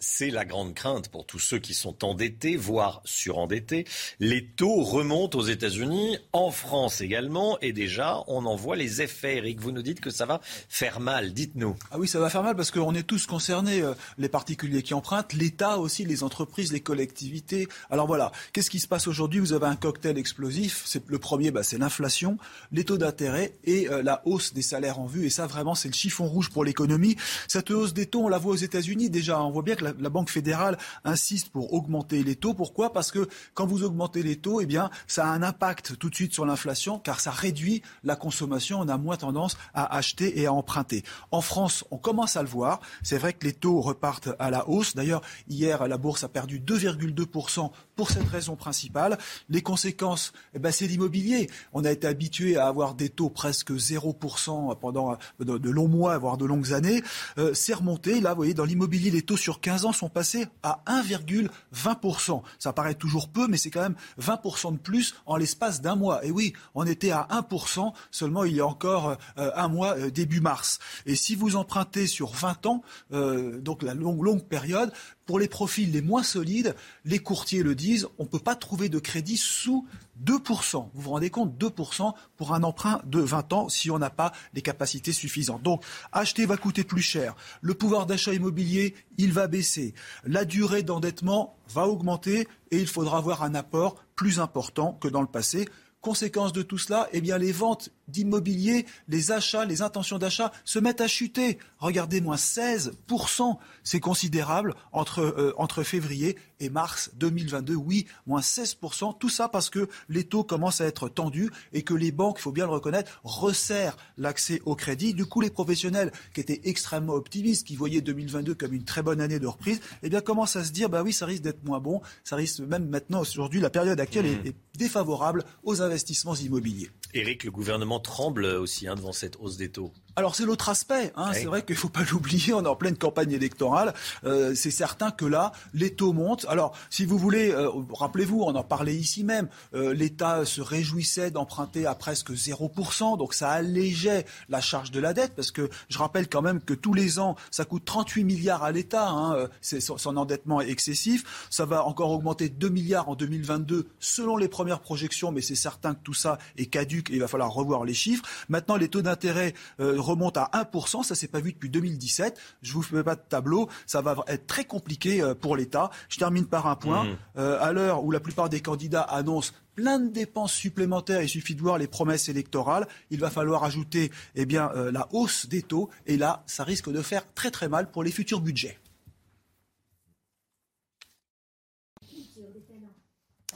C'est la grande crainte pour tous ceux qui sont endettés, voire surendettés. Les taux remontent aux États-Unis, en France également, et déjà, on en voit les effets. Eric, vous nous dites que ça va faire mal. Dites-nous. Ah oui, ça va faire mal parce qu'on est tous concernés, euh, les particuliers qui empruntent, l'État aussi, les entreprises, les collectivités. Alors voilà, qu'est-ce qui se passe aujourd'hui? Vous avez un cocktail explosif. C'est le premier, bah, c'est l'inflation, les taux d'intérêt et euh, la hausse des salaires en vue. Et ça, vraiment, c'est le chiffon rouge pour l'économie. Cette hausse des taux, on la voit aux États-Unis déjà. On voit bien que la, Banque fédérale insiste pour augmenter les taux. Pourquoi? Parce que quand vous augmentez les taux, eh bien, ça a un impact tout de suite sur l'inflation, car ça réduit la consommation. On a moins tendance à acheter et à emprunter. En France, on commence à le voir. C'est vrai que les taux repartent à la hausse. D'ailleurs, hier, la bourse a perdu 2,2% pour cette raison principale. Les conséquences, eh ben, c'est l'immobilier. On a été habitué à avoir des taux presque 0% pendant de, longs mois, voire de longues années. Euh, c'est remonté. Là, vous voyez, dans l'immobilier, les taux sur 15 sont passés à 1,20%. Ça paraît toujours peu, mais c'est quand même 20% de plus en l'espace d'un mois. Et oui, on était à 1% seulement il y a encore euh, un mois, euh, début mars. Et si vous empruntez sur 20 ans, donc la longue, longue période, pour les profils les moins solides, les courtiers le disent, on ne peut pas trouver de crédit sous 2%. Vous vous rendez compte 2% pour un emprunt de 20 ans si on n'a pas les capacités suffisantes. Donc, acheter va coûter plus cher. Le pouvoir d'achat immobilier, il va baisser. La durée d'endettement va augmenter et il faudra avoir un apport plus important que dans le passé. Conséquence de tout cela, eh bien, les ventes d'immobilier, les achats, les intentions d'achat se mettent à chuter. Regardez, moins 16%. C'est considérable entre, euh, entre février et mars 2022. Oui, moins 16%. Tout ça parce que les taux commencent à être tendus et que les banques, il faut bien le reconnaître, resserrent l'accès au crédit. Du coup, les professionnels qui étaient extrêmement optimistes, qui voyaient 2022 comme une très bonne année de reprise, eh bien, commencent à se dire, bah oui, ça risque d'être moins bon. Ça risque même maintenant, aujourd'hui, la période actuelle est, est défavorable aux investissements immobiliers. Éric, le gouvernement tremble aussi hein, devant cette hausse des taux. Alors c'est l'autre aspect. Hein. C'est vrai qu'il ne faut pas l'oublier. On est en pleine campagne électorale. Euh, c'est certain que là, les taux montent. Alors si vous voulez, euh, rappelez-vous, on en parlait ici même. Euh, L'État se réjouissait d'emprunter à presque 0%. Donc ça allégeait la charge de la dette parce que je rappelle quand même que tous les ans, ça coûte 38 milliards à l'État. Hein. C'est son, endettement est excessif. Ça va encore augmenter 2 milliards en 2022 selon les premières projections. Mais c'est certain que tout ça est caduque et il va falloir revoir les chiffres. Maintenant, les taux d'intérêt remonte à 1%. Ça s'est pas vu depuis 2017. Je vous fais pas de tableau. Ça va être très compliqué euh, pour l'État. Je termine par un point. Mmh. Euh, à l'heure où la plupart des candidats annoncent plein de dépenses supplémentaires. Il suffit de voir les promesses électorales. Il va falloir ajouter eh bien, euh, la hausse des taux. Et là, ça risque de faire très très mal pour les futurs budgets.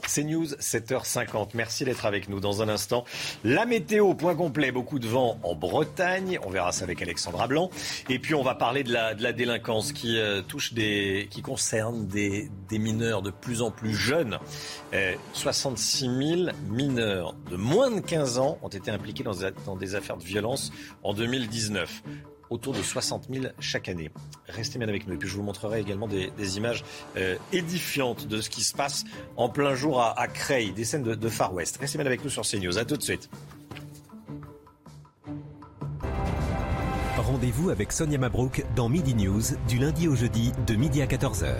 C'est News, 7h50. Merci d'être avec nous dans un instant. La météo, point complet, beaucoup de vent en Bretagne. On verra ça avec Alexandra Blanc. Et puis on va parler de la, de la délinquance qui euh, touche des, qui concerne des, des, mineurs de plus en plus jeunes. 66 000 mineurs de moins de 15 ans ont été impliqués dans, dans des affaires de violence en 2019 autour de 60 000 chaque année. Restez bien avec nous et puis je vous montrerai également des, images euh, édifiantes de ce qui se passe en plein jour à, à Creil, des scènes de, Far West. Restez bien avec nous sur CNews. À tout de suite. Rendez-vous avec Sonia Mabrouk dans Midi News du lundi au jeudi de midi à 14h.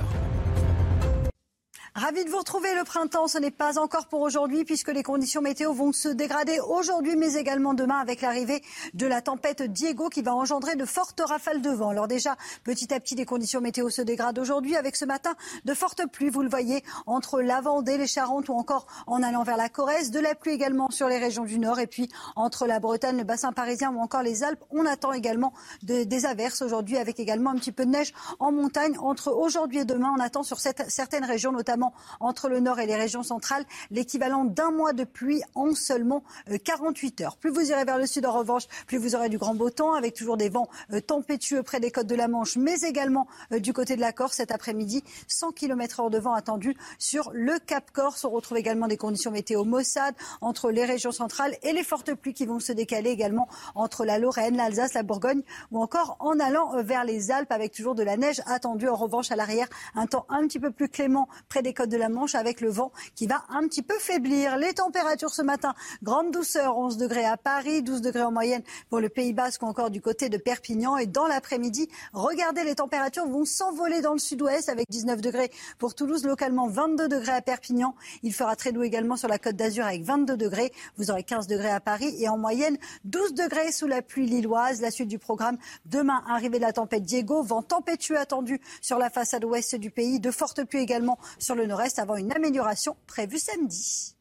Ravi de vous retrouver. Le printemps, ce n'est pas encore pour aujourd'hui puisque les conditions météo vont se dégrader aujourd'hui, mais également demain avec l'arrivée de la tempête Diego qui va engendrer de fortes rafales de vent. Alors déjà, petit à petit, les conditions météo se dégradent aujourd'hui avec ce matin de fortes pluies, vous le voyez, entre la Vendée, les Charentes ou encore en allant vers la Corrèze. De la pluie également sur les régions du Nord et puis entre la Bretagne, le bassin parisien ou encore les Alpes. On attend également des averses aujourd'hui avec également un petit peu de neige en montagne. Entre aujourd'hui et demain, on attend sur certaines régions, notamment entre le nord et les régions centrales, l'équivalent d'un mois de pluie en seulement 48 euh, heures. Plus vous irez vers le sud, en revanche, plus vous aurez du grand beau temps, avec toujours des vents euh, tempétueux près des côtes de la Manche, mais également euh, du côté de la Corse cet après-midi. 100 km heure de vent attendu sur le Cap Corse. On retrouve également des conditions météo maussades entre les régions centrales et les fortes pluies qui vont se décaler également entre la Lorraine, l'Alsace, la Bourgogne ou encore en allant vers les Alpes avec toujours de la neige attendue. En revanche, à l'arrière, un temps un petit peu plus clément près des côtes de la Manche avec le vent qui va un petit peu faiblir. Les températures ce matin, grande douceur, 11 degrés à Paris, 12 degrés en moyenne pour le Pays Basque ou encore du côté de Perpignan. Et dans l'après-midi, regardez, les températures vont s'envoler dans le sud-ouest avec 19 degrés pour Toulouse, localement 22 degrés à Perpignan. Il fera très doux également sur la côte d'Azur avec 22 degrés. Vous aurez 15 degrés à Paris et en moyenne 12 degrés sous la pluie lilloise. La suite du programme, demain, arrivée de la tempête Diego, vent tempétueux attendu sur la façade ouest du pays, de fortes pluies également sur le nord-est avant une amélioration prévue samedi.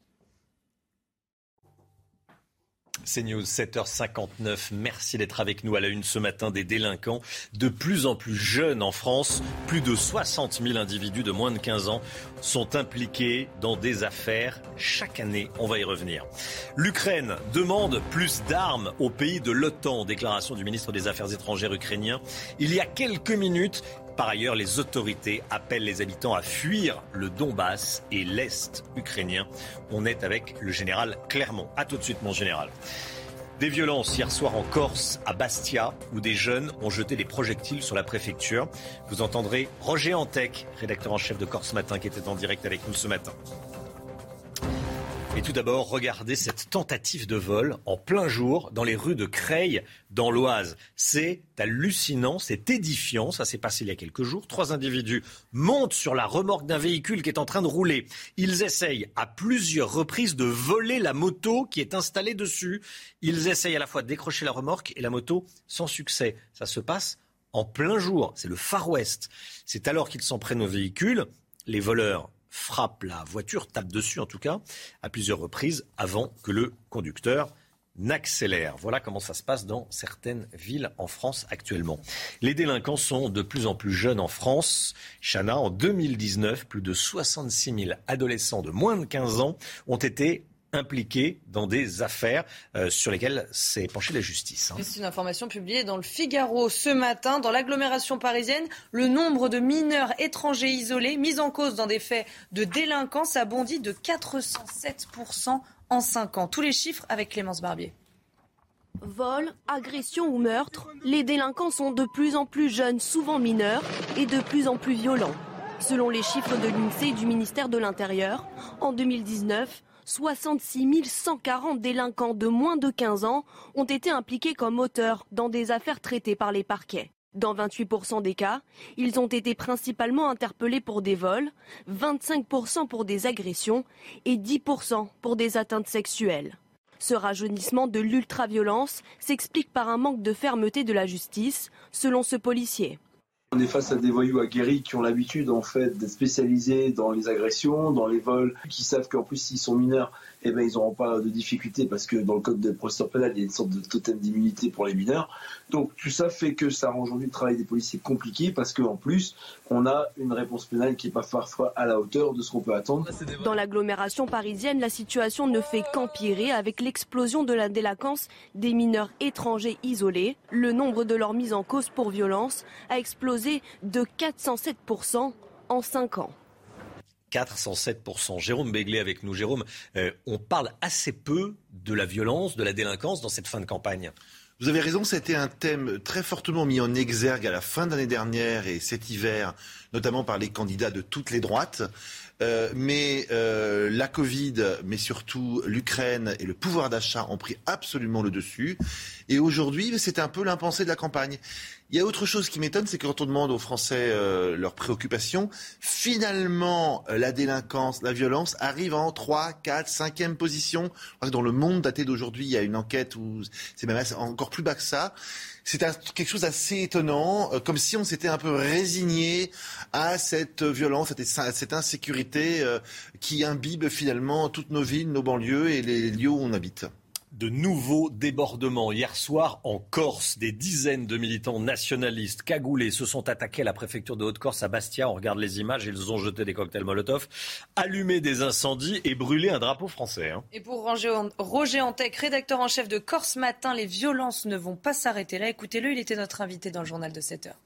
C'est News 7h59. Merci d'être avec nous à la une ce matin des délinquants de plus en plus jeunes en France. Plus de 60 000 individus de moins de 15 ans sont impliqués dans des affaires chaque année. On va y revenir. L'Ukraine demande plus d'armes au pays de l'OTAN. Déclaration du ministre des Affaires étrangères ukrainien. Il y a quelques minutes, par ailleurs, les autorités appellent les habitants à fuir le Donbass et l'Est ukrainien. On est avec le général Clermont. A tout de suite, mon général. Des violences hier soir en Corse, à Bastia, où des jeunes ont jeté des projectiles sur la préfecture. Vous entendrez Roger Antec, rédacteur en chef de Corse Matin, qui était en direct avec nous ce matin. Et tout d'abord, regardez cette tentative de vol en plein jour dans les rues de Creil, dans l'Oise. C'est hallucinant, c'est édifiant. Ça s'est passé il y a quelques jours. Trois individus montent sur la remorque d'un véhicule qui est en train de rouler. Ils essayent à plusieurs reprises de voler la moto qui est installée dessus. Ils essayent à la fois de décrocher la remorque et la moto sans succès. Ça se passe en plein jour. C'est le Far West. C'est alors qu'ils s'en prennent au véhicule. Les voleurs frappe la voiture, tape dessus en tout cas, à plusieurs reprises avant que le conducteur n'accélère. Voilà comment ça se passe dans certaines villes en France actuellement. Les délinquants sont de plus en plus jeunes en France. Chana, en 2019, plus de 66 000 adolescents de moins de 15 ans ont été impliqués dans des affaires euh, sur lesquelles s'est penchée la justice. Hein. C'est une information publiée dans le Figaro ce matin. Dans l'agglomération parisienne, le nombre de mineurs étrangers isolés mis en cause dans des faits de délinquance a bondi de 407% en 5 ans. Tous les chiffres avec Clémence Barbier. Vol, agression ou meurtre, les délinquants sont de plus en plus jeunes, souvent mineurs, et de plus en plus violents. Selon les chiffres de l'INSEE et du ministère de l'Intérieur, en 2019, 66 140 délinquants de moins de 15 ans ont été impliqués comme auteurs dans des affaires traitées par les parquets. Dans 28% des cas, ils ont été principalement interpellés pour des vols, 25% pour des agressions et 10% pour des atteintes sexuelles. Ce rajeunissement de l'ultraviolence s'explique par un manque de fermeté de la justice, selon ce policier. On est face à des voyous aguerris qui ont l'habitude en fait d'être spécialisés dans les agressions, dans les vols, qui savent qu'en plus s'ils sont mineurs, eh ben, ils n'auront pas de difficultés parce que dans le code de procédure pénale, il y a une sorte de totem d'immunité pour les mineurs. Donc tout ça fait que ça rend aujourd'hui le travail des policiers compliqué parce qu'en plus, on a une réponse pénale qui n'est pas parfois à la hauteur de ce qu'on peut attendre. Dans l'agglomération parisienne, la situation ne fait qu'empirer avec l'explosion de la délinquance des mineurs étrangers isolés. Le nombre de leurs mises en cause pour violence a explosé de 407% en 5 ans. 407%. Jérôme Béglé avec nous. Jérôme, euh, on parle assez peu de la violence, de la délinquance dans cette fin de campagne. Vous avez raison, c'était un thème très fortement mis en exergue à la fin de l'année dernière et cet hiver, notamment par les candidats de toutes les droites. Euh, mais euh, la Covid, mais surtout l'Ukraine et le pouvoir d'achat ont pris absolument le dessus. Et aujourd'hui, c'est un peu l'impensé de la campagne. Il y a autre chose qui m'étonne, c'est que quand on demande aux Français euh, leurs préoccupations, finalement, euh, la délinquance, la violence arrive en 3, 4, 5e position. Dans le monde daté d'aujourd'hui, il y a une enquête où c'est même encore plus bas que ça. C'est quelque chose d'assez étonnant, euh, comme si on s'était un peu résigné à cette violence, à cette insécurité qui imbibe finalement toutes nos villes, nos banlieues et les lieux où on habite de nouveaux débordements. Hier soir, en Corse, des dizaines de militants nationalistes cagoulés se sont attaqués à la préfecture de Haute-Corse à Bastia. On regarde les images, ils ont jeté des cocktails Molotov, allumé des incendies et brûlé un drapeau français. Hein. Et pour Roger Antec, rédacteur en chef de Corse Matin, les violences ne vont pas s'arrêter là. Écoutez-le, il était notre invité dans le journal de 7 heures.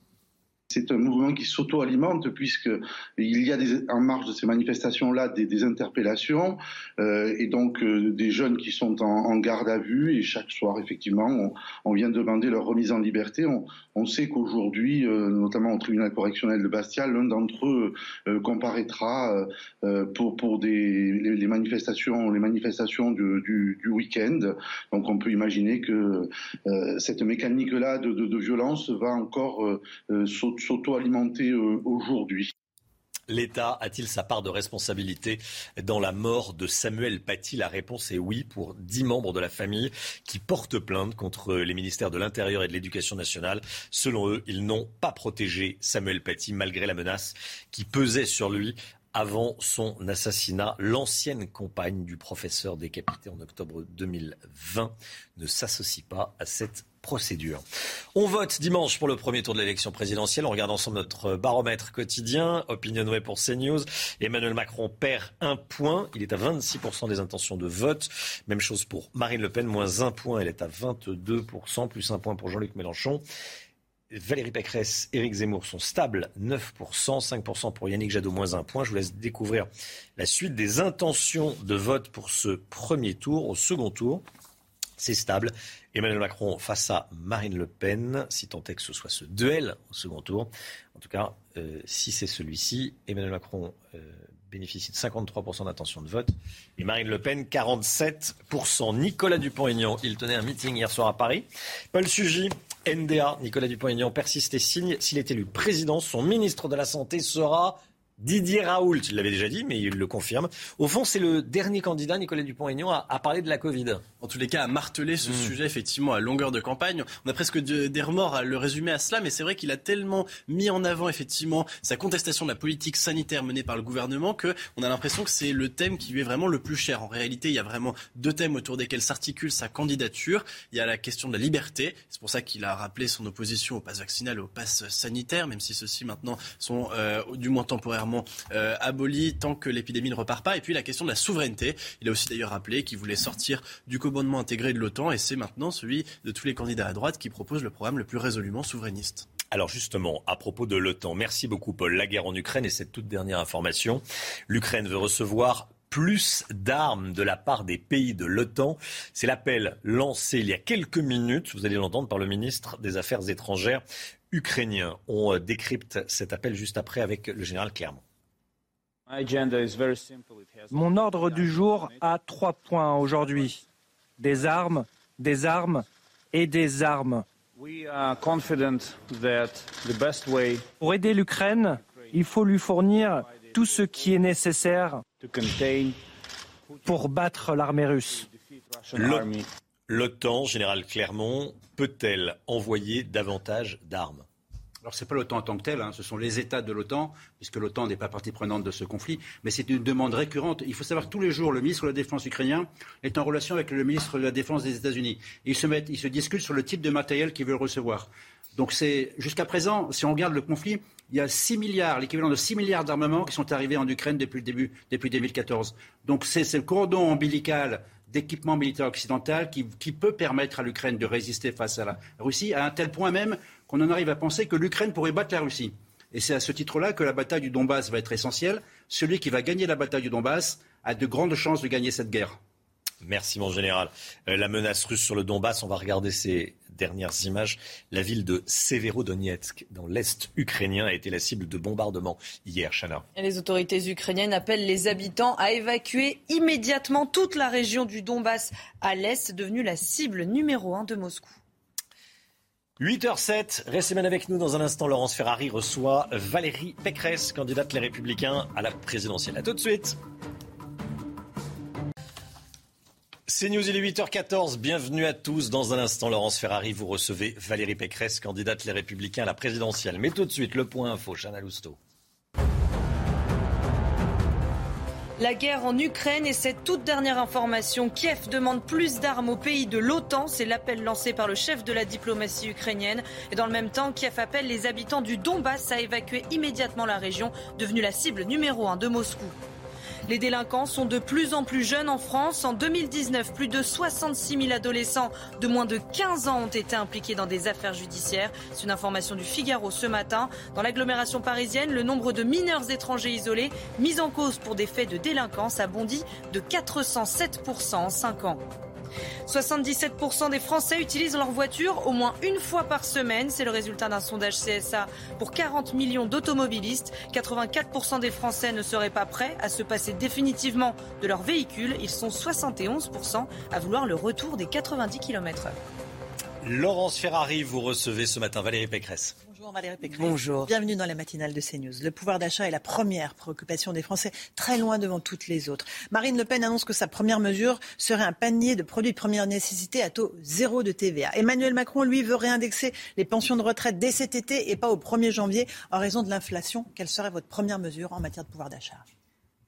C'est un mouvement qui s'auto-alimente puisqu'il y a des, en marge de ces manifestations-là des, des, interpellations euh, et donc euh, des jeunes qui sont en, en, garde à vue et chaque soir, effectivement, on, on vient demander leur remise en liberté. On, on sait qu'aujourd'hui, euh, notamment au tribunal correctionnel de Bastia, l'un d'entre eux euh, comparaîtra euh, pour, pour des, les, manifestations, les manifestations du, du, du week-end. Donc on peut imaginer que cette mécanique-là de, de, violence va encore sauter s'auto-alimenter euh, aujourd'hui. L'État a-t-il sa part de responsabilité dans la mort de Samuel Paty? La réponse est oui pour dix membres de la famille qui portent plainte contre les ministères de l'Intérieur et de l'Éducation nationale. Selon eux, ils n'ont pas protégé Samuel Paty malgré la menace qui pesait sur lui avant son assassinat. L'ancienne compagne du professeur décapité en octobre 2020 ne s'associe pas à cette procédure. On vote dimanche pour le premier tour de l'élection présidentielle. On regarde ensemble notre baromètre quotidien. Opinionway pour CNews. Emmanuel Macron perd un point. Il est à 26% des intentions de vote. Même chose pour Marine Le Pen, moins un point. Elle est à 22%, plus un point pour Jean-Luc Mélenchon. Valérie Pécresse, Éric Zemmour sont stables, 9%, 5% pour Yannick Jadot, moins un point. Je vous laisse découvrir la suite des intentions de vote pour ce premier tour. Au second tour, c'est stable. Emmanuel Macron face à Marine Le Pen, si tant est que ce soit ce duel au second tour. En tout cas, euh, si c'est celui-ci, Emmanuel Macron euh, bénéficie de 53% d'intention de vote et Marine Le Pen 47%. Nicolas Dupont-Aignan, il tenait un meeting hier soir à Paris. Paul Sugy, NDA, Nicolas Dupont-Aignan persiste et signe. S'il est élu président, son ministre de la Santé sera Didier Raoult, il l'avait déjà dit, mais il le confirme. Au fond, c'est le dernier candidat, Nicolas Dupont-Aignan, à, parler de la Covid. En tous les cas, à marteler ce mmh. sujet, effectivement, à longueur de campagne. On a presque des remords à le résumer à cela, mais c'est vrai qu'il a tellement mis en avant, effectivement, sa contestation de la politique sanitaire menée par le gouvernement que on a l'impression que c'est le thème qui lui est vraiment le plus cher. En réalité, il y a vraiment deux thèmes autour desquels s'articule sa candidature. Il y a la question de la liberté. C'est pour ça qu'il a rappelé son opposition au pass vaccinal et au pass sanitaire, même si ceux-ci maintenant sont, euh, du moins temporairement, euh, aboli tant que l'épidémie ne repart pas. Et puis la question de la souveraineté. Il a aussi d'ailleurs rappelé qu'il voulait sortir du commandement intégré de l'OTAN et c'est maintenant celui de tous les candidats à droite qui propose le programme le plus résolument souverainiste. Alors justement, à propos de l'OTAN, merci beaucoup Paul. La guerre en Ukraine et cette toute dernière information. L'Ukraine veut recevoir plus d'armes de la part des pays de l'OTAN. C'est l'appel lancé il y a quelques minutes, vous allez l'entendre, par le ministre des Affaires étrangères ukrainien. On euh, décrypte cet appel juste après avec le général Clermont. Mon ordre du jour a trois points aujourd'hui. Des armes, des armes et des armes. Pour aider l'Ukraine, il faut lui fournir tout ce qui est nécessaire pour battre l'armée russe. L'OTAN, général Clermont, peut-elle envoyer davantage d'armes? Alors, ce n'est pas l'OTAN en tant que tel, hein. ce sont les États de l'OTAN, puisque l'OTAN n'est pas partie prenante de ce conflit, mais c'est une demande récurrente. Il faut savoir tous les jours, le ministre de la Défense ukrainien est en relation avec le ministre de la Défense des États-Unis. Ils se, mettent, ils se discutent sur le type de matériel qu'ils veulent recevoir. Donc, c'est jusqu'à présent, si on regarde le conflit, il y a 6 milliards, l'équivalent de 6 milliards d'armements qui sont arrivés en Ukraine depuis le début, depuis 2014. Donc, c'est le cordon ombilical d'équipement militaire occidental qui, peut permettre à l'Ukraine de résister face à la Russie, à un tel point même qu'on en arrive à penser que l'Ukraine pourrait battre la Russie. Et c'est à ce titre-là que la bataille du Donbass va être essentielle. Celui qui va gagner la bataille du Donbass a de grandes chances de gagner cette guerre. Merci mon général. Euh, la menace russe sur le Donbass, on va regarder ces dernières images. La ville de Severodonetsk, dans l'est ukrainien, a été la cible de bombardements hier, Chana. les autorités ukrainiennes appellent les habitants à évacuer immédiatement toute la région du Donbass à l'est, devenue la cible numéro un de Moscou. 8h07, restez bien avec nous dans un instant. Laurence Ferrari reçoit Valérie Pécresse, candidate Les Républicains à la présidentielle. A tout de suite. C'est News, il est 8h14. Bienvenue à tous. Dans un instant, Laurence Ferrari, vous recevez Valérie Pécresse, candidate Les Républicains à la présidentielle. Mais tout de suite, le point info, Chana Lousteau. La guerre en Ukraine et cette toute dernière information, Kiev demande plus d'armes aux pays de l'OTAN. C'est l'appel lancé par le chef de la diplomatie ukrainienne. Et dans le même temps, Kiev appelle les habitants du Donbass à évacuer immédiatement la région, devenue la cible numéro un de Moscou. Les délinquants sont de plus en plus jeunes en France. En 2019, plus de 66 000 adolescents de moins de 15 ans ont été impliqués dans des affaires judiciaires. C'est une information du Figaro ce matin. Dans l'agglomération parisienne, le nombre de mineurs étrangers isolés mis en cause pour des faits de délinquance a bondi de 407% en 5 ans. 77% des Français utilisent leur voiture au moins une fois par semaine. C'est le résultat d'un sondage CSA pour 40 millions d'automobilistes. 84% des Français ne seraient pas prêts à se passer définitivement de leur véhicule. Ils sont 71% à vouloir le retour des 90 km/h. Laurence Ferrari, vous recevez ce matin Valérie Pécresse. Bonjour Valérie Pécresse. Bonjour. Bienvenue dans la matinale de CNews. Le pouvoir d'achat est la première préoccupation des Français, très loin devant toutes les autres. Marine Le Pen annonce que sa première mesure serait un panier de produits de première nécessité à taux zéro de TVA. Emmanuel Macron, lui, veut réindexer les pensions de retraite dès cet été et pas au 1er janvier en raison de l'inflation. Quelle serait votre première mesure en matière de pouvoir d'achat?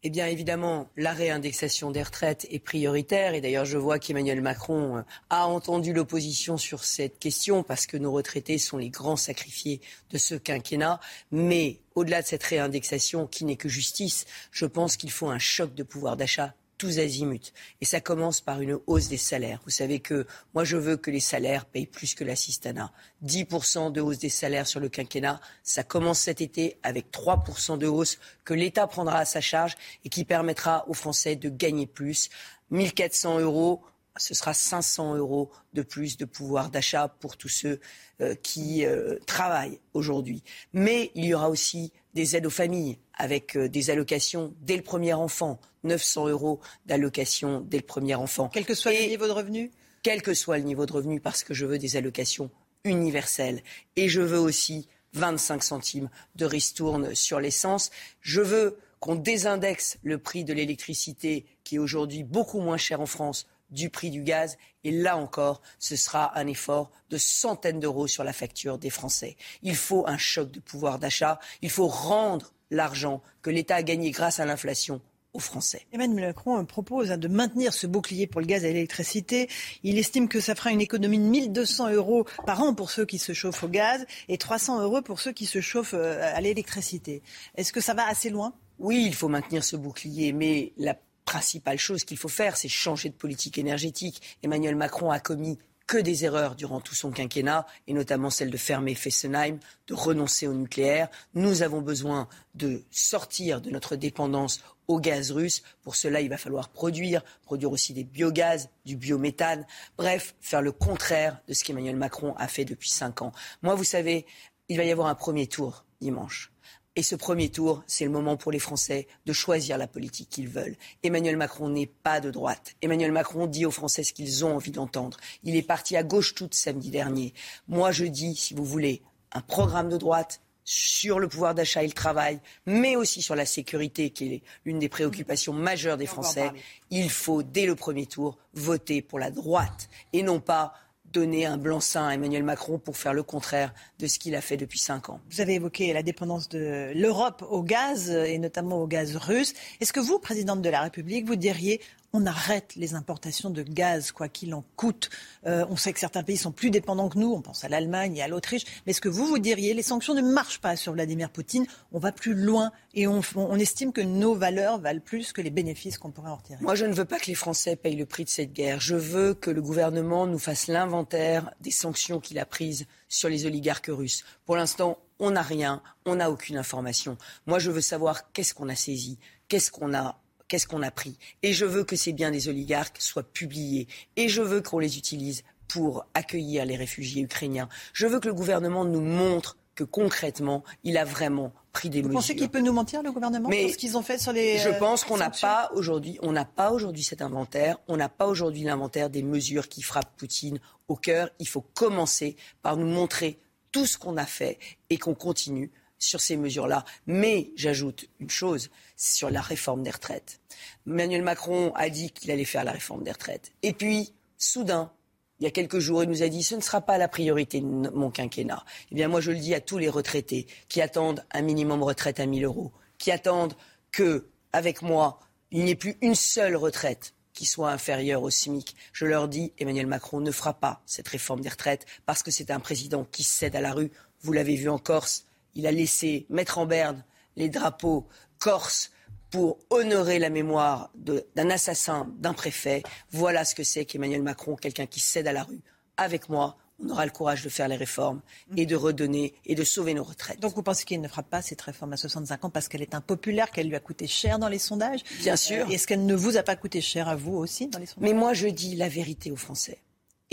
Eh bien, évidemment, la réindexation des retraites est prioritaire. Et d'ailleurs, je vois qu'Emmanuel Macron euh, a entendu l'opposition sur cette question parce que nos retraités sont les grands sacrifiés de ce quinquennat. Mais au-delà de cette réindexation qui n'est que justice, je pense qu'il faut un choc de pouvoir d'achat tous azimuts. Et ça commence par une hausse des salaires. Vous savez que moi, je veux que les salaires payent plus que l'assistanat. 10% de hausse des salaires sur le quinquennat. Ça commence cet été avec 3% de hausse que l'État prendra à sa charge et qui permettra aux Français de gagner plus. 1400 euros ce sera 500 euros de plus de pouvoir d'achat pour tous ceux euh, qui euh, travaillent aujourd'hui. Mais il y aura aussi des aides aux familles avec euh, des allocations dès le premier enfant, 900 euros d'allocation dès le premier enfant. Quel que soit le niveau de revenu? Quel que soit le niveau de revenu, parce que je veux des allocations universelles. Et je veux aussi 25 centimes de ristourne sur l'essence. Je veux qu'on désindexe le prix de l'électricité, qui est aujourd'hui beaucoup moins cher en France, du prix du gaz. Et là encore, ce sera un effort de centaines d'euros sur la facture des Français. Il faut un choc de pouvoir d'achat. Il faut rendre l'argent que l'État a gagné grâce à l'inflation aux Français. Emmanuel Macron propose hein, de maintenir ce bouclier pour le gaz et l'électricité. Il estime que ça fera une économie de 1200 euros par an pour ceux qui se chauffent au gaz et 300 euros pour ceux qui se chauffent euh, à l'électricité. Est-ce que ça va assez loin? Oui, il faut maintenir ce bouclier, mais la principale chose qu'il faut faire, c'est changer de politique énergétique. Emmanuel Macron a commis que des erreurs durant tout son quinquennat, et notamment celle de fermer Fessenheim, de renoncer au nucléaire. Nous avons besoin de sortir de notre dépendance au gaz russe. Pour cela, il va falloir produire, produire aussi des biogaz, du biométhane. Bref, faire le contraire de ce qu'Emmanuel Macron a fait depuis cinq ans. Moi, vous savez, il va y avoir un premier tour dimanche. Et ce premier tour, c'est le moment pour les Français de choisir la politique qu'ils veulent. Emmanuel Macron n'est pas de droite. Emmanuel Macron dit aux Français ce qu'ils ont envie d'entendre. Il est parti à gauche toute samedi dernier. Moi, je dis, si vous voulez, un programme de droite, sur le pouvoir d'achat et le travail, mais aussi sur la sécurité, qui est l'une des préoccupations majeures des Français, il faut, dès le premier tour, voter pour la droite et non pas donner un blanc-seing à Emmanuel Macron pour faire le contraire de ce qu'il a fait depuis cinq ans. Vous avez évoqué la dépendance de l'Europe au gaz et notamment au gaz russe. Est-ce que vous, présidente de la République, vous diriez on arrête les importations de gaz, quoi qu'il en coûte. Euh, on sait que certains pays sont plus dépendants que nous, on pense à l'Allemagne et à l'Autriche, mais est-ce que vous vous diriez, les sanctions ne marchent pas sur Vladimir Poutine, on va plus loin et on, on estime que nos valeurs valent plus que les bénéfices qu'on pourrait en retirer Moi, je ne veux pas que les Français payent le prix de cette guerre. Je veux que le gouvernement nous fasse l'inventaire des sanctions qu'il a prises sur les oligarques russes. Pour l'instant, on n'a rien, on n'a aucune information. Moi, je veux savoir qu'est-ce qu'on a saisi, qu'est-ce qu'on a qu'est-ce qu'on a pris? Et je veux que ces biens des oligarques soient publiés. Et je veux qu'on les utilise pour accueillir les réfugiés ukrainiens. Je veux que le gouvernement nous montre que concrètement, il a vraiment pris des Vous mesures. Vous pensez qu'il peut nous mentir, le gouvernement, Mais sur ce qu'ils ont fait sur les Je euh, pense qu'on n'a pas aujourd'hui, on n'a pas aujourd'hui cet inventaire. On n'a pas aujourd'hui l'inventaire des mesures qui frappent Poutine au cœur. Il faut commencer par nous montrer tout ce qu'on a fait et qu'on continue sur ces mesures-là. Mais j'ajoute une chose sur la réforme des retraites. Emmanuel Macron a dit qu'il allait faire la réforme des retraites. Et puis, soudain, il y a quelques jours, il nous a dit ce ne sera pas la priorité de mon quinquennat. Eh bien, moi, je le dis à tous les retraités qui attendent un minimum retraite à 1000 euros, qui attendent que, avec moi, il n'y ait plus une seule retraite qui soit inférieure au SMIC. Je leur dis, Emmanuel Macron ne fera pas cette réforme des retraites parce que c'est un président qui cède à la rue. Vous l'avez vu en Corse, il a laissé mettre en berne les drapeaux corses pour honorer la mémoire d'un assassin, d'un préfet. Voilà ce que c'est qu'Emmanuel Macron, quelqu'un qui cède à la rue. Avec moi, on aura le courage de faire les réformes et de redonner et de sauver nos retraites. Donc vous pensez qu'il ne fera pas cette réforme à 65 ans parce qu'elle est impopulaire, qu'elle lui a coûté cher dans les sondages? Bien sûr. Euh, Est-ce qu'elle ne vous a pas coûté cher à vous aussi dans les sondages? Mais moi, je dis la vérité aux Français.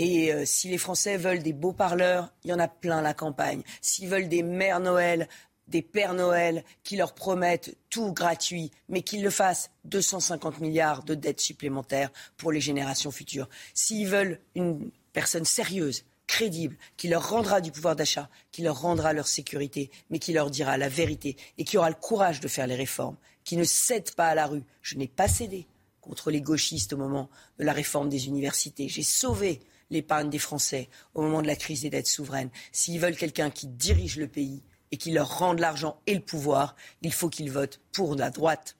Et euh, si les Français veulent des beaux parleurs, il y en a plein la campagne. S'ils veulent des mères Noël, des pères Noël qui leur promettent tout gratuit, mais qu'ils le fassent 250 milliards de dettes supplémentaires pour les générations futures. S'ils veulent une personne sérieuse, crédible, qui leur rendra du pouvoir d'achat, qui leur rendra leur sécurité, mais qui leur dira la vérité et qui aura le courage de faire les réformes, qui ne cède pas à la rue. Je n'ai pas cédé contre les gauchistes au moment de la réforme des universités. J'ai sauvé l'épargne des Français au moment de la crise des dettes souveraines. S'ils veulent quelqu'un qui dirige le pays et qui leur rende l'argent et le pouvoir, il faut qu'ils votent pour la droite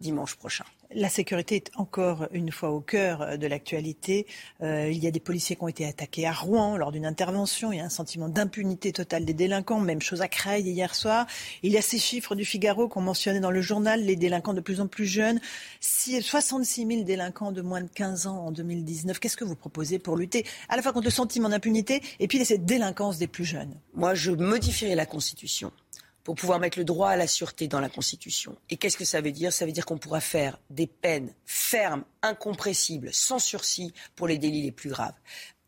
dimanche prochain. La sécurité est encore une fois au cœur de l'actualité. Euh, il y a des policiers qui ont été attaqués à Rouen lors d'une intervention. Il y a un sentiment d'impunité totale des délinquants. Même chose à Creil hier soir. Il y a ces chiffres du Figaro qu'on mentionnait dans le journal, les délinquants de plus en plus jeunes. Si 66 000 délinquants de moins de 15 ans en 2019. Qu'est-ce que vous proposez pour lutter à la fois contre le sentiment d'impunité et puis cette délinquance des plus jeunes? Moi, je modifierai la Constitution pour pouvoir mettre le droit à la sûreté dans la Constitution. Et qu'est-ce que ça veut dire? Ça veut dire qu'on pourra faire des peines fermes, incompressibles, sans sursis pour les délits les plus graves.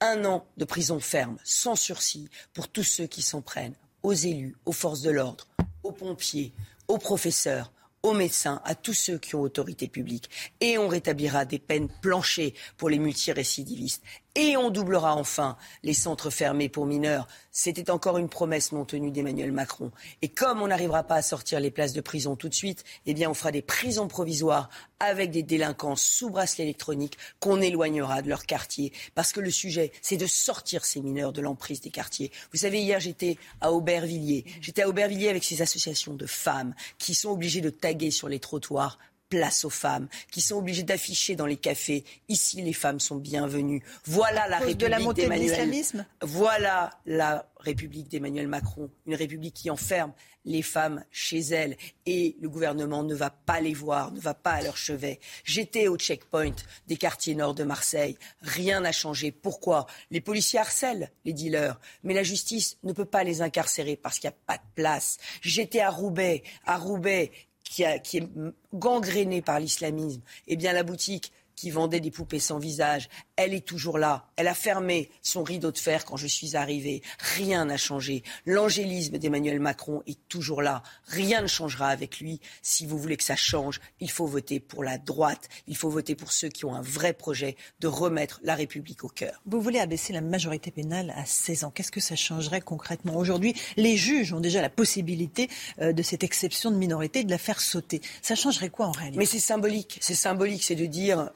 Un an de prison ferme, sans sursis, pour tous ceux qui s'en prennent aux élus, aux forces de l'ordre, aux pompiers, aux professeurs, aux médecins, à tous ceux qui ont autorité publique. Et on rétablira des peines planchées pour les multirécidivistes. Et on doublera enfin les centres fermés pour mineurs. C'était encore une promesse non tenue d'Emmanuel Macron. Et comme on n'arrivera pas à sortir les places de prison tout de suite, eh bien on fera des prisons provisoires avec des délinquants sous bracelet électronique qu'on éloignera de leur quartier. Parce que le sujet, c'est de sortir ces mineurs de l'emprise des quartiers. Vous savez, hier j'étais à Aubervilliers. J'étais à Aubervilliers avec ces associations de femmes qui sont obligées de taguer sur les trottoirs place aux femmes, qui sont obligées d'afficher dans les cafés ici les femmes sont bienvenues. Voilà la République de la montée de l'islamisme? Voilà la République d'Emmanuel Macron, une République qui enferme les femmes chez elles et le gouvernement ne va pas les voir, ne va pas à leur chevet. J'étais au checkpoint des quartiers nord de Marseille, rien n'a changé. Pourquoi? Les policiers harcèlent les dealers, mais la justice ne peut pas les incarcérer parce qu'il n'y a pas de place. J'étais à Roubaix, à Roubaix qui, qui est gangrénée par l'islamisme, eh bien la boutique qui vendait des poupées sans visage, elle est toujours là. Elle a fermé son rideau de fer quand je suis arrivée. Rien n'a changé. L'angélisme d'Emmanuel Macron est toujours là. Rien ne changera avec lui. Si vous voulez que ça change, il faut voter pour la droite. Il faut voter pour ceux qui ont un vrai projet de remettre la République au cœur. Vous voulez abaisser la majorité pénale à 16 ans. Qu'est-ce que ça changerait concrètement Aujourd'hui, les juges ont déjà la possibilité euh, de cette exception de minorité de la faire sauter. Ça changerait quoi en réalité? Mais c'est symbolique. C'est symbolique. C'est de dire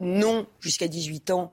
non jusqu'à 18 ans,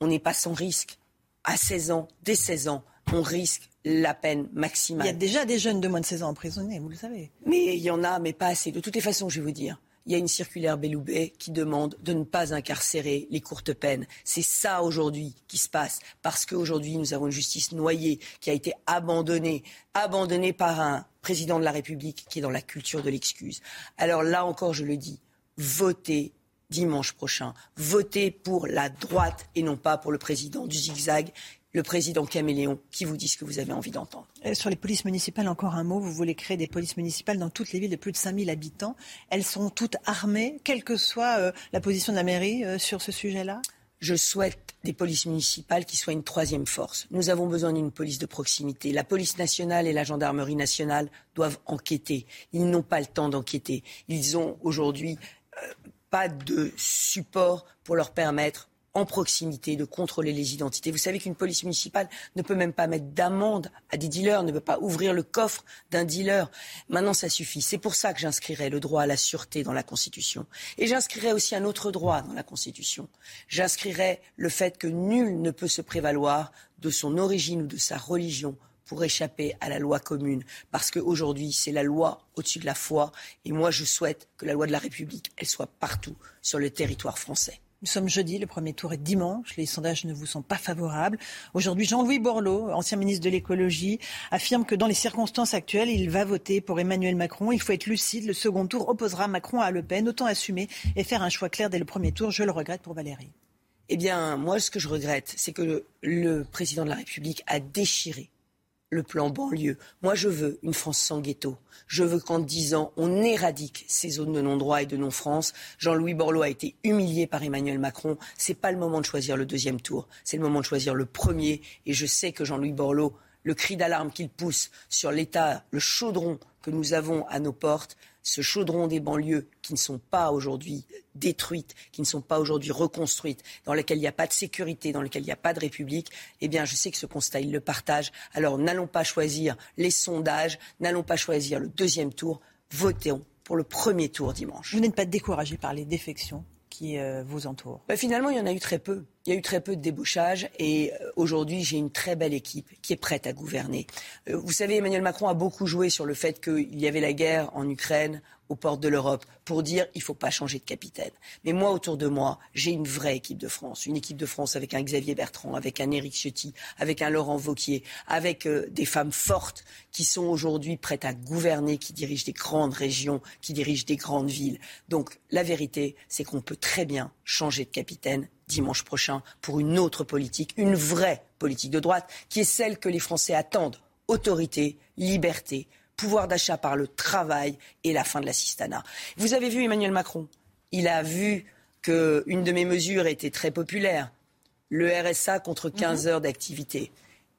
on n'est pas sans risque. À 16 ans, dès 16 ans, on risque la peine maximale. Il y a déjà des jeunes de moins de 16 ans emprisonnés, vous le savez. Mais il y en a, mais pas assez. De toutes les façons, je vais vous dire, il y a une circulaire Belloubet qui demande de ne pas incarcérer les courtes peines. C'est ça aujourd'hui qui se passe, parce qu'aujourd'hui nous avons une justice noyée qui a été abandonnée, abandonnée par un président de la République qui est dans la culture de l'excuse. Alors là encore, je le dis, votez dimanche prochain, votez pour la droite et non pas pour le président du zigzag le président Caméléon qui vous dit ce que vous avez envie d'entendre. Euh, sur les polices municipales, encore un mot. Vous voulez créer des polices municipales dans toutes les villes de plus de 5000 habitants. Elles sont toutes armées, quelle que soit euh, la position de la mairie euh, sur ce sujet-là? Je souhaite des polices municipales qui soient une troisième force. Nous avons besoin d'une police de proximité. La police nationale et la gendarmerie nationale doivent enquêter. Ils n'ont pas le temps d'enquêter. Ils ont aujourd'hui pas de support pour leur permettre en proximité, de contrôler les identités. Vous savez qu'une police municipale ne peut même pas mettre d'amende à des dealers, ne peut pas ouvrir le coffre d'un dealer. Maintenant, ça suffit. C'est pour ça que j'inscrirai le droit à la sûreté dans la Constitution. Et j'inscrirai aussi un autre droit dans la Constitution. J'inscrirai le fait que nul ne peut se prévaloir de son origine ou de sa religion pour échapper à la loi commune. Parce qu'aujourd'hui, c'est la loi au-dessus de la foi. Et moi, je souhaite que la loi de la République, elle soit partout sur le territoire français. Nous sommes jeudi, le premier tour est dimanche, les sondages ne vous sont pas favorables. Aujourd'hui, Jean-Louis Borloo, ancien ministre de l'écologie, affirme que dans les circonstances actuelles, il va voter pour Emmanuel Macron. Il faut être lucide, le second tour opposera Macron à Le Pen, autant assumer et faire un choix clair dès le premier tour. Je le regrette pour Valérie. Eh bien, moi, ce que je regrette, c'est que le président de la République a déchiré le plan banlieue. Moi, je veux une France sans ghetto. Je veux qu'en dix ans, on éradique ces zones de non-droit et de non-France. Jean-Louis Borloo a été humilié par Emmanuel Macron. C'est pas le moment de choisir le deuxième tour. C'est le moment de choisir le premier. Et je sais que Jean-Louis Borloo, le cri d'alarme qu'il pousse sur l'État, le chaudron que nous avons à nos portes, ce chaudron des banlieues qui ne sont pas aujourd'hui détruites, qui ne sont pas aujourd'hui reconstruites, dans lesquelles il n'y a pas de sécurité, dans lesquelles il n'y a pas de république, eh bien, je sais que ce constat, il le partage. Alors, n'allons pas choisir les sondages, n'allons pas choisir le deuxième tour, votons pour le premier tour dimanche. Vous n'êtes pas découragé par les défections qui euh, vous entourent? Bah, Finalement, il y en a eu très peu. Il y a eu très peu de débauchage et euh, aujourd'hui, j'ai une très belle équipe qui est prête à gouverner. Euh, vous savez, Emmanuel Macron a beaucoup joué sur le fait qu'il y avait la guerre en Ukraine, aux portes de l'Europe pour dire il ne faut pas changer de capitaine. Mais moi, autour de moi, j'ai une vraie équipe de France. Une équipe de France avec un Xavier Bertrand, avec un Éric Ciotti, avec un Laurent Vauquier, avec euh, des femmes fortes qui sont aujourd'hui prêtes à gouverner, qui dirigent des grandes régions, qui dirigent des grandes villes. Donc la vérité, c'est qu'on peut très bien changer de capitaine dimanche prochain pour une autre politique, une vraie politique de droite, qui est celle que les Français attendent. Autorité, liberté, pouvoir d'achat par le travail et la fin de l'assistanat. Vous avez vu Emmanuel Macron? Il a vu qu'une de mes mesures était très populaire. Le RSA contre 15 mhm. heures d'activité.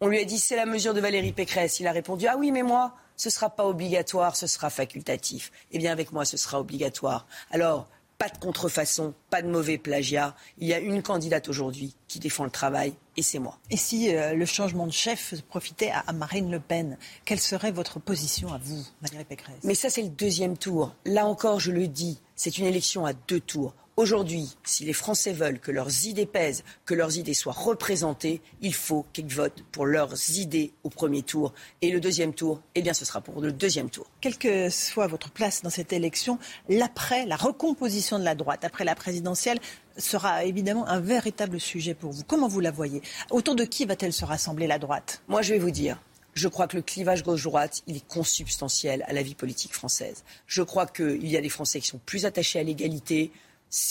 On lui a dit c'est la mesure de Valérie Pécresse. Il a répondu ah oui mais moi ce ne sera pas obligatoire, ce sera facultatif. Eh bien avec moi ce sera obligatoire. Alors pas de contrefaçon, pas de mauvais plagiat. Il y a une candidate aujourd'hui qui défend le travail et c'est moi. Et si euh, le changement de chef profitait à, Marine Le Pen, quelle serait votre position à vous, Valérie Pécresse? Mais ça, c'est le deuxième tour. Là encore, je le dis, c'est une élection à deux tours. Aujourd'hui, si les Français veulent que leurs idées pèsent, que leurs idées soient représentées, il faut qu'ils votent pour leurs idées au premier tour. Et le deuxième tour, eh bien, ce sera pour le deuxième tour. Quelle que soit votre place dans cette élection, l'après, la recomposition de la droite, après la présidentielle, sera évidemment un véritable sujet pour vous. Comment vous la voyez? Autour de qui va-t-elle se rassembler, la droite? Moi, je vais vous dire, je crois que le clivage gauche-droite, il est consubstantiel à la vie politique française. Je crois qu'il y a des Français qui sont plus attachés à l'égalité,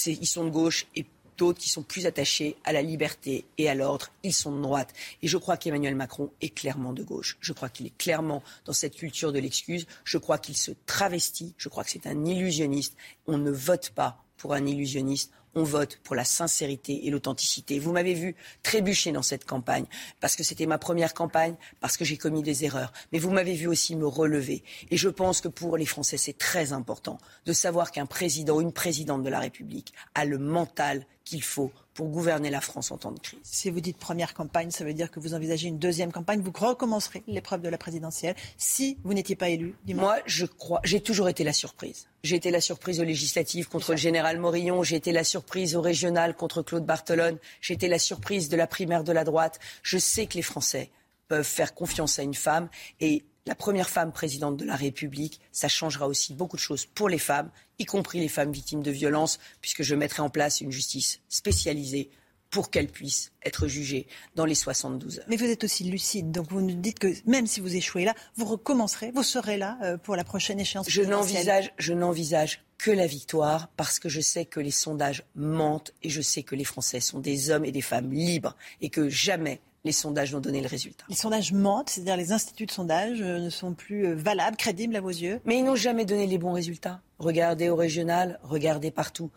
ils sont de gauche et d'autres qui sont plus attachés à la liberté et à l'ordre, ils sont de droite. Et je crois qu'Emmanuel Macron est clairement de gauche. Je crois qu'il est clairement dans cette culture de l'excuse. Je crois qu'il se travestit. Je crois que c'est un illusionniste. On ne vote pas pour un illusionniste. On vote pour la sincérité et l'authenticité. Vous m'avez vu trébucher dans cette campagne parce que c'était ma première campagne, parce que j'ai commis des erreurs. Mais vous m'avez vu aussi me relever. Et je pense que pour les Français, c'est très important de savoir qu'un président ou une présidente de la République a le mental qu'il faut pour gouverner la France en temps de crise. Si vous dites première campagne, ça veut dire que vous envisagez une deuxième campagne. Vous recommencerez l'épreuve de la présidentielle si vous n'étiez pas élu. Moi, je crois, j'ai toujours été la surprise. J'ai été la surprise aux législatives contre le général Morillon. J'ai été la surprise au régional contre Claude Barthelone. J'ai été la surprise de la primaire de la droite. Je sais que les Français peuvent faire confiance à une femme et la première femme présidente de la République, ça changera aussi beaucoup de choses pour les femmes, y compris les femmes victimes de violences, puisque je mettrai en place une justice spécialisée pour qu'elles puissent être jugées dans les 72 heures. Mais vous êtes aussi lucide, donc vous nous dites que même si vous échouez là, vous recommencerez, vous serez là euh, pour la prochaine échéance. Je n'envisage, je n'envisage que la victoire parce que je sais que les sondages mentent et je sais que les Français sont des hommes et des femmes libres et que jamais les sondages n'ont donné le résultat. Les sondages mentent, c'est-à-dire les instituts de sondage euh, ne sont plus euh, valables, crédibles à vos yeux Mais ils n'ont jamais donné les bons résultats. Regardez au régional, regardez partout.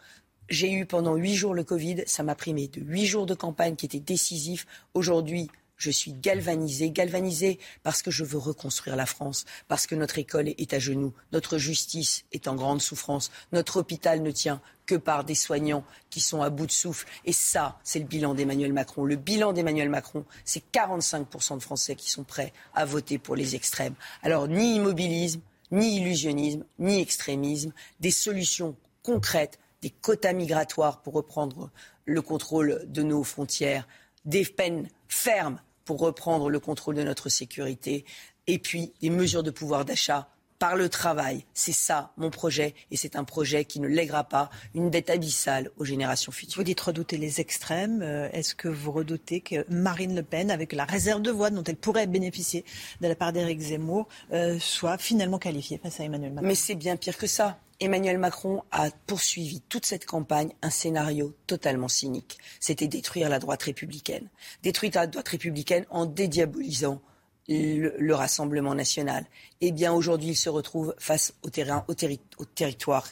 J'ai eu pendant huit jours le Covid, ça m'a primé de huit jours de campagne qui étaient décisifs. Aujourd'hui, je suis galvanisée, galvanisée parce que je veux reconstruire la France, parce que notre école est à genoux, notre justice est en grande souffrance, notre hôpital ne tient que par des soignants qui sont à bout de souffle. Et ça, c'est le bilan d'Emmanuel Macron. Le bilan d'Emmanuel Macron, c'est 45% de Français qui sont prêts à voter pour les extrêmes. Alors, ni immobilisme, ni illusionnisme, ni extrémisme, des solutions concrètes, des quotas migratoires pour reprendre le contrôle de nos frontières, des peines fermes pour reprendre le contrôle de notre sécurité, et puis des mesures de pouvoir d'achat par le travail. C'est ça mon projet et c'est un projet qui ne lèguera pas une dette abyssale aux générations futures. Vous dites redouter les extrêmes. Euh, est-ce que vous redoutez que Marine Le Pen, avec la réserve de voix dont elle pourrait bénéficier de la part d'Éric Zemmour, euh, soit finalement qualifiée face à Emmanuel Macron? Mais c'est bien pire que ça. Emmanuel Macron a poursuivi toute cette campagne un scénario totalement cynique. C'était détruire la droite républicaine. Détruire la droite républicaine en dédiabolisant le, Rassemblement national. Eh bien, aujourd'hui, il se retrouve face au, terrain, au, au territoire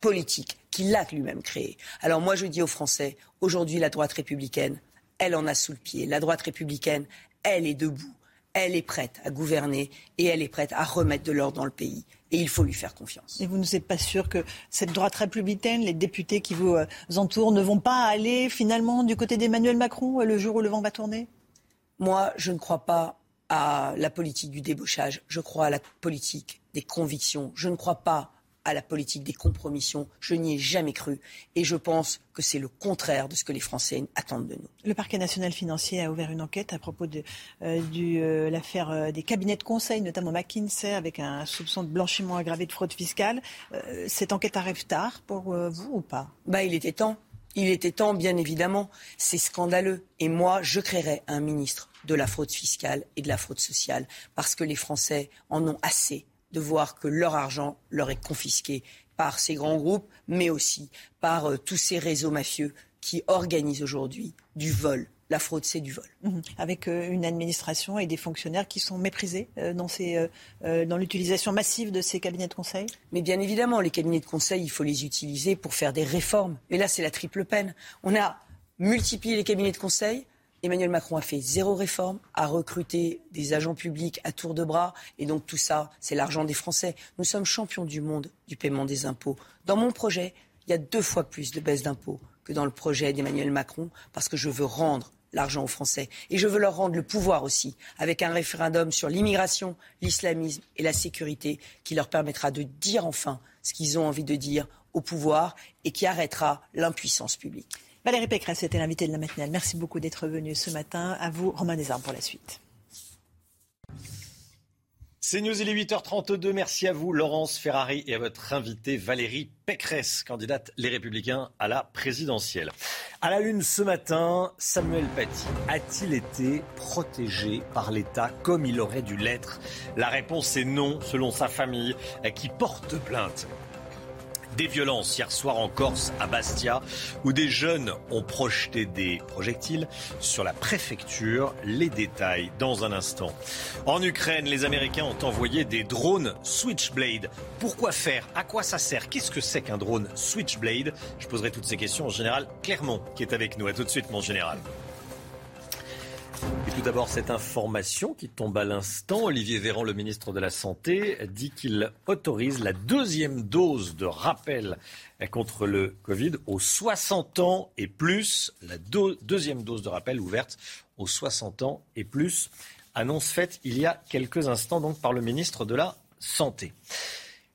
politique qu'il a lui-même créé. Alors moi, je dis aux Français, aujourd'hui, la droite républicaine, elle en a sous le pied. La droite républicaine, elle est debout. Elle est prête à gouverner et elle est prête à remettre de l'ordre dans le pays. Et il faut lui faire confiance. Et vous n'êtes pas sûr que cette droite républicaine, les députés qui vous euh, entourent, ne vont pas aller finalement du côté d'Emmanuel Macron le jour où le vent va tourner? Moi, je ne crois pas à la politique du débauchage, je crois à la politique des convictions. Je ne crois pas à la politique des compromissions. Je n'y ai jamais cru. Et je pense que c'est le contraire de ce que les Français attendent de nous. Le parquet national financier a ouvert une enquête à propos de euh, euh, l'affaire euh, des cabinets de conseil, notamment McKinsey, avec un soupçon de blanchiment aggravé de fraude fiscale. cette enquête arrive tard pour vous ou pas? Bah, Il était temps. Il était temps, bien évidemment. C'est scandaleux. Et moi, je créerai un ministre de la fraude fiscale et de la fraude sociale, parce que les Français en ont assez de voir que leur argent leur est confisqué par ces grands groupes, mais aussi par euh, tous ces réseaux mafieux qui organisent aujourd'hui du vol. La fraude, c'est du vol. Mmh. Avec euh, une administration et des fonctionnaires qui sont méprisés euh, dans, dans l'utilisation massive de ces cabinets de conseil? Mais bien évidemment, les cabinets de conseil, il faut les utiliser pour faire des réformes. Mais là, c'est la triple peine. On a multiplié les cabinets de conseil, Emmanuel Macron a fait zéro réforme, a recruté des agents publics à tour de bras, et donc tout ça, c'est l'argent des Français. Nous sommes champions du monde du paiement des impôts. Dans mon projet, il y a deux fois plus de baisse d'impôts que dans le projet d'Emmanuel Macron, parce que je veux rendre l'argent aux Français. Et je veux leur rendre le pouvoir aussi, avec un référendum sur l'immigration, l'islamisme et la sécurité, qui leur permettra de dire enfin ce qu'ils ont envie de dire au pouvoir et qui arrêtera l'impuissance publique. Valérie Pécresse était l'invitée de la matinale. Merci beaucoup d'être venue ce matin. À vous, Romain Desarmes, pour la suite. C'est News, il est 8h32. Merci à vous, Laurence Ferrari, et à votre invitée Valérie Pécresse, candidate Les Républicains à la présidentielle. À la une ce matin, Samuel Paty a-t-il été protégé par l'État comme il aurait dû l'être? La réponse est non, selon sa famille, qui porte plainte. Des violences hier soir en Corse, à Bastia, où des jeunes ont projeté des projectiles sur la préfecture. Les détails dans un instant. En Ukraine, les Américains ont envoyé des drones Switchblade. Pourquoi faire? À quoi ça sert? Qu'est-ce que c'est qu'un drone Switchblade? Je poserai toutes ces questions au général Clermont, qui est avec nous. A tout de suite, mon général. Tout d'abord, cette information qui tombe à l'instant. Olivier Véran, le ministre de la Santé, dit qu'il autorise la deuxième dose de rappel contre le Covid aux 60 ans et plus. La deuxième dose de rappel ouverte aux 60 ans et plus. Annonce faite il y a quelques instants donc par le ministre de la Santé.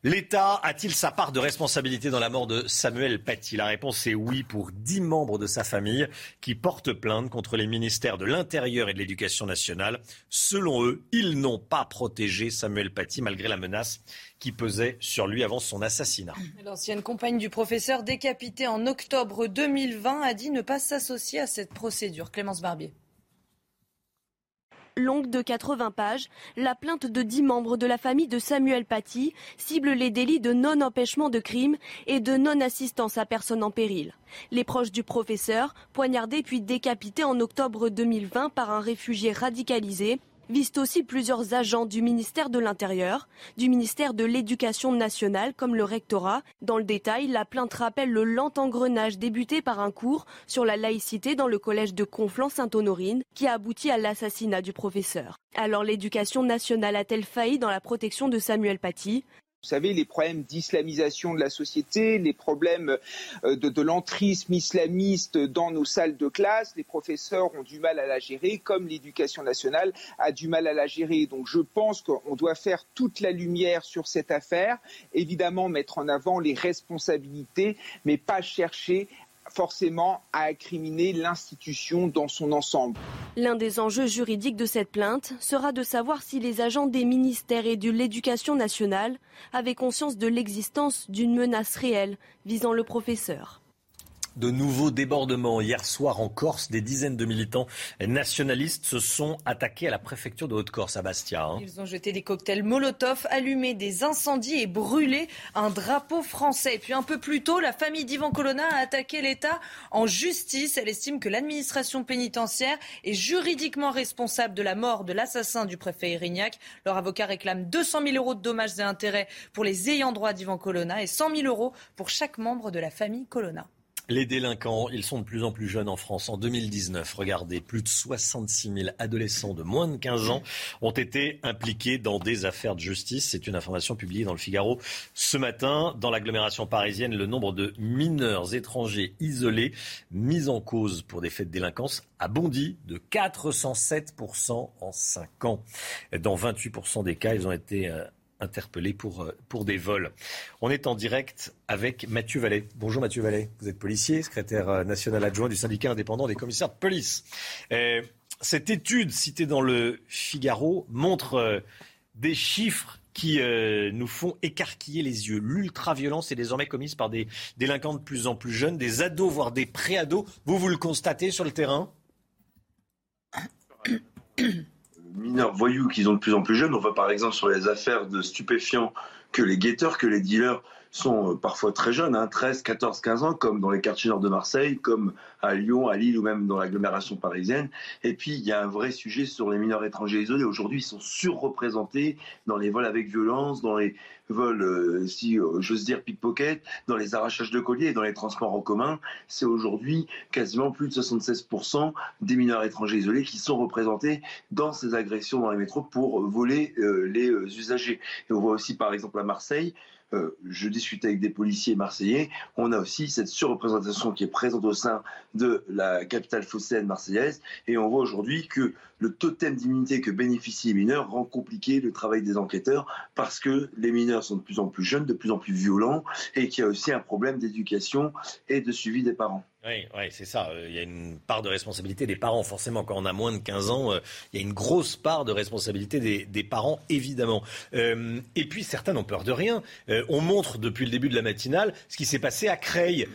L'État a-t-il sa part de responsabilité dans la mort de Samuel Paty? La réponse est oui pour dix membres de sa famille qui portent plainte contre les ministères de l'Intérieur et de l'Éducation nationale. Selon eux, ils n'ont pas protégé Samuel Paty malgré la menace qui pesait sur lui avant son assassinat. L'ancienne compagne du professeur décapité en octobre 2020 a dit ne pas s'associer à cette procédure. Clémence Barbier longue de 80 pages, la plainte de 10 membres de la famille de Samuel Paty cible les délits de non-empêchement de crime et de non-assistance à personne en péril. Les proches du professeur, poignardé puis décapité en octobre 2020 par un réfugié radicalisé, visent aussi plusieurs agents du ministère de l'Intérieur, du ministère de l'Éducation nationale comme le rectorat. Dans le détail, la plainte rappelle le lent engrenage débuté par un cours sur la laïcité dans le collège de Conflans-Sainte-Honorine qui a abouti à l'assassinat du professeur. Alors l'éducation nationale a-t-elle failli dans la protection de Samuel Paty? Vous savez, les problèmes d'islamisation de la société, les problèmes euh, de, l'entrisme islamiste dans nos salles de classe, les professeurs ont du mal à la gérer, comme l'éducation nationale a du mal à la gérer. Donc je pense qu'on doit faire toute la lumière sur cette affaire, évidemment mettre en avant les responsabilités, mais pas chercher forcément à incriminer l'institution dans son ensemble. L'un des enjeux juridiques de cette plainte sera de savoir si les agents des ministères et de l'éducation nationale avaient conscience de l'existence d'une menace réelle visant le professeur de nouveaux débordements. Hier soir en Corse, des dizaines de militants nationalistes se sont attaqués à la préfecture de Haute-Corse à Bastia. Hein. Ils ont jeté des cocktails Molotov, allumé des incendies et brûlé un drapeau français. Puis un peu plus tôt, la famille d'Ivan Colonna a attaqué l'État en justice. Elle estime que l'administration pénitentiaire est juridiquement responsable de la mort de l'assassin du préfet Erignac. Leur avocat réclame 200 000 euros de dommages et intérêts pour les ayants droit d'Ivan Colonna et 100 000 euros pour chaque membre de la famille Colonna. Les délinquants, ils sont de plus en plus jeunes en France. En 2019, regardez, plus de 66 000 adolescents de moins de 15 ans ont été impliqués dans des affaires de justice. C'est une information publiée dans le Figaro ce matin. Dans l'agglomération parisienne, le nombre de mineurs étrangers isolés mis en cause pour des faits de délinquance a bondi de 407% en 5 ans. Dans 28% des cas, ils ont été euh, interpellés pour, euh, pour des vols. On est en direct avec Mathieu Vallet. Bonjour Mathieu Vallet, vous êtes policier, secrétaire euh, national adjoint du syndicat indépendant des commissaires de police. Euh, cette étude citée dans le Figaro montre des chiffres qui nous font écarquiller les yeux. L'ultraviolence est désormais commise par des délinquants de plus en plus jeunes, des ados, voire des pré-ados. Vous, vous le constatez sur le terrain? mineurs voyous qui sont de plus en plus jeunes. On voit par exemple sur les affaires de stupéfiants que les guetteurs, que les dealers sont euh, parfois très jeunes, hein, 13, 14, 15 ans, comme dans les quartiers nord de Marseille, comme à Lyon, à Lille ou même dans l'agglomération parisienne. Et puis, il y a un vrai sujet sur les mineurs étrangers isolés. Aujourd'hui, ils sont surreprésentés dans les vols avec violence, dans les vols, euh, si euh, j'ose dire, pickpocket, dans les arrachages de colliers et dans les transports en commun. C'est aujourd'hui quasiment plus de 76% des mineurs étrangers isolés qui sont représentés dans ces agressions dans les métros pour voler les usagers. Et on voit aussi, par exemple, à Marseille, euh, je discutais avec des policiers marseillais, on a aussi cette surreprésentation qui est présente au sein de la capitale phocéenne marseillaise, et on voit aujourd'hui que le totem d'immunité que bénéficient les mineurs rend compliqué le travail des enquêteurs parce que les mineurs sont de plus en plus jeunes, de plus en plus violents, et qu'il y a aussi un problème d'éducation et de suivi des parents. Oui, c'est ça. Euh, il y a une part de responsabilité des parents. Forcément, quand on a moins de 15 ans, euh, il y a une grosse part de responsabilité des, parents, évidemment. Euh, et puis, certains n'ont peur de rien. on montre depuis le début de la matinale ce qui s'est passé à Creil.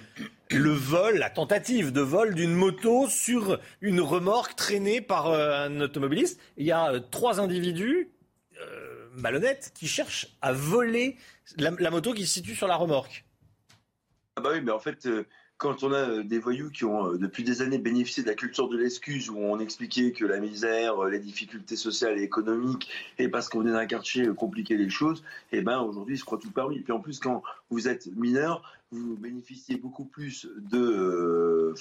Le vol, la tentative de vol d'une moto sur une remorque traînée par un automobiliste. Il y a trois individus malhonnêtes qui cherchent à voler la moto qui se situe sur la remorque. Ah bah oui, mais en fait, euh, quand on a euh, des voyous qui ont euh, depuis des années bénéficié de la culture de l'excuse, où on expliquait que la misère, les difficultés sociales et économiques, et parce qu'on est dans un quartier compliqué les choses, eh ben aujourd'hui ils se croient tout permis. Puis en plus, quand vous êtes mineur, vous bénéficiez beaucoup plus de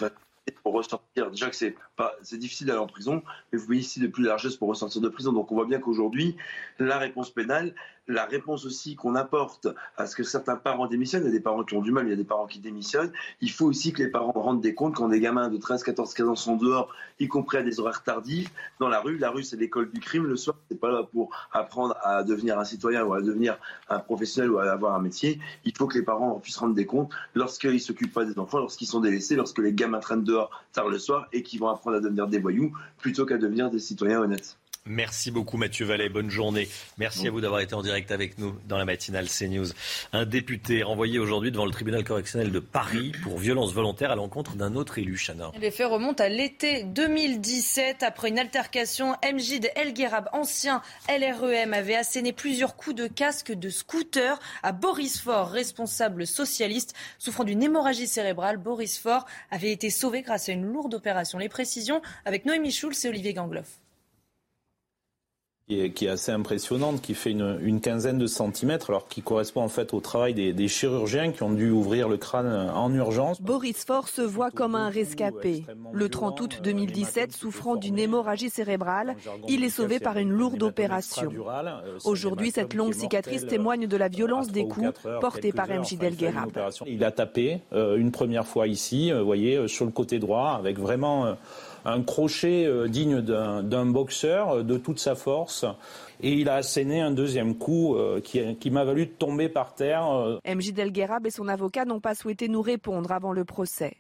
pour ressortir. Déjà que c'est pas, c'est difficile d'aller en prison, mais vous bénéficiez de plus de largesse pour ressortir de prison. Donc on voit bien qu'aujourd'hui, la réponse pénale, la réponse aussi qu'on apporte à ce que certains parents démissionnent, il y a des parents qui ont du mal, il y a des parents qui démissionnent, il faut aussi que les parents rendent des comptes quand des gamins de 13, 14, 15 ans sont dehors, y compris à des horaires tardifs, dans la rue. La rue, c'est l'école du crime. Le soir, c'est pas là pour apprendre à devenir un citoyen ou à devenir un professionnel ou à avoir un métier. Il faut que les parents puissent rendre des comptes lorsqu'ils s'occupent pas des enfants, lorsqu'ils sont délaissés, lorsque les gamins traînent dehors tard le soir et qui vont apprendre à devenir des voyous plutôt qu'à devenir des citoyens honnêtes. Merci beaucoup Mathieu Vallet, bonne journée. Merci à vous d'avoir été en direct avec nous dans la matinale CNews. Un député renvoyé aujourd'hui devant le tribunal correctionnel de Paris pour violence volontaire à l'encontre d'un autre élu, Chana. Les faits remontent à l'été 2017. Après une altercation, Mjid El Gherab, ancien LREM, avait asséné plusieurs coups de casque de scooter à Boris Faure, responsable socialiste. Souffrant d'une hémorragie cérébrale, Boris Faure avait été sauvé grâce à une lourde opération. Les précisions avec Noémie Schulz et Olivier Gangloff qui est, assez impressionnante, qui fait une, quinzaine de centimètres, alors qui correspond en fait au travail des, chirurgiens qui ont dû ouvrir le crâne en urgence. Boris Faure se voit comme un rescapé. Le 30 août 2017, souffrant d'une hémorragie cérébrale, il est sauvé par une lourde opération. Aujourd'hui, cette longue cicatrice témoigne de la violence des coups portés par MJ Delguerab. Il a tapé euh, une première fois ici, euh, vous voyez, euh, sur le côté droit, avec vraiment un crochet euh, digne d'un boxeur euh, de toute sa force. Et il a asséné un deuxième coup euh, qui, m'a valu de tomber par terre. MJ Delguerab et son avocat n'ont pas souhaité nous répondre avant le procès.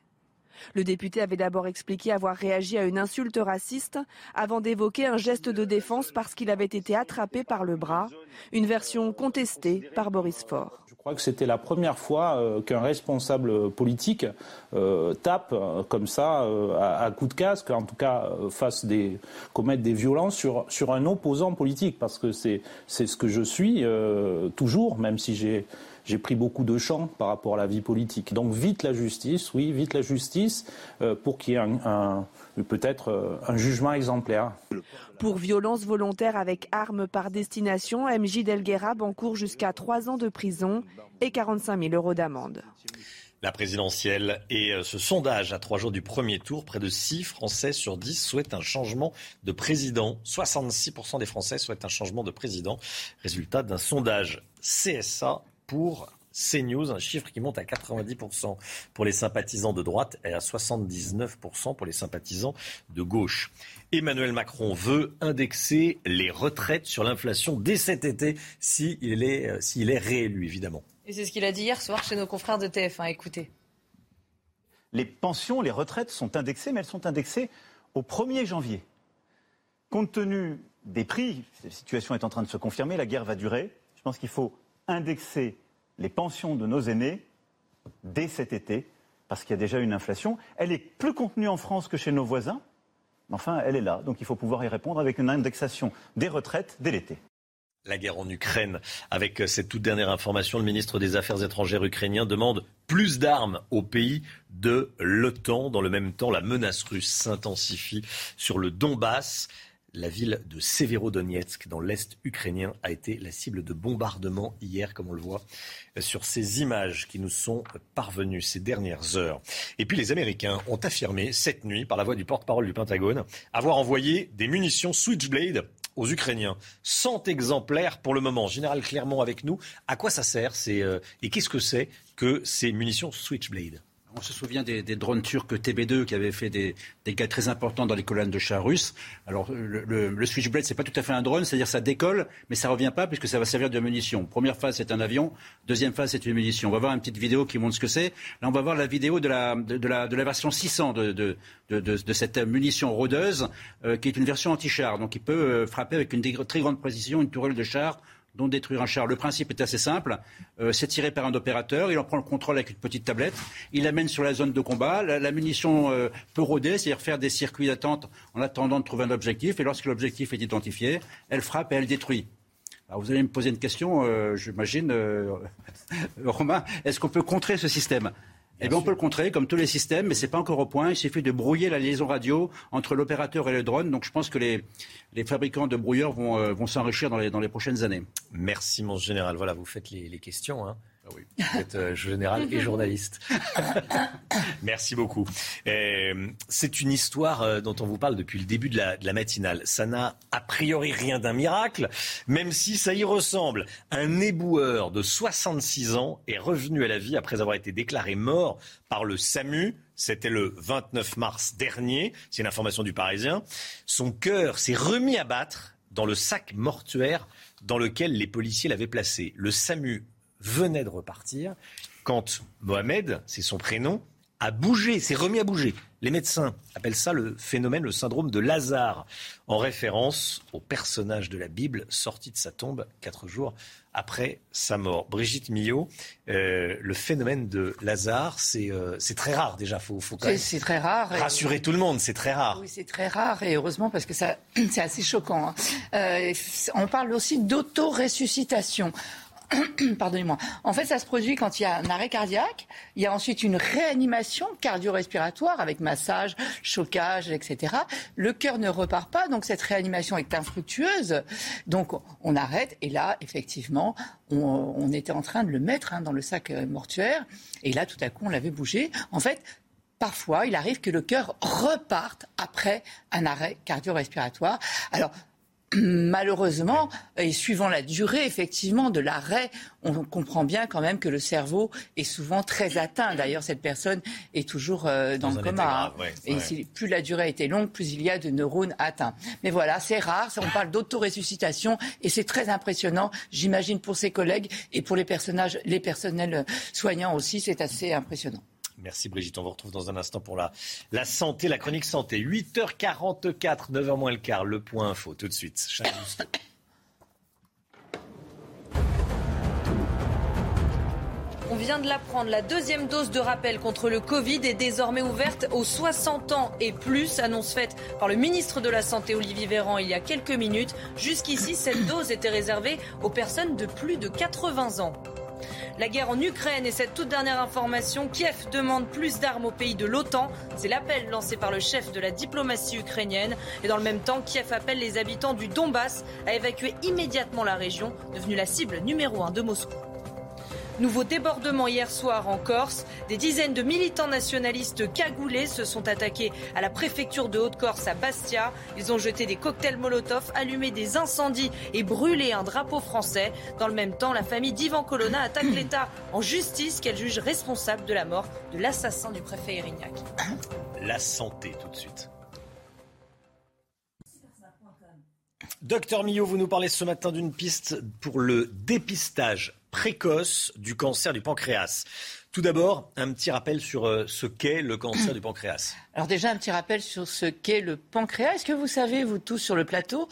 Le député avait d'abord expliqué avoir réagi à une insulte raciste avant d'évoquer un geste de défense parce qu'il avait été attrapé par le bras, une version contestée par Boris Faure. Je crois que c'était la première fois euh, qu'un responsable politique euh, tape euh, comme ça à, coup de casque, en tout cas fasse des commettre des violences sur un opposant politique, parce que c'est ce que je suis toujours, même si j'ai j'ai pris beaucoup de champs par rapport à la vie politique. Donc vite la justice, oui, vite la justice, pour qu'il y ait un, peut-être un jugement exemplaire. Pour violence volontaire avec arme par destination, MJ Delguerab encourt jusqu'à 3 ans de prison et 45 000 euros d'amende. La présidentielle et euh, ce sondage à trois jours du premier tour, près de 6 Français sur 10 souhaitent un changement de président. 66% des Français souhaitent un changement de président. Résultat d'un sondage CSA pour CNews, un chiffre qui monte à 90% pour les sympathisants de droite et à 79% pour les sympathisants de gauche. Emmanuel Macron veut indexer les retraites sur l'inflation dès cet été s'il est, euh, est réélu, évidemment. Et c'est ce qu'il a dit hier soir chez nos confrères de TF1. Écoutez. Les pensions, les retraites sont indexées, mais elles sont indexées au 1er janvier. Compte tenu des prix, la situation est en train de se confirmer, la guerre va durer. Je pense qu'il faut indexer les pensions de nos aînés dès cet été, parce qu'il y a déjà une inflation. Elle est plus contenue en France que chez nos voisins, mais enfin, elle est là. Donc il faut pouvoir y répondre avec une indexation des retraites dès l'été. La guerre en Ukraine. Avec cette toute dernière information, le ministre des Affaires étrangères ukrainien demande plus d'armes au pays de l'OTAN. Dans le même temps, la menace russe s'intensifie sur le Donbass. La ville de Severodonetsk, dans l'est ukrainien, a été la cible de bombardements hier, comme on le voit sur ces images qui nous sont parvenues ces dernières heures. Et puis les Américains ont affirmé cette nuit, par la voix du porte-parole du Pentagone, avoir envoyé des munitions Switchblade aux Ukrainiens. 100 exemplaires pour le moment. Général Clermont avec nous. À quoi ça sert euh, et qu'est-ce que c'est que ces munitions Switchblade? On se souvient des, drones turcs TB2 qui avaient fait des dégâts très importants dans les colonnes de chars russes. Alors le, le, le Switchblade, c'est pas tout à fait un drone, c'est-à-dire ça décolle, mais ça revient pas puisque ça va servir de munition. Première phase, c'est un avion. Deuxième phase, c'est une munition. On va voir une petite vidéo qui montre ce que c'est. Là, on va voir la vidéo de la, de, la, de la version 600 de, de, de, cette munition rôdeuse, euh, qui est une version anti-char. Donc, il peut euh, frapper avec une très grande précision une tourelle de char dont détruire un char. Le principe est assez simple. Euh, c'est tiré par un opérateur. Il en prend le contrôle avec une petite tablette. Il l'amène sur la zone de combat. La, munition euh, peut rôder, c'est-à-dire faire des circuits d'attente en attendant de trouver un objectif. Et lorsque l'objectif est identifié, elle frappe et elle détruit. Alors vous allez me poser une question, euh, j'imagine, Romain. Est-ce qu'on peut contrer ce système? Eh bien, on peut le contrer, comme tous les systèmes, mais ce n'est pas encore au point. Il suffit de brouiller la liaison radio entre l'opérateur et le drone. Donc, je pense que les, les fabricants de brouilleurs vont, euh, vont s'enrichir dans les, dans les prochaines années. Merci, mon général. Voilà, vous faites les, les questions. Hein. Ah. Vous êtes euh, général et journaliste. Merci beaucoup. Euh, c'est une histoire euh, dont on vous parle depuis le début de la, de la matinale. Ça n'a a priori rien d'un miracle, même si ça y ressemble. Un éboueur de 66 ans est revenu à la vie après avoir été déclaré mort par le SAMU. C'était le 29 mars dernier. C'est une information du Parisien. Son cœur s'est remis à battre dans le sac mortuaire dans lequel les policiers l'avaient placé. Le SAMU venait de repartir quand Mohamed, c'est son prénom, a bougé, s'est remis à bouger. Les médecins appellent ça le phénomène, le syndrome de Lazare, en référence au personnage de la Bible sorti de sa tombe quatre jours après sa mort. Brigitte Millot, euh, le phénomène de Lazare, c'est euh, très rare déjà. Faut, faut c'est très rare. Rassurer tout le monde, c'est très rare. Oui, c'est très rare et heureusement parce que c'est assez choquant. Hein. Euh, on parle aussi d'auto-ressuscitation. Pardonnez-moi. En fait, ça se produit quand il y a un arrêt cardiaque. Il y a ensuite une réanimation cardio-respiratoire avec massage, chocage, etc. Le cœur ne repart pas, donc cette réanimation est infructueuse. Donc on arrête et là, effectivement, on, était en train de le mettre hein, dans le sac euh, mortuaire. Et là, tout à coup, on l'avait bougé. En fait, parfois, il arrive que le cœur reparte après un arrêt cardio-respiratoire. Alors, malheureusement, et suivant la durée effectivement de l'arrêt, on comprend bien quand même que le cerveau est souvent très atteint. D'ailleurs, cette personne est toujours euh, dans, le coma. Hein. et plus la durée a été longue, plus il y a de neurones atteints. Mais voilà, c'est rare. On parle d'autoressuscitation et c'est très impressionnant. J'imagine pour ses collègues et pour les personnages, les personnels soignants aussi, c'est assez impressionnant. Merci Brigitte. On vous retrouve dans un instant pour la, santé, la chronique santé. 8h44, 9h moins le quart, le point info. Tout de suite. On vient de l'apprendre, la deuxième dose de rappel contre le Covid est désormais ouverte aux 60 ans et plus, annonce faite par le ministre de la Santé Olivier Véran il y a quelques minutes. Jusqu'ici, cette dose était réservée aux personnes de plus de 80 ans. La guerre en Ukraine et cette toute dernière information, Kiev demande plus d'armes au pays de l'OTAN. C'est l'appel lancé par le chef de la diplomatie ukrainienne. Et dans le même temps, Kiev appelle les habitants du Donbass à évacuer immédiatement la région, devenue la cible numéro un de Moscou. Nouveau débordement hier soir en Corse. Des dizaines de militants nationalistes cagoulés se sont attaqués à la préfecture de Haute-Corse à Bastia. Ils ont jeté des cocktails Molotov, allumé des incendies et brûlé un drapeau français. Dans le même temps, la famille d'Ivan Colonna attaque l'État en justice qu'elle juge responsable de la mort de l'assassin du préfet Erignac. La santé tout de suite. Docteur Millot, vous nous parlez ce matin d'une piste pour le dépistage précoce du cancer du pancréas. Tout d'abord, un petit rappel sur euh, ce qu'est le cancer du pancréas. Alors déjà, un petit rappel sur ce qu'est le pancréas. Est-ce que vous savez, vous tous sur le plateau,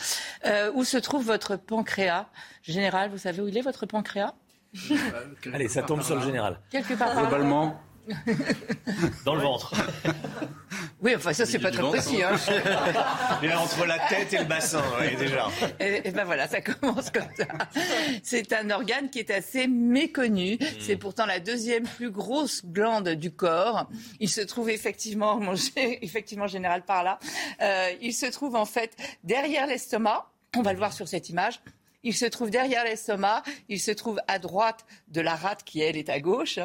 euh, où se trouve votre pancréas Général, vous savez où il est, votre pancréas? Allez, ça tombe sur le général. Quelque part Globalement, dans le ventre. Oui, enfin ça c'est pas très précis. Hein. Mais entre la tête et le bassin, oui, déjà. Et, ben voilà, ça commence comme ça. C'est un organe qui est assez méconnu. Hmm. C'est pourtant la deuxième plus grosse glande du corps. Il se trouve effectivement, effectivement général par là. Euh, il se trouve en fait derrière l'estomac. On va le voir sur cette image. Il se trouve derrière l'estomac, il se trouve à droite de la rate qui, elle, est à gauche,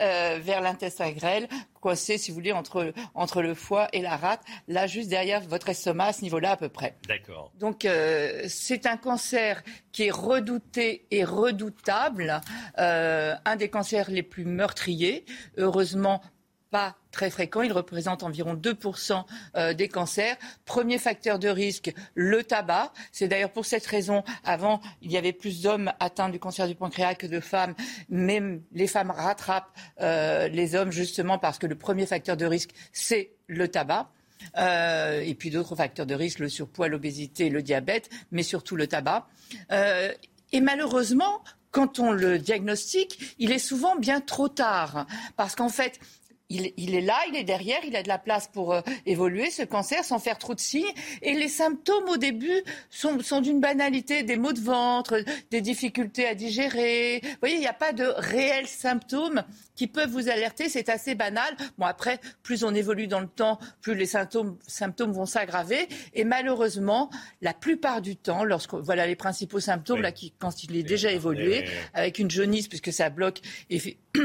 euh, vers l'intestin grêle, coincé, si vous voulez, entre, entre le foie et la rate, là, juste derrière votre estomac, à ce niveau-là à peu près. D'accord. Donc, euh, c'est un cancer qui est redouté et redoutable, euh, un des cancers les plus meurtriers. Heureusement, pas très fréquent. Il représente environ 2% euh, des cancers. Premier facteur de risque, le tabac. C'est d'ailleurs pour cette raison, avant, il y avait plus d'hommes atteints du cancer du pancréas que de femmes. Même les femmes rattrapent euh, les hommes justement parce que le premier facteur de risque, c'est le tabac. Euh, et puis d'autres facteurs de risque, le surpoids, l'obésité, le diabète, mais surtout le tabac. et malheureusement, quand on le diagnostique, il est souvent bien trop tard. Parce qu'en fait, il, est là, il est derrière, il a de la place pour euh, évoluer, ce cancer, sans faire trop de signes. Et les symptômes au début sont, sont d'une banalité, des maux de ventre, des difficultés à digérer. Vous voyez, il n'y a pas de réels symptômes qui peuvent vous alerter, c'est assez banal. Bon, après, plus on évolue dans le temps, plus les symptômes, symptômes vont s'aggraver. Et malheureusement, la plupart du temps, lorsque voilà les principaux symptômes, là, qui, quand il est déjà évolué, avec une jaunisse, puisque ça bloque et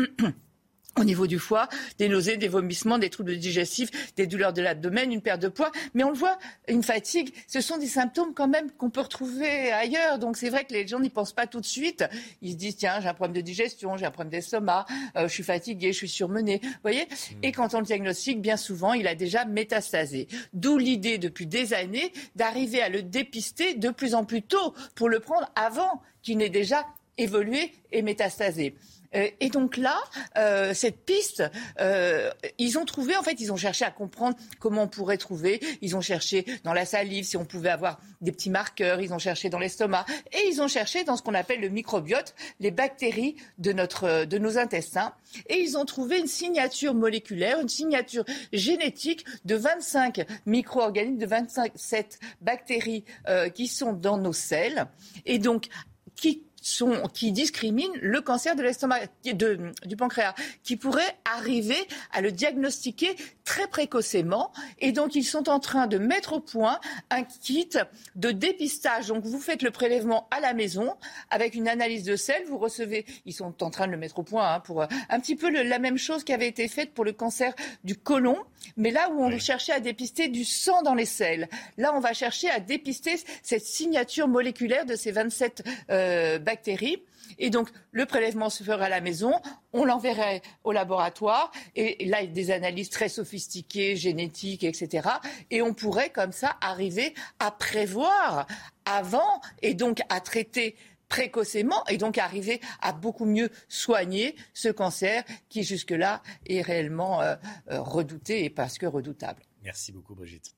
au niveau du foie, des nausées, des vomissements, des troubles digestifs, des douleurs de l'abdomen, une perte de poids. Mais on le voit, une fatigue, ce sont des symptômes quand même qu'on peut retrouver ailleurs. Donc c'est vrai que les gens n'y pensent pas tout de suite. Ils se disent, tiens, j'ai un problème de digestion, j'ai un problème d'estomac, euh, je suis fatigué, je suis surmené. Vous voyez? Et quand on le diagnostique, bien souvent, il a déjà métastasé. D'où l'idée depuis des années d'arriver à le dépister de plus en plus tôt pour le prendre avant qu'il n'ait déjà évolué et métastasé. Euh, et donc là, euh, cette piste, euh, ils ont trouvé, en fait, ils ont cherché à comprendre comment on pourrait trouver. Ils ont cherché dans la salive si on pouvait avoir des petits marqueurs. Ils ont cherché dans l'estomac et ils ont cherché dans ce qu'on appelle le microbiote, les bactéries de notre, de nos intestins. Et ils ont trouvé une signature moléculaire, une signature génétique de 25 micro-organismes, de 27 bactéries qui sont dans nos selles. Et donc, qui qui discriminent le cancer de l'estomac, du pancréas, qui pourrait arriver à le diagnostiquer très précocement. Et donc, ils sont en train de mettre au point un kit de dépistage. Donc, vous faites le prélèvement à la maison avec une analyse de sel. Vous recevez, ils sont en train de le mettre au point hein, pour euh, un petit peu la même chose qui avait été faite pour le cancer du côlon. Mais là où on cherchait à dépister du sang dans les selles, là, on va chercher à dépister cette signature moléculaire de ces 27 euh, bactéries. Et donc, le prélèvement se ferait à la maison, on l'enverrait au laboratoire, et, là, il y a des analyses très sophistiquées, génétiques, etc. Et on pourrait, comme ça, arriver à prévoir avant, et donc à traiter précocement et donc arriver à beaucoup mieux soigner ce cancer qui jusque-là est réellement euh, euh, redouté et parce que redoutable. Merci beaucoup Brigitte.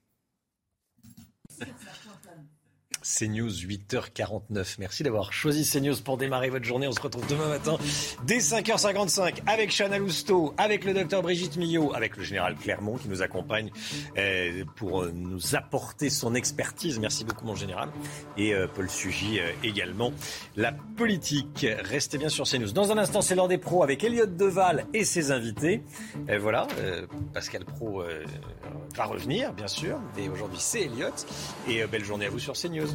CNews 8h49. Merci d'avoir choisi CNews pour démarrer votre journée. On se retrouve demain matin dès 5h55 avec Chana Lousteau, avec le docteur Brigitte Millot, avec le général Clermont qui nous accompagne euh, pour euh, nous apporter son expertise. Merci beaucoup mon général. Et euh, Paul Sugy également. La politique. Restez bien sur CNews. Dans un instant, c'est l'heure des pros avec Elliot Deval et ses invités. Et voilà, Pascal Pro va revenir, bien sûr. Et aujourd'hui, c'est Elliot. Et belle journée à vous sur CNews.